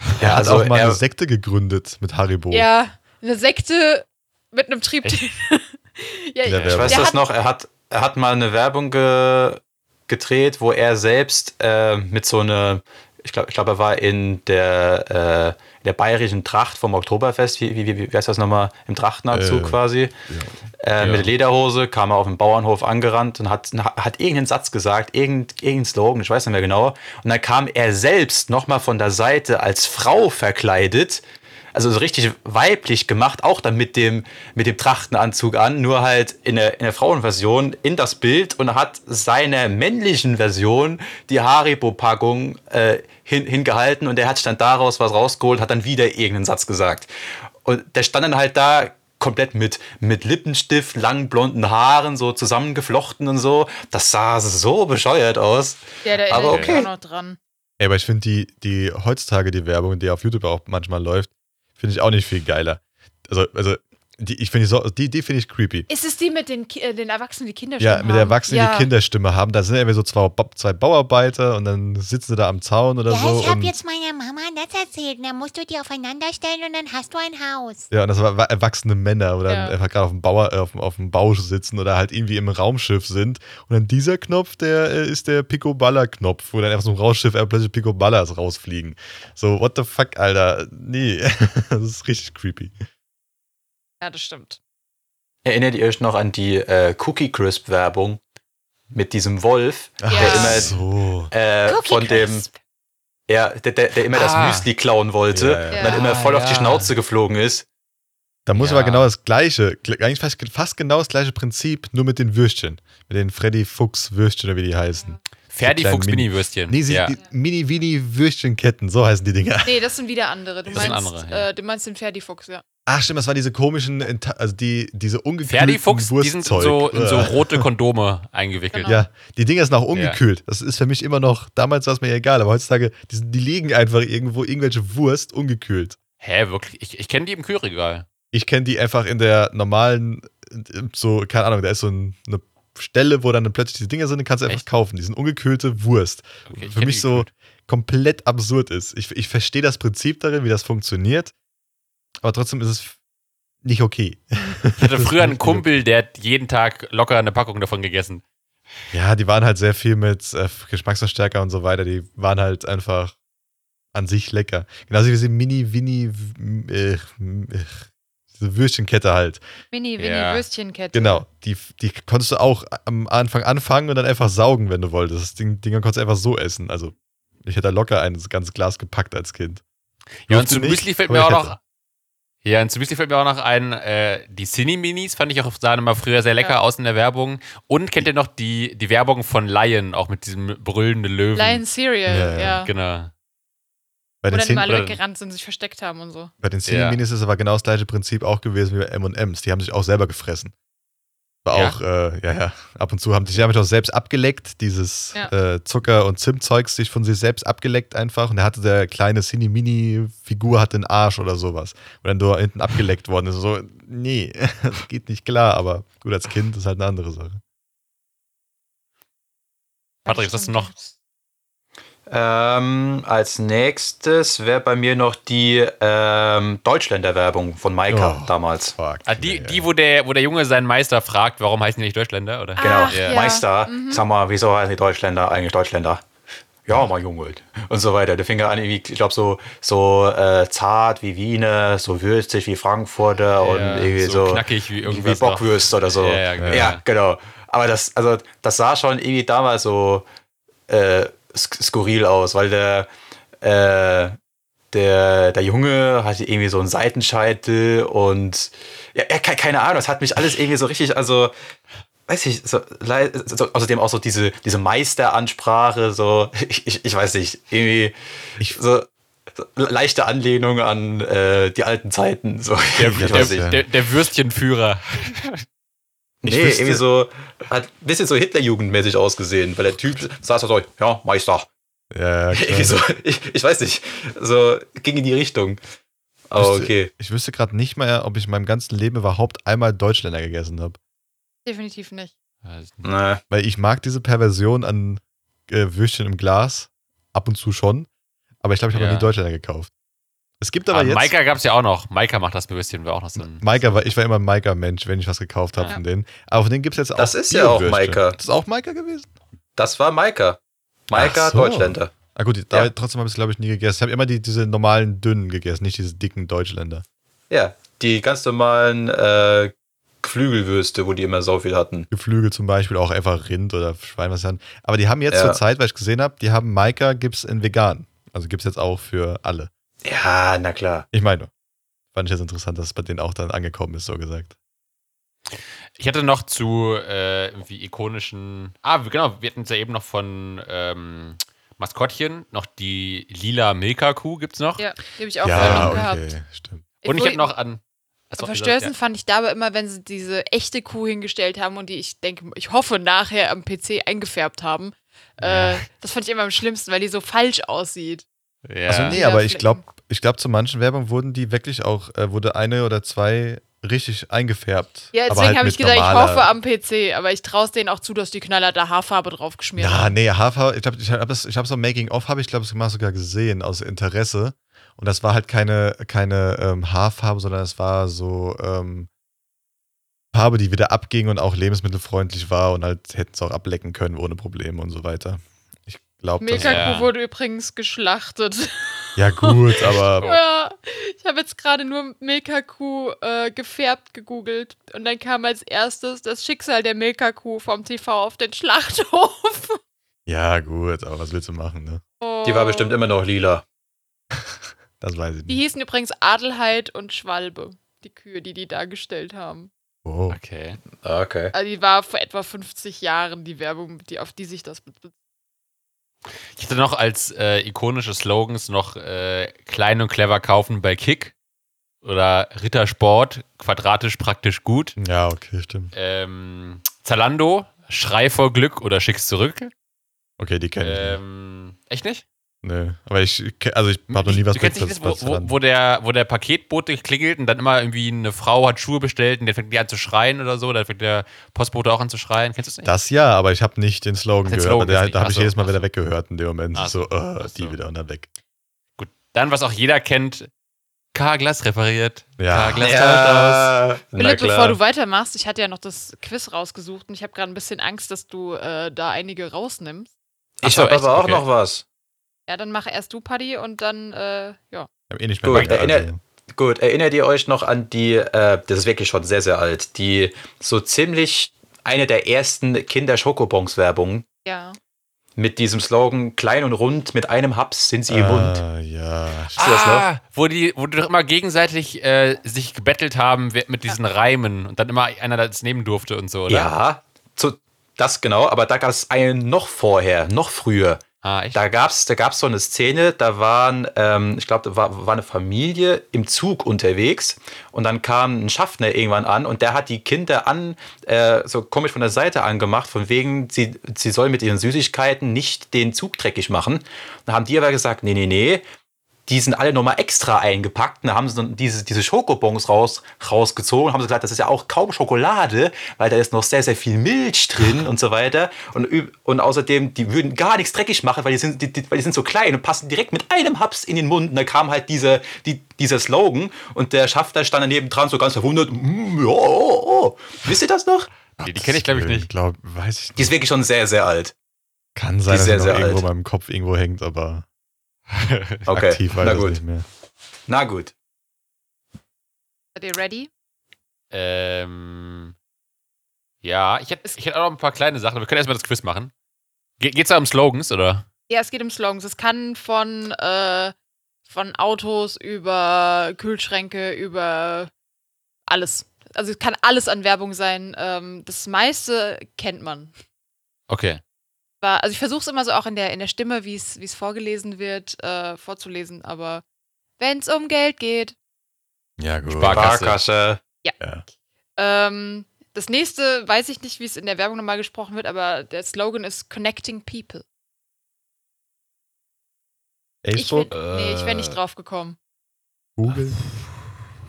Ja, Er hat also auch mal er, eine Sekte gegründet mit Haribo. Ja, eine Sekte mit einem Triebtäter. [LAUGHS] ja, Ich weiß das hat- noch, er hat, er hat mal eine Werbung ge, gedreht, wo er selbst äh, mit so einer, ich glaube, ich glaub, er war in der, äh, der bayerischen Tracht vom Oktoberfest, wie, wie, wie, heißt das nochmal, im Trachtenanzug Äh, quasi, äh, mit der Lederhose, kam er auf den Bauernhof angerannt und hat, hat irgendeinen Satz gesagt, irgendein, irgendein Slogan, ich weiß nicht mehr genau. Und dann kam er selbst nochmal von der Seite als Frau verkleidet, also so richtig weiblich gemacht, auch dann mit dem, mit dem Trachtenanzug an, nur halt in der, in der Frauenversion in das Bild und hat seiner männlichen Version die Haribo-Packung äh, hin, hingehalten und der hat sich dann daraus was rausgeholt, hat dann wieder irgendeinen Satz gesagt. Und der stand dann halt da komplett mit, mit Lippenstift, langen blonden Haaren, so zusammengeflochten und so. Das sah so bescheuert aus. ja, da aber okay. auch noch dran. Ey, aber ich finde die, die heutzutage die Werbung, die auf YouTube auch manchmal läuft, finde ich auch nicht viel geiler. Also, also die, ich finde die, so, die, die finde ich creepy. Ist es die mit den, äh, den Erwachsenen, die Kinder Ja, mit der Erwachsenen, ja. die Kinderstimme haben. Da sind irgendwie so zwei, zwei Bauarbeiter und dann sitzen sie da am Zaun oder Ja, so. ich habe jetzt meiner Mama das erzählt. Und dann musst du die aufeinander stellen und dann hast du ein Haus. ja, und das waren erwachsene Männer oder Ja. einfach gerade auf dem, Bauer, äh, auf, dem- auf dem Bau sitzen oder halt irgendwie im Raumschiff sind. Und dann dieser Knopf, der äh, ist der Picoballa-Knopf, wo dann einfach so ein Raumschiff äh, plötzlich Picoballas rausfliegen. So, what the fuck, Alter? Nee, [LAUGHS] das ist richtig creepy. Ja, das stimmt. Erinnert ihr euch noch an die äh, Cookie Crisp Werbung mit diesem Wolf, Ja. der immer so. äh, von dem, ja, der, der, der immer das Ah. Müsli klauen wollte Ja, ja. und dann immer voll auf die. Schnauze geflogen ist. Da muss Ja. aber genau das gleiche, gl- eigentlich fast, fast genau das gleiche Prinzip, nur mit den Würstchen. Mit den Freddy Fuchs Würstchen oder wie die heißen. Ferdi Fuchs Mini- Mini-Würstchen. Nee, sie, ja. die Mini-Wini-Würstchenketten, so heißen die Dinger. Nee, das sind wieder andere. Du Das sind meinst, andere, ja. äh, du meinst den Ferdi-Fuchs, ja. Ach stimmt, das waren diese komischen, Enta- also die, diese ungekühlten Ferdi Fuchs, die sind in so, Wurstzeug. in so Uah. rote Kondome eingewickelt. Genau. Ja, die Dinger sind auch ungekühlt. Das ist für mich immer noch, damals war es mir ja egal, aber heutzutage, die, sind- die liegen einfach irgendwo, irgendwelche Wurst ungekühlt. Hä, wirklich? Ich, ich kenne die im Kühlregal. Ich kenne die einfach in der normalen, so, keine Ahnung, da ist so ein, eine Stelle, wo dann plötzlich diese Dinger sind, die kannst du einfach Echt? kaufen. Die sind ungekühlte Wurst. Okay, für mich so komplett absurd ist. Ich, ich verstehe das Prinzip darin, wie das funktioniert, aber trotzdem ist es nicht okay. Ich hatte [LAUGHS] früher einen Kumpel, der hat jeden Tag locker eine Packung davon gegessen. Ja, die waren halt sehr viel mit äh, Geschmacksverstärker und so weiter. Die waren halt einfach an sich lecker. Genauso wie diese Mini-Winnie, äh, äh, diese Würstchenkette halt. Mini, Winnie, Ja. Würstchenkette. Genau. Die, die konntest du auch am Anfang anfangen und dann einfach saugen, wenn du wolltest. Das Ding, Dinger konntest du einfach so essen. Also, ich hätte da locker ein ganzes Glas gepackt als Kind. Ja, und zu Müsli fällt mir auch noch. Ja, und Müsli fällt mir auch noch ein, äh, die Cine-Minis fand ich auch sahen immer früher sehr lecker Ja. aus in der Werbung. Und kennt ihr noch die, die Werbung von Lion, auch mit diesem brüllenden Löwen? Lion Cereal, Ja, ja. ja. Genau. Bei Wo den, dann alle weggerannt sind, sich versteckt haben und so. bei den Cine-Minis ist aber genau das gleiche Prinzip auch gewesen wie bei M&M's. Die haben sich auch selber gefressen. War Ja. auch, äh, ja, ja, ab und zu haben die sich damit auch selbst abgeleckt, dieses Ja. äh, Zucker- und Zimtzeugs sich von sich selbst abgeleckt einfach. Und da hatte der kleine Cine-Mini-Figur hatte einen Arsch oder sowas. Und dann da hinten abgeleckt worden ist. So, nee, [LAUGHS] das geht nicht klar, aber gut, als Kind ist halt eine andere Sache. Patrick, was hast du noch? Ähm, als nächstes wäre bei mir noch die ähm, Deutschländer-Werbung von Maika Oh. damals. Fuck. Ah, die, nee, die wo, der, wo der Junge seinen Meister fragt, warum heißen die nicht Deutschländer? Oder? Genau, Ach, ja. Meister. Mhm. Sag mal, wieso heißen die Deutschländer eigentlich Deutschländer? Ja, mal Junge. Und so weiter. Der fing ja an, irgendwie, ich glaube, so, so äh, zart wie Wiener, so würzig wie Frankfurter und Ja, irgendwie so, knackig wie wie. Bockwürste oder so. Ja, ja, genau. Ja, genau. Aber das, also, das sah schon irgendwie damals so äh, skurril aus, weil der, äh, der, der Junge hatte irgendwie so einen Seitenscheitel und ja, ja, ke- keine Ahnung, das hat mich alles irgendwie so richtig, also weiß ich, so, so, außerdem auch so diese, diese Meisteransprache, so, [LAUGHS] ich, ich, ich weiß nicht, irgendwie Ich- so, so leichte Anlehnung an äh, die alten Zeiten. So, [LAUGHS] Der, der, der, der Würstchenführer. [LAUGHS] Ich nee, wüsste- irgendwie so, hat ein bisschen so Hitlerjugendmäßig ausgesehen, weil der Typ saß da so, ja, Meister. Ja, [LAUGHS] ja, so, ich, ich weiß nicht, so ging in die Richtung. Aber Wüsste- okay. Ich wüsste gerade nicht mehr, ob ich in meinem ganzen Leben überhaupt einmal Deutschländer gegessen habe. Definitiv nicht. Nee. Weil ich mag diese Perversion an äh, Würstchen im Glas ab und zu schon. Aber ich glaube, ich habe Ja. noch nie Deutschländer gekauft. Es gibt aber Aber jetzt. Maika gab es ja auch noch. Maika macht das Würstchen, war auch noch so ein. Maika war, ich war immer ein Maika-Mensch, wenn ich was gekauft habe Ja. von denen. Aber von denen gibt es jetzt auch. Das ist ja auch. Maika. Das ist auch Maika gewesen? Das war Maika. Maika, so. Deutschländer. Ah, gut, da Ja. trotzdem habe ich es, glaube ich, nie gegessen. Ich habe immer die, diese normalen dünnen gegessen, nicht diese dicken Deutschländer. Ja, die ganz normalen äh, Geflügelwürste, wo die immer so viel hatten. Geflügel zum Beispiel, auch einfach Rind oder Schwein, was sie haben. Aber die haben jetzt Ja. zur Zeit, weil ich gesehen habe, die haben Maika, gibt es in vegan. Also gibt es jetzt auch für alle. Ja, na klar. Ich meine, fand ich jetzt interessant, dass es bei denen auch dann angekommen ist, so gesagt. Ich hatte noch zu äh, irgendwie ikonischen. Ah, genau, wir hatten es ja eben noch von ähm, Maskottchen, noch die lila Milka-Kuh gibt's noch. Ja, die habe ich auch vorhin noch gehabt. stimmt. Und ich Wo habe noch an. Am verstörendsten fand ich dabei immer, wenn sie diese echte Kuh hingestellt haben und die, ich denke, ich hoffe, nachher am PC eingefärbt haben. Äh, das fand ich immer am schlimmsten, weil die so falsch aussieht. Ja. ja. Also nee, Ja, aber ich glaube, ich glaube, zu manchen Werbungen wurden die wirklich auch, äh, wurde eine oder zwei richtig eingefärbt. Ja, deswegen halt habe ich gesagt, ich hoffe am PC, aber ich traue es denen auch zu, dass die Knaller da Haarfarbe drauf geschmiert Ja, haben. nee, Hafer, ich glaube, ich habe ich so ein Making-of, habe ich glaube ich mal sogar gesehen aus Interesse. Und das war halt keine, keine ähm, Haarfarbe, sondern es war so ähm, Farbe, die wieder abging und auch lebensmittelfreundlich war und halt hätten es auch ablecken können ohne Probleme und so weiter. Glaube. Milka-Kuh Ja. wurde übrigens geschlachtet. [LAUGHS] Ja, gut, aber [LAUGHS] ja, ich habe jetzt gerade nur Milka-Kuh äh, gefärbt gegoogelt und dann kam als erstes das Schicksal der Milka-Kuh vom TV auf den Schlachthof. [LAUGHS] ja, gut, aber was willst du machen, ne? Die war bestimmt immer noch lila. Das weiß ich Die nicht. hießen übrigens Adelheid und Schwalbe. die Kühe, die die dargestellt haben. Oh. Okay. Okay. Also die war vor etwa 50 Jahren die Werbung, die, auf die sich das bezieht. Ich hatte noch als äh, ikonische Slogans noch äh, klein und clever kaufen bei Kick oder Rittersport, quadratisch praktisch gut. Ja, okay, stimmt. Ähm, Zalando, Schrei vor Glück oder schick's zurück. Okay, die kenne ich. Ähm, echt nicht? Nee, aber ich, also ich habe noch nie was du kennst nicht das, wo, wo, der, wo der Paketbote klingelt und dann immer irgendwie eine Frau hat Schuhe bestellt und der fängt die an zu schreien oder so, dann fängt der Postbote auch an zu schreien. Kennst du das nicht? Das ja, aber ich habe nicht den Slogan Ach, den gehört. Slogan aber der, da habe ich jedes Mal wieder weggehört in dem Moment. Ach so, äh, die wieder und dann weg. Gut. Dann, was auch jeder kennt, K-Glas repariert. Ja. K-Glas tauscht aus. Philipp, bevor du weitermachst, ich hatte ja noch das Quiz rausgesucht und ich habe gerade ein bisschen Angst, dass du äh, da einige rausnimmst. Ich habe aber auch Okay. noch was. Ja, dann mach erst du, Paddy, und dann, äh, ja. Eh nicht mehr Gut, erinnert- also. Gut, erinnert ihr euch noch an die, äh, das ist wirklich schon sehr, sehr alt, die so ziemlich eine der ersten Kinder-Schokobons-Werbungen Ja. mit diesem Slogan: klein und rund, mit einem Haps sind sie im Mund. Ah, ja. Ah, wo die, wo die doch immer gegenseitig äh, sich gebettelt haben mit diesen Reimen und dann immer einer das nehmen durfte und so, oder? Ja, zu, das genau, aber da gab es einen noch vorher, noch früher. Ah, echt? Da gab es da gab's so eine Szene, da waren, ähm, ich glaube, da war, war eine Familie im Zug unterwegs und dann kam ein Schaffner irgendwann an und der hat die Kinder an, äh, so komisch von der Seite angemacht, von wegen, sie, sie sollen mit ihren Süßigkeiten nicht den Zug dreckig machen. Dann haben die aber gesagt, nee, nee, nee, die sind alle nochmal extra eingepackt. Und da haben sie dann diese, diese Schokobons raus, rausgezogen, haben sie gesagt, das ist ja auch kaum Schokolade, weil da ist noch sehr, sehr viel Milch drin [LAUGHS] und so weiter. Und, und außerdem, die würden gar nichts dreckig machen, weil die sind, die, die, weil die sind so klein und passen direkt mit einem Haps in den Mund. Und da kam halt diese, die, dieser Slogan und der Schaffner stand daneben dran, so ganz verwundert. Mm, ja, oh, oh. Wisst ihr das noch? die die kenne ich, glaube ich, nicht. Glaub, weiß ich Die nicht. ist wirklich schon sehr, sehr alt. Kann sein, die ist dass sehr, sie noch sehr irgendwo alt. in meinem Kopf irgendwo hängt, aber [LAUGHS] Okay, aktiv na gut. nicht mehr. Na gut. Seid ihr ready? Ähm, ja, ich hätte ich hätt auch noch ein paar kleine Sachen. Wir können erstmal das Quiz machen. Ge geht's da um Slogans, oder? Ja, es geht um Slogans. Es kann von, äh, von Autos über Kühlschränke, über alles. Also es kann alles an Werbung sein. Ähm, das meiste kennt man. Okay. War, also ich versuche es immer so auch in der, in der Stimme, wie es wie es vorgelesen wird, äh, vorzulesen, aber wenn es um Geld geht. Ja, gut. Sparkasse. Sparkasse. Ähm, das nächste weiß ich nicht, wie es in der Werbung nochmal gesprochen wird, aber der Slogan ist Connecting People. Ich bin, Facebook, nee, ich wäre nicht Äh. drauf gekommen. Google.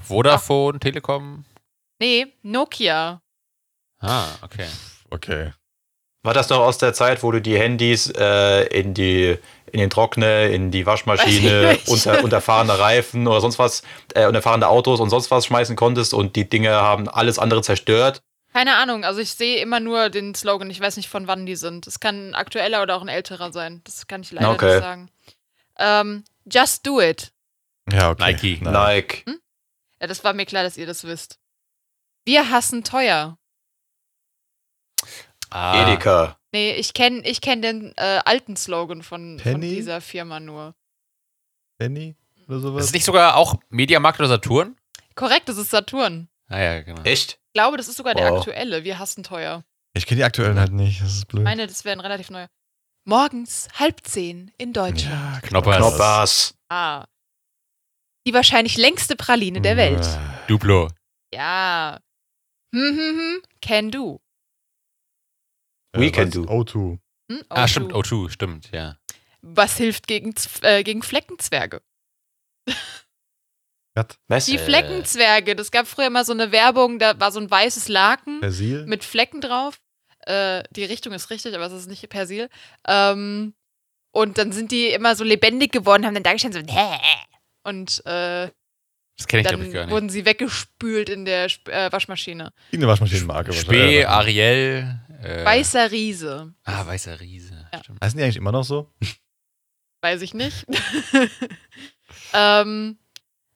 Vodafone, Telekom. Nee, Nokia. Ah, okay. Okay. War das noch aus der Zeit, wo du die Handys äh, in, die, in den Trockner, in die Waschmaschine, [LAUGHS] unter, unterfahrene Reifen oder sonst was, äh, unterfahrene Autos und sonst was schmeißen konntest und die Dinge haben alles andere zerstört? Keine Ahnung, also ich sehe immer nur den Slogan. Ich weiß nicht, von wann die sind. Es kann ein aktueller oder auch ein älterer sein. Das kann ich leider Okay. nicht sagen. Ähm, Just Do It. Ja, okay. Nike. Nike. Ja, das war mir klar, dass ihr das wisst. Wir hassen teuer. Ah, Edeka. Nee, ich kenne ich kenn den äh, alten Slogan von, von dieser Firma nur. Penny oder Das sowas? ist nicht sogar auch Mediamarkt oder Saturn? Korrekt, das ist Saturn. Ah ja, genau. Echt? Ich glaube, das ist sogar der Wow. aktuelle. Wir hassen teuer. ich kenne die aktuellen halt nicht. Das ist Ich blöd. meine, das wäre ein relativ neuer. Morgens halb zehn in Deutschland. ja, Knoppers. Knoppers. Ah. Die wahrscheinlich längste Praline der Welt. Duplo. Ja. Hm, hm, hm. Can do. We äh, can do. O2. Hm? Ah, O2. stimmt, O2, stimmt, ja. Was hilft gegen, Z- äh, gegen Fleckenzwerge? [LAUGHS] Was? Die Äh. Fleckenzwerge. Das gab früher immer so eine Werbung, da war so ein weißes Laken Persil? mit Flecken drauf. Äh, die Richtung ist richtig, aber es ist nicht Persil. Ähm, und dann sind die immer so lebendig geworden, haben dann da gestanden so, Hä? [LAUGHS] und äh, Das kenne ich, glaube dann ich, gar nicht. wurden sie weggespült in der Sp äh, Waschmaschine. Irgendeine Waschmaschinenmarke. Spee. Ariel. Äh, Weißer Riese. Ah, weißer Riese. Ja. Stimmt. Heißen die eigentlich immer noch so? Weiß ich nicht. [LAUGHS] ähm,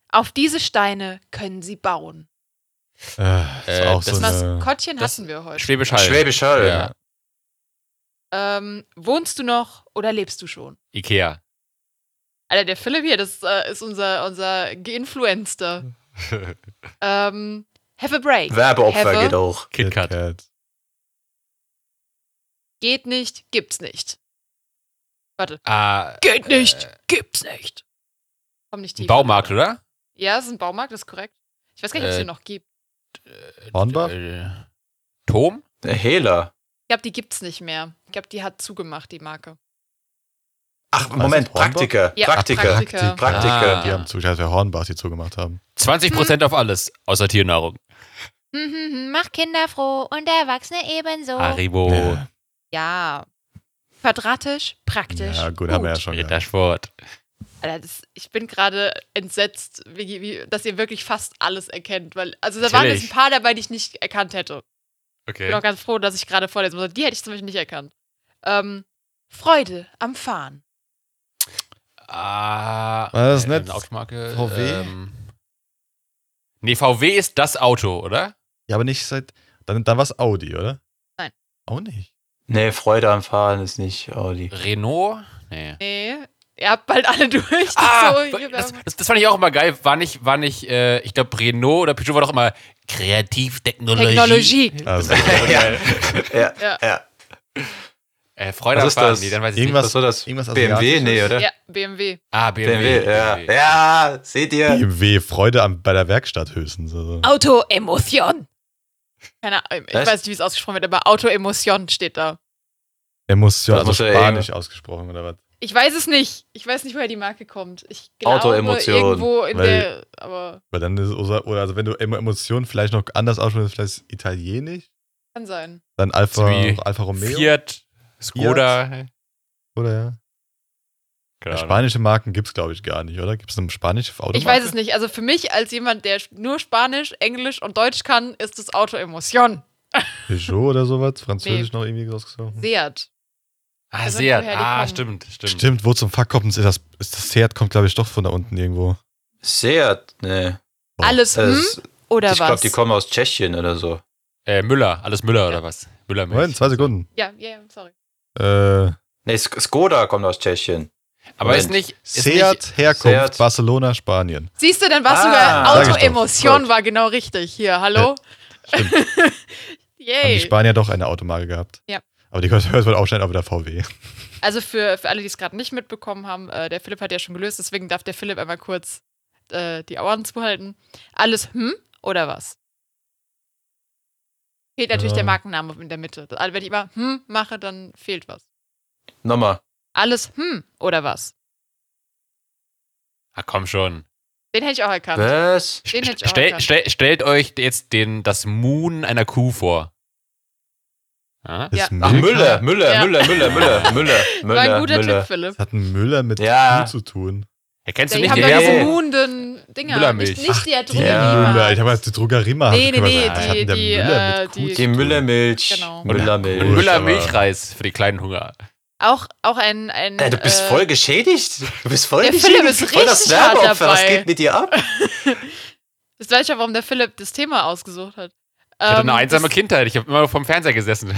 auf diese Steine können sie bauen. Äh, ist Äh, auch das so Das eine. Maskottchen das- hatten wir heute. Schwäbisch Hall. Schwäbisch Hall. Ja. Ähm, wohnst du noch oder lebst du schon? Ikea. Alter, der Philipp hier, das äh, ist unser, unser Geinfluenster. [LAUGHS] Ähm, have a break. Werbeopfer geht auch. KitKat. KitKat. Geht nicht, gibt's nicht. Warte. Ah, Geht nicht, äh, gibt's nicht. Komm nicht tief. Baumarkt, oder? Ja, es ist ein Baumarkt, das ist korrekt. Ich weiß gar nicht, ob es Äh, den noch gibt. Hornbach? Äh, Tom? Der Hehler. Ich glaube, die gibt's nicht mehr. Ich glaube, die hat zugemacht, die Marke. Ach, Moment? Praktiker. Ja, Praktiker. Praktiker. Praktiker. Ah. Die haben zu, ich weiß, wer Hornbach die zugemacht haben. 20% auf alles, außer Tiernahrung. Hm, hm, hm, Mach Kinder froh und Erwachsene ebenso. Haribo, Ja. Ja. Quadratisch, praktisch. Ja, gut, haben wir ja schon gehabt. Rittersport. Alter, das, ich bin gerade entsetzt, wie, wie, dass ihr wirklich fast alles erkennt. Weil, also da waren jetzt ein Natürlich. paar dabei, die ich nicht erkannt hätte. Ich bin auch Okay. ganz froh, dass ich gerade vorlesen muss. Die hätte ich zum Beispiel nicht erkannt. Ähm, Freude am Fahren. Ah, War das äh, nicht eine Automarke? VW? Ähm, nee, VW ist das Auto, oder? Ja, aber nicht seit. Dann, dann war es Audi, oder? Nein. Auch nicht. Nee, Freude am Fahren ist nicht Audi. Renault? Nee. Nee, ihr habt bald alle [LAUGHS] durch. Ah, so das, das, das fand ich auch immer geil. War nicht, war nicht, äh, ich glaube, Renault oder Peugeot war doch immer Kreativtechnologie. Technologie. Also, [LAUGHS] ja. ja, Ja. ja. Äh, Freude Was am ist das? Nee, dann weiß ich Irgendwas- Was war das? irgendwas BMW? Nee, oder? Ja, BMW. nicht. Ah, BMW. BMW, ja. BMW. Ja, seht ihr? BMW, Freude am, bei der Werkstatt höchstens. Also. Autoemotion. Keine Ahnung, ich Was? weiß nicht, wie es ausgesprochen wird, aber Autoemotion steht da. Emotion, Das also muss ja Spanisch ausgesprochen, oder was? Ich weiß es nicht. Ich weiß nicht, woher die Marke kommt. Ich glaube, Autoemotion. irgendwo in Weil- der, aber Weil dann ist, oder, oder also wenn du Emo- Emotionen vielleicht noch anders aussprichst, vielleicht italienisch, kann sein. dann Alfa, Alfa Romeo. Fiat, Skoda. Oder ja. Keine. Spanische Marken gibt es, glaube ich, gar nicht, oder? Gibt es eine spanische Automarke? Ich weiß es nicht. Also für mich als jemand, der nur Spanisch, Englisch und Deutsch kann, ist es Autoemotion. [LAUGHS] Peugeot oder sowas? Französisch noch irgendwie rausgesucht? Seat. Ah, Also Seat. Ah, kommen. stimmt, stimmt. Stimmt, wo zum Fuck kommt, ist das, ist das Seat kommt, glaube ich, doch von da unten irgendwo. Seat, nee. Boah. Alles hm Das, oder ich was? glaube, die kommen aus Tschechien oder so. Äh, Müller, alles Müller Ja. oder was? Müller Moment, zwei Sekunden. ja, ja, ja, sorry. Äh, Nee, Sk- Skoda kommt aus Tschechien. Aber ist Moment. nicht. Ist Seat, nicht Herkunft, Seat. Barcelona, Spanien. Siehst du, dann war Ah, sogar. Autoemotion war genau richtig. Hier, hallo? Stimmt. [LAUGHS] Haben die Yay. Spanier doch eine Automarke gehabt. Ja. Aber die hört wohl auch schnell auf der VW. Also für, für alle, die es gerade nicht mitbekommen haben, äh, der Philipp hat ja schon gelöst, deswegen darf der Philipp einmal kurz äh, die Ohren zuhalten. Alles hm oder was? Fehlt natürlich Ja. der Markenname in der Mitte. Also wenn ich immer hm mache, dann fehlt was. Nochmal. Alles hm oder was? Ah, komm schon. Den hätte ich auch erkannt. Was? Den hätte ich auch Stell, erkannt. stell, stellt euch jetzt den, das Moon einer Kuh vor. Das Ja. Ach, Müller, Müller, Ja. Müller, Müller, Müller, Müller, [LAUGHS] war Müller, ein guter Müller. Tipp, Philipp. Das hat ein Müller mit Ja. Kuh zu tun. Ja, kennst du Die nicht haben den doch diese muhenden Dinger. Müllermilch. Nicht, nicht die Ja, Drogerie. Müller. Ich habe jetzt die Drogerie mal. Nee, nee, nee, die- der die, Müller äh, die- Die? Müllermilch. Genau. Müllermilch. Wurscht, Müller aber- Milchreis für die kleinen Hunger. Auch, auch ein. ein Ey, du bist äh, voll geschädigt. Du bist voll Der geschädigt. Philipp ist voll das richtig Werbeopfer. Was geht mit dir ab? [LAUGHS] Das weiß ich ja, warum der Philipp das Thema ausgesucht hat. Ich hatte Ähm, eine einsame das- Kindheit. Ich habe immer vom Fernseher gesessen.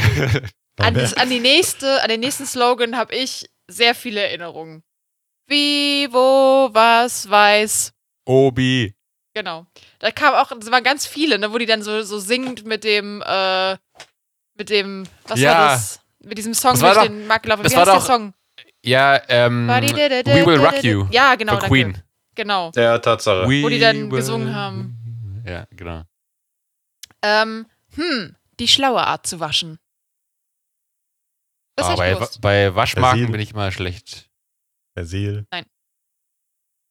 An, [LAUGHS] das, an, die nächste, an den nächsten Slogan habe ich sehr viele Erinnerungen. Wie, wo, was, weiß. Obi. Genau. Da kam auch, das waren ganz viele, ne, wo die dann so, so singt mit dem, äh, mit dem, was Ja. war das? Mit diesem Song Das war durch doch- den Markt gelaufen. das Wie war heißt der doch- Song? Ja, ähm. We Will Rock You. Ja, genau. Danke. Queen. Genau. Ja, Tatsache. We Wo die dann will- gesungen haben. Ja, genau. Ähm, hm, die schlaue Art zu waschen. Das ich bei, bei Waschmarken bin ich immer schlecht. Persil.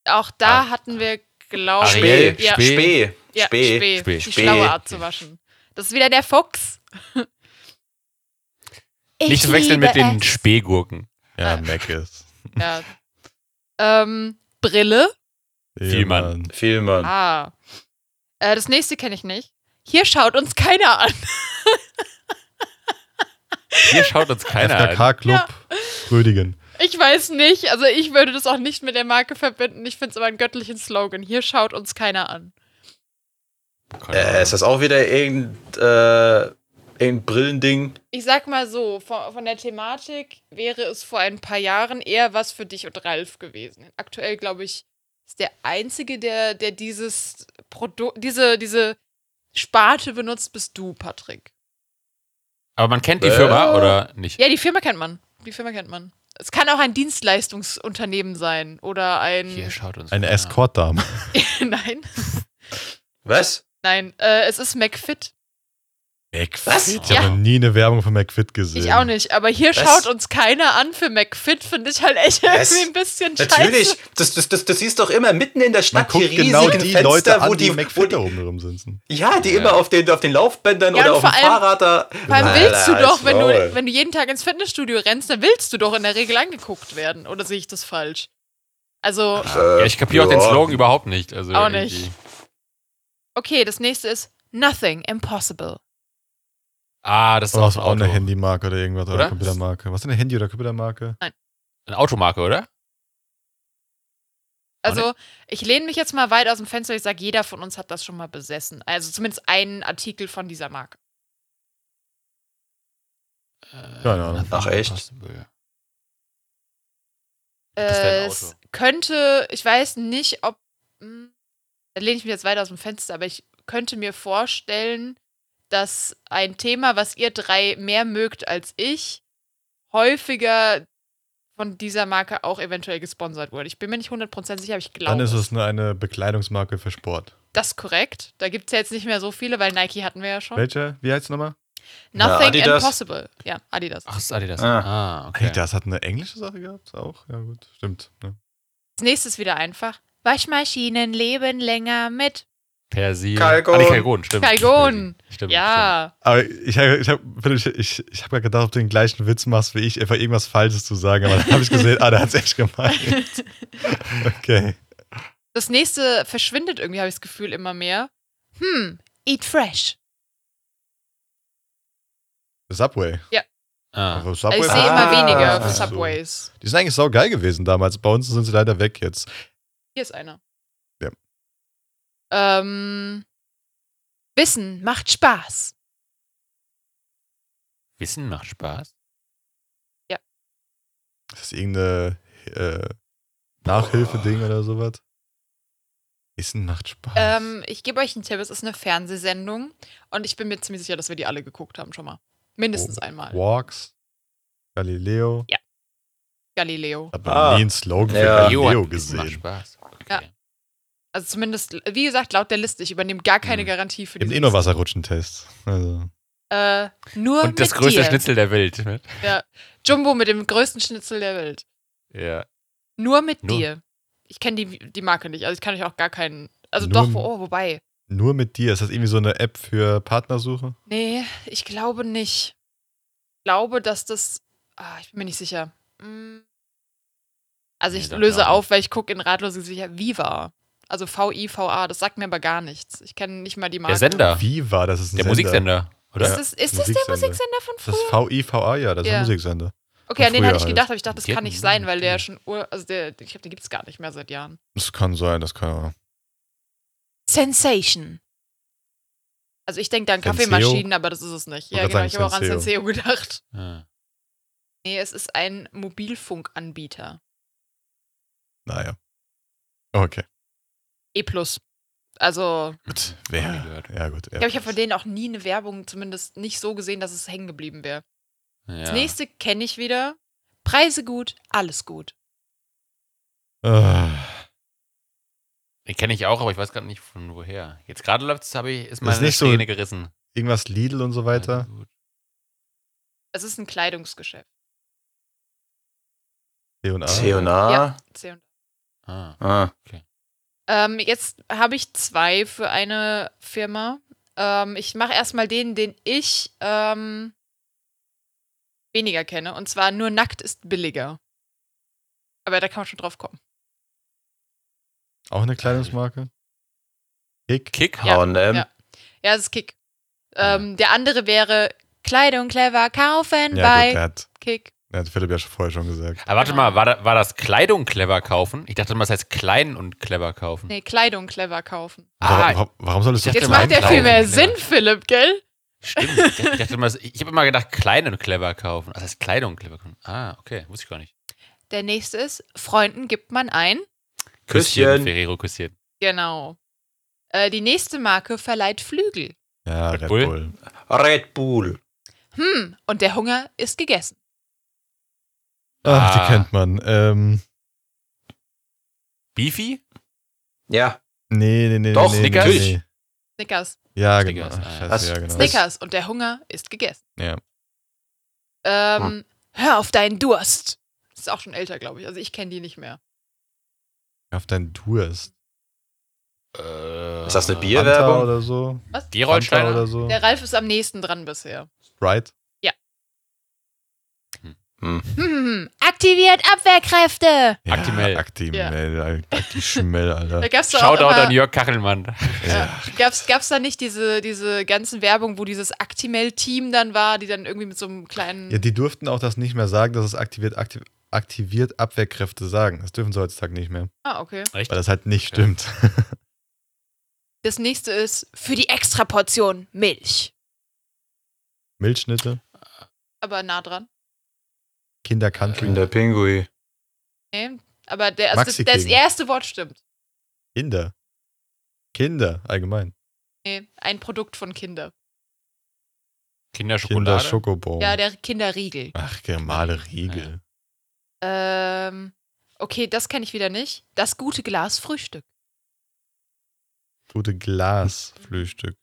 Auch da Ah. hatten wir, glaube Ariel, ich, ja, Spee. Spee. ja, Spee. Spee. Spee. Die Spee. schlaue Art zu waschen. Das ist wieder der Fuchs. [LAUGHS] Nicht zu wechseln mit den Spähgurken. Ja, Ah. Mac ist. [LAUGHS] Ja. ähm, Brille. Vielmann. Vielmann. Ah. Äh, das nächste kenne ich nicht. Hier schaut uns keiner an. Hier schaut uns keiner an. FKK-Club Ja. Rödigen. Ich weiß nicht. Also ich würde das auch nicht mit der Marke verbinden. Ich finde es aber einen göttlichen Slogan. Hier schaut uns keiner an. Äh, ist das auch wieder irgendein, äh, irgendein Brillending? Ich sag mal so, von, von der Thematik wäre es vor ein paar Jahren eher was für dich und Ralf gewesen. Aktuell, glaube ich, ist der einzige, der, der dieses Produkt, diese, diese Sparte benutzt, bist du, Patrick. Aber man kennt die Äh. Firma oder nicht? Ja, die Firma kennt man. Die Firma kennt man. Es kann auch ein Dienstleistungsunternehmen sein oder ein. Hier, schaut uns Eine. Escort-Dame. [LAUGHS] Nein, Was? nein. Äh, es ist McFit. Was? Ich Ja. habe noch nie eine Werbung von McFit gesehen. Ich auch nicht, aber hier Was? schaut uns keiner an für McFit, finde ich halt echt Was? irgendwie ein bisschen Natürlich. scheiße. Das, das, das, das siehst doch immer mitten in der Man Stadt guckt die riesigen genau die Fenster, Leute wo an, die die, wo McFit die da oben rumsitzen. Ja, die Ja. immer auf den, auf den Laufbändern Ja, oder und auf dem vor allem- Fahrrad da. Vor allem willst du doch, wenn du, wenn du jeden Tag ins Fitnessstudio rennst, dann willst du doch in der Regel angeguckt werden. Oder sehe ich das falsch? Also, Äh, Ja, ich kapiere auch den. Slogan überhaupt nicht. Also Auch irgendwie- nicht. okay, das nächste ist Nothing Impossible. Ah, das ist auch, auch eine. Handymarke oder irgendwas oder, Oder? Computermarke. Was ist eine Handy- oder Computermarke? Eine Automarke, oder? Also, ich lehne mich jetzt mal weit aus dem Fenster. Ich sage, jeder von uns hat das schon mal besessen. Also zumindest einen Artikel von dieser Marke. Keine Ahnung. Ach, echt? Äh, es könnte, ich weiß nicht, ob. Hm, da lehne ich mich jetzt weit aus dem Fenster, aber ich könnte mir vorstellen, dass ein Thema, was ihr drei mehr mögt als ich, häufiger von dieser Marke auch eventuell gesponsert wurde. Ich bin mir nicht 100% sicher, aber ich glaube. Dann ist es nur eine Bekleidungsmarke für Sport. Das ist korrekt. Da gibt es ja jetzt nicht mehr so viele, weil Nike hatten wir ja schon. Welche? Wie heißt es nochmal? Nothing Adidas. Impossible. Ja, Adidas. Ach, ist Adidas. Ah. Ah, okay. Adidas hat eine englische Sache gehabt? Auch? Ja, gut. Stimmt. ne? Ja. Das nächste ist wieder einfach. Waschmaschinen leben länger mit. Persil. Kalgon. Ah, nee, Kalgon, stimmt. Kalgon. Stimmt, stimmt. Ja. Aber ich, ich habe ich, ich, ich hab ja gedacht, ob du den gleichen Witz machst wie ich, einfach irgendwas Falsches zu sagen. Aber dann habe ich gesehen, ah, der hat es echt gemeint. [LAUGHS] Okay. Das nächste verschwindet irgendwie, habe ich das Gefühl, immer mehr. Hm, eat fresh. Subway. Ah. Aber Also Subway ich sehe immer Ah, weniger so. Subways. Die sind eigentlich sau geil gewesen damals. Bei uns sind sie leider weg jetzt. Hier ist einer. Ja. Ähm, Wissen macht Spaß. Wissen macht Spaß. Das ist irgendeine äh, Nachhilfeding oder sowas. Wissen macht Spaß. Ähm, ich gebe euch einen Tipp, es ist eine Fernsehsendung und ich bin mir ziemlich sicher, dass wir die alle geguckt haben schon mal. Mindestens Oh, einmal. Walks. Galileo. Galileo. Ich habe Ah. nie einen Slogan für Ja. Jo, Galileo hat Wissen macht gesehen. Spaß. Okay. Ja. Also zumindest, wie gesagt, laut der Liste. Ich übernehme gar keine Mhm. Garantie für Im diese Innowasserrutschentest. Also. Äh, nur Und das mit größte dir. Schnitzel der Welt. Ne? Jumbo mit dem größten Schnitzel der Welt. Ja. Nur mit Nur- dir. Ich kenne die, die Marke nicht, also ich kann euch auch gar keinen. Also Nur doch, oh, wobei. Nur mit dir. Ist das irgendwie so eine App für Partnersuche? Nee, ich glaube nicht. Ich glaube, dass das. Ah, ich bin mir nicht sicher. Hm. Also Nee, ich löse auf, weil ich gucke in ratlose Sicher Viva. Also V-I-V-A, das sagt mir aber gar nichts. Ich kenne nicht mal die Marke. Der Sender. Wie war das? Ist ein Der Sender. Musiksender. Oder? Ist das, ist das der Musiksender. Von Das ist früher? VIVA, ja, das ist Ja. ein Musiksender. Okay, an den früher hatte ich halt. gedacht, aber ich dachte, das kann nicht sein, weil der schon ur. Also der, ich glaube, den gibt es gar nicht mehr seit Jahren. Das kann sein, das kann aber. Sensation. Also ich denke da an? Kaffeemaschinen, aber das ist es nicht. Ja, genau, ich habe auch an Senseo gedacht. Ah. Nee, es ist ein Mobilfunkanbieter. Naja. Okay. E+. Also, Gut. Wer? gehört. Ja, gut. ich Ja. glaube, ich habe von denen auch nie eine Werbung zumindest nicht so gesehen, dass es hängen geblieben wäre. Ja. Das nächste kenne ich wieder. Preise gut, alles gut. Ah, Den kenne ich auch, aber ich weiß gerade nicht von woher. Jetzt gerade habe ich, ist Ist meine nicht so- Strähne gerissen. irgendwas Lidl und so weiter. Es ist ein Kleidungsgeschäft. C und A. C und A. Ja. C&A. Ah. Ah. Ähm, jetzt habe ich zwei für eine Firma. Ähm, ich mache erstmal den, den ich ähm, weniger kenne. Und zwar nur nackt ist billiger. Aber da kann man schon drauf kommen. Auch eine Kleidungsmarke. Kick. Kick? Ja. H&M. Ja. Ja, das ist Kick. Ähm, der andere wäre Kleidung clever kaufen Ja, bei Kick. Der hat Philipp ja schon vorher schon gesagt. Aber warte Genau. mal, war, da, war das Kleidung clever kaufen? Ich dachte immer, das heißt klein und clever kaufen. Nee, Kleidung clever kaufen. Ah, warum, warum ich dachte Jetzt mal, macht der viel mehr clever. Sinn, Philipp, gell? Stimmt. Ich dachte- ich habe immer gedacht, klein und clever kaufen. Das heißt Kleidung clever kaufen. Ah, okay, wusste ich gar nicht. Der nächste ist, Freunden gibt man ein. Küsschen. Ferrero Küsschen. Genau. Äh, die nächste Marke verleiht Flügel. Ja, Red Red, Bull? Bull. Red Bull. Hm, und der Hunger ist gegessen. Ach, die Ah. kennt man. Ähm, Beefy? Ja. nee, nee, nee. Doch, nee, Snickers? Nee. Snickers. Ja, Snickers, genau. ah, Scheiße, ja, genau. Snickers und der Hunger ist gegessen. Ja. Ähm, hör auf deinen Durst. Das ist auch schon älter, glaube ich. Also ich kenne die nicht mehr. Auf deinen Durst. Äh, Ist das eine Fanta Bierwerbung? oder so? Was? Fanta Gerolsteiner? oder so? Der Ralf ist am nächsten dran bisher. Sprite? Hm. Hm, [LAUGHS] aktiviert Abwehrkräfte. Ja, Actimel. Actimel. Actischmel, Alter. Da gab's doch auch Shoutout immer, an Jörg Kachelmann. Ja. gab's, gab's da nicht diese, diese ganzen Werbung, wo dieses Actimel-Team dann war, die dann irgendwie mit so einem kleinen... ja, die durften auch das nicht mehr sagen, dass es aktiviert, aktiv, aktiviert Abwehrkräfte sagen. Das dürfen sie heutzutage nicht mehr. ah, okay. Echt? Weil das halt nicht stimmt. [LAUGHS] Das nächste ist für die Extraportion Milch. Milchschnitte, Aber nah dran. Kinder Country, Kinder Pinguin. Nee. Aber der, also das, erste Wort stimmt. Kinder. Kinder, allgemein. Nee, ein Produkt von Kinder. Kinder Kinderschokolade? Schokobon. Ja, der Kinderriegel. Ach, normale Riegel. Ähm, okay, das kenne ich wieder nicht. Das gute Glas Frühstück. Gute Glasfrühstück.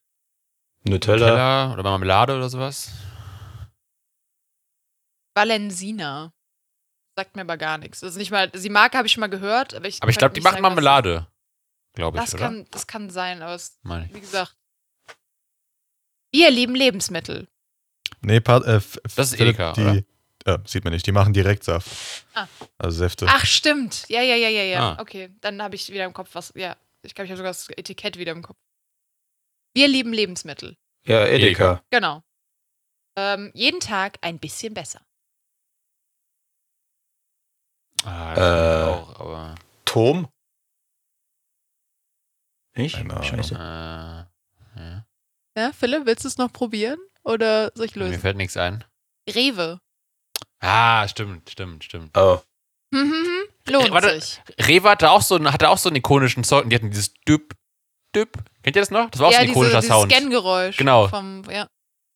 Nutella. Teller oder Marmelade oder sowas? Valensina. Sagt mir aber gar nichts. Also nicht mal, die Marke habe ich schon mal gehört, aber ich Aber ich glaube, die nicht machen sagen, Marmelade. Glaube Das, ich, das, oder? kann, das kann sein, aber es, wie gesagt. Wir lieben Lebensmittel. Nee, Part, äh, Das ist Edeka, die, äh, Sieht man nicht, die machen Direktsaft. Ah. Also Säfte. Ach, stimmt. Ja, ja, ja, ja, ja. Ah. Okay, dann habe ich wieder im Kopf was. Ja, ich glaube, ich habe sogar das Etikett wieder im Kopf. Wir lieben Lebensmittel. Ja, Edeka. Genau. Ähm, jeden Tag ein bisschen besser. Ah, Äh. auch, aber. Tom? Nicht? Ahnung. Scheiße. Äh, ja. Ja, Philipp, willst du es noch probieren? Oder soll ich Mir lösen? fällt nichts ein. Rewe. Ah, stimmt, stimmt, stimmt. Oh. Hm, hm, hm. Lohnt warte. sich. Rewe hatte auch so einen, hatte auch so einen ikonischen Sound. Die hatten dieses Düpp, Düpp. Kennt ihr das noch? Das war auch ja, so ein diese, ikonischer dieses Sound. Scan-Geräusch. Genau. Vom, ja.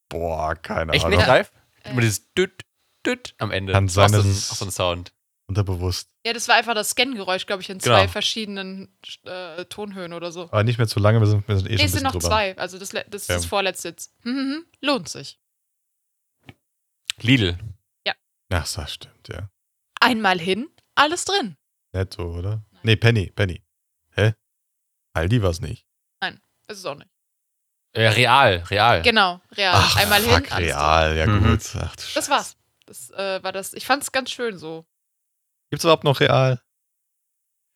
Boah, keine Echt Ahnung. nicht, Ralf? Äh. Immer dieses Dütt, Dütt am Ende. Kann sein, auch so ein, auch so ein Sound. Unterbewusst. ja, das war einfach das Scan-Geräusch, glaube ich, in Genau. zwei verschiedenen äh, Tonhöhen oder so. Aber nicht mehr zu lange, wir sind, wir sind eh Nee, schon es sind noch drüber. zwei. Also das, das ist Ja. das vorletzte jetzt. Hm, hm, hm. Lohnt sich. Lidl. Ach, das stimmt, ja. Einmal hin, alles drin. Netto, oder? Nee, Penny, Penny. Hä? Aldi war's nicht. Ist es auch nicht. Äh, Real, Real. Genau, real. Ach, Einmal fuck, hin, alles real, ja Mhm. gut. Ach, du drin. Das war's. Das äh, war das. Ich fand es ganz schön so. Gibt's überhaupt noch real?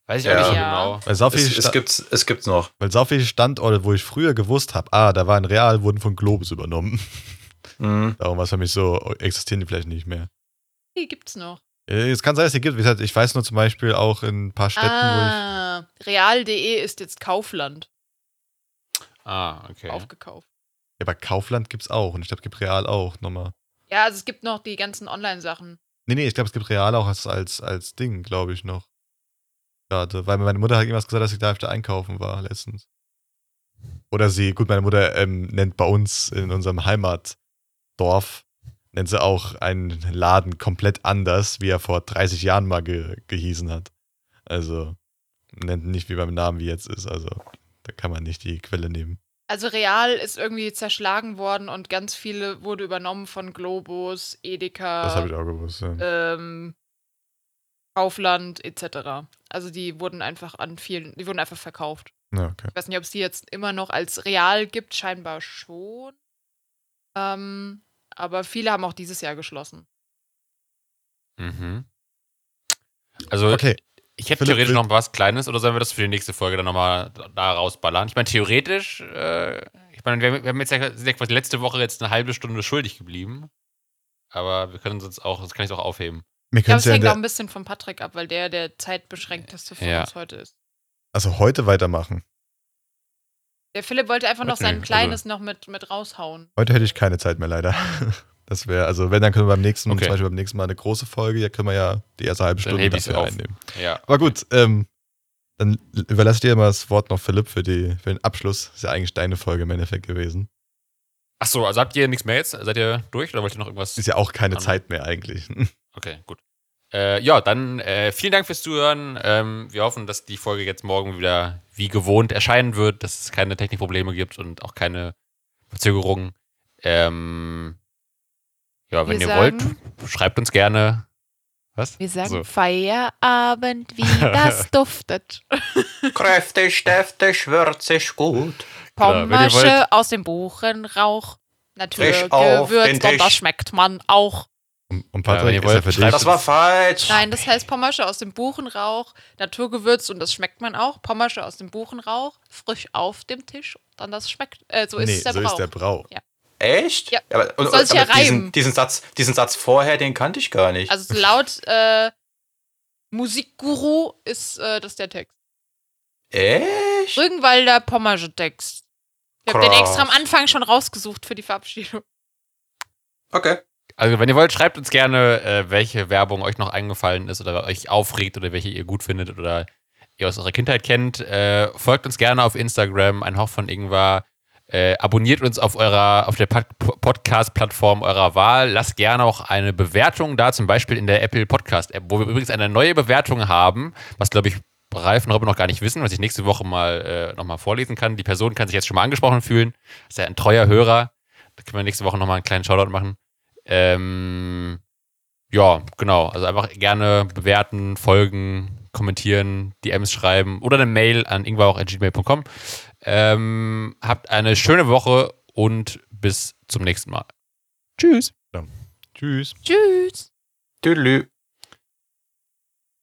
Weiß ich Ja. auch nicht genau. Weil so viele, Es, es, Sta gibt's, es gibt's noch. weil so viele Standorte, wo ich früher gewusst habe, ah, da war ein Real, wurden von Globus übernommen. Mhm. [LAUGHS] Darum war es für mich so, existieren die vielleicht nicht mehr. Die gibt's noch. Äh, Es kann sein, dass es die gibt. Wie gesagt, ich weiß nur zum Beispiel auch in ein paar Städten, ah, real.de ist jetzt Kaufland Ah, okay. aufgekauft. wo ich. Ja, aber Kaufland gibt's auch. Und ich glaube, es gibt Real auch nochmal. Ja, also es gibt noch die ganzen Online-Sachen. Nee, nee, ich glaube, es gibt Real auch als, als, als Ding, glaube ich noch. Gerade. Weil meine Mutter hat irgendwas gesagt, dass sie da öfter einkaufen war letztens. Oder sie, gut, meine Mutter ähm, nennt bei uns in unserem Heimatdorf, nennt sie auch einen Laden komplett anders, wie er vor 30 Jahren mal ge gehießen hat. Also nennt nicht wie beim Namen wie jetzt ist. Also da kann man nicht die Quelle nehmen. Also Real ist irgendwie zerschlagen worden und ganz viele wurde übernommen von Globus, Edeka, Das habe ich auch gewusst. Ja. ähm, Kaufland etc. Also die wurden einfach an vielen, die wurden einfach verkauft. ja, okay. Ich weiß nicht, ob es die jetzt immer noch als real gibt, scheinbar schon. Ähm, aber viele haben auch dieses Jahr geschlossen. Mhm. Also, Okay, ich hätte Philipp, theoretisch will- noch was Kleines oder sollen wir das für die nächste Folge dann nochmal da rausballern? Ich meine, theoretisch, äh, ich meine, wir, wir haben jetzt ja, quasi letzte Woche jetzt eine halbe Stunde schuldig geblieben. Aber wir können uns jetzt auch, das kann ich auch aufheben. wir Ich glaube, können es ja hängt auch ein bisschen von Patrick ab, weil der der zeitbeschränkteste von Ja. uns heute ist. also heute weitermachen. Der Philipp wollte einfach noch Okay, sein also- Kleines noch mit, mit raushauen. Heute hätte ich keine Zeit mehr, leider. [LAUGHS] Das wäre, also wenn, dann können wir beim nächsten, Okay. zum Beispiel beim nächsten Mal eine große Folge, ja können wir ja die erste halbe Stunde dafür auf. einnehmen. Ja. Aber gut, ähm, Dann überlasse ich dir mal das Wort noch, Philipp, für, die, für den Abschluss. Ist ja eigentlich deine Folge im Endeffekt gewesen. Achso, also habt ihr nichts mehr jetzt? Seid ihr durch oder wollt ihr noch irgendwas? Ist ja auch keine Andere. Zeit mehr eigentlich. [LAUGHS] Okay, gut. Äh, ja, dann äh, vielen Dank fürs Zuhören. Ähm, wir hoffen, dass die Folge jetzt morgen wieder wie gewohnt erscheinen wird, dass es keine Technikprobleme gibt und auch keine Verzögerungen. Ähm, ja, wenn Wir ihr sagen- wollt, schreibt uns gerne. Was? Wir sagen So. Feierabend, wie [LAUGHS] das duftet. Kräftig, deftig, würzig, gut. Genau, Pommersche wollt- aus dem Buchenrauch. Natürlich gewürzt und das schmeckt man auch. Und, und Ja, wenn ihr Patrick, wollt, ja für schreibt dich. Das war falsch. Nein, das heißt Pommersche aus dem Buchenrauch, naturgewürzt und das schmeckt man auch. Pommersche aus dem Buchenrauch, frisch auf dem Tisch, dann das schmeckt. Äh, so ist nee, es der so Brauch. ist der Brauch. Echt? Ja. Aber, und, Soll sich ja aber diesen, reimen. diesen, Satz, diesen Satz vorher, den kannte ich gar nicht. Also laut äh, Musikguru ist äh, das der Text. Echt? Rügenwalder Pommersche Text. Ich habe den extra am Anfang schon rausgesucht für die Verabschiedung. Okay. Also, wenn ihr wollt, schreibt uns gerne, äh, welche Werbung euch noch eingefallen ist oder euch aufregt oder welche ihr gut findet oder ihr aus eurer Kindheit kennt. Äh, folgt uns gerne auf Instagram, ein Hauch von Ingwer. Äh, abonniert uns auf eurer, auf der Pod- Podcast-Plattform eurer Wahl. Lasst gerne auch eine Bewertung da, zum Beispiel in der Apple Podcast-App, wo wir übrigens eine neue Bewertung haben, was glaube ich Ralf und Robin noch gar nicht wissen, was ich nächste Woche mal äh, nochmal vorlesen kann. Die Person kann sich jetzt schon mal angesprochen fühlen. Ist ja ein treuer Hörer. Da können wir nächste Woche nochmal einen kleinen Shoutout machen. Ähm, ja, genau. Also einfach gerne bewerten, folgen, kommentieren, DMs schreiben oder eine Mail an ingwarauch.gmail.com. Ähm, habt eine schöne Woche und bis zum nächsten Mal. Tschüss. Tschüss. Tschüss. Tüdelü.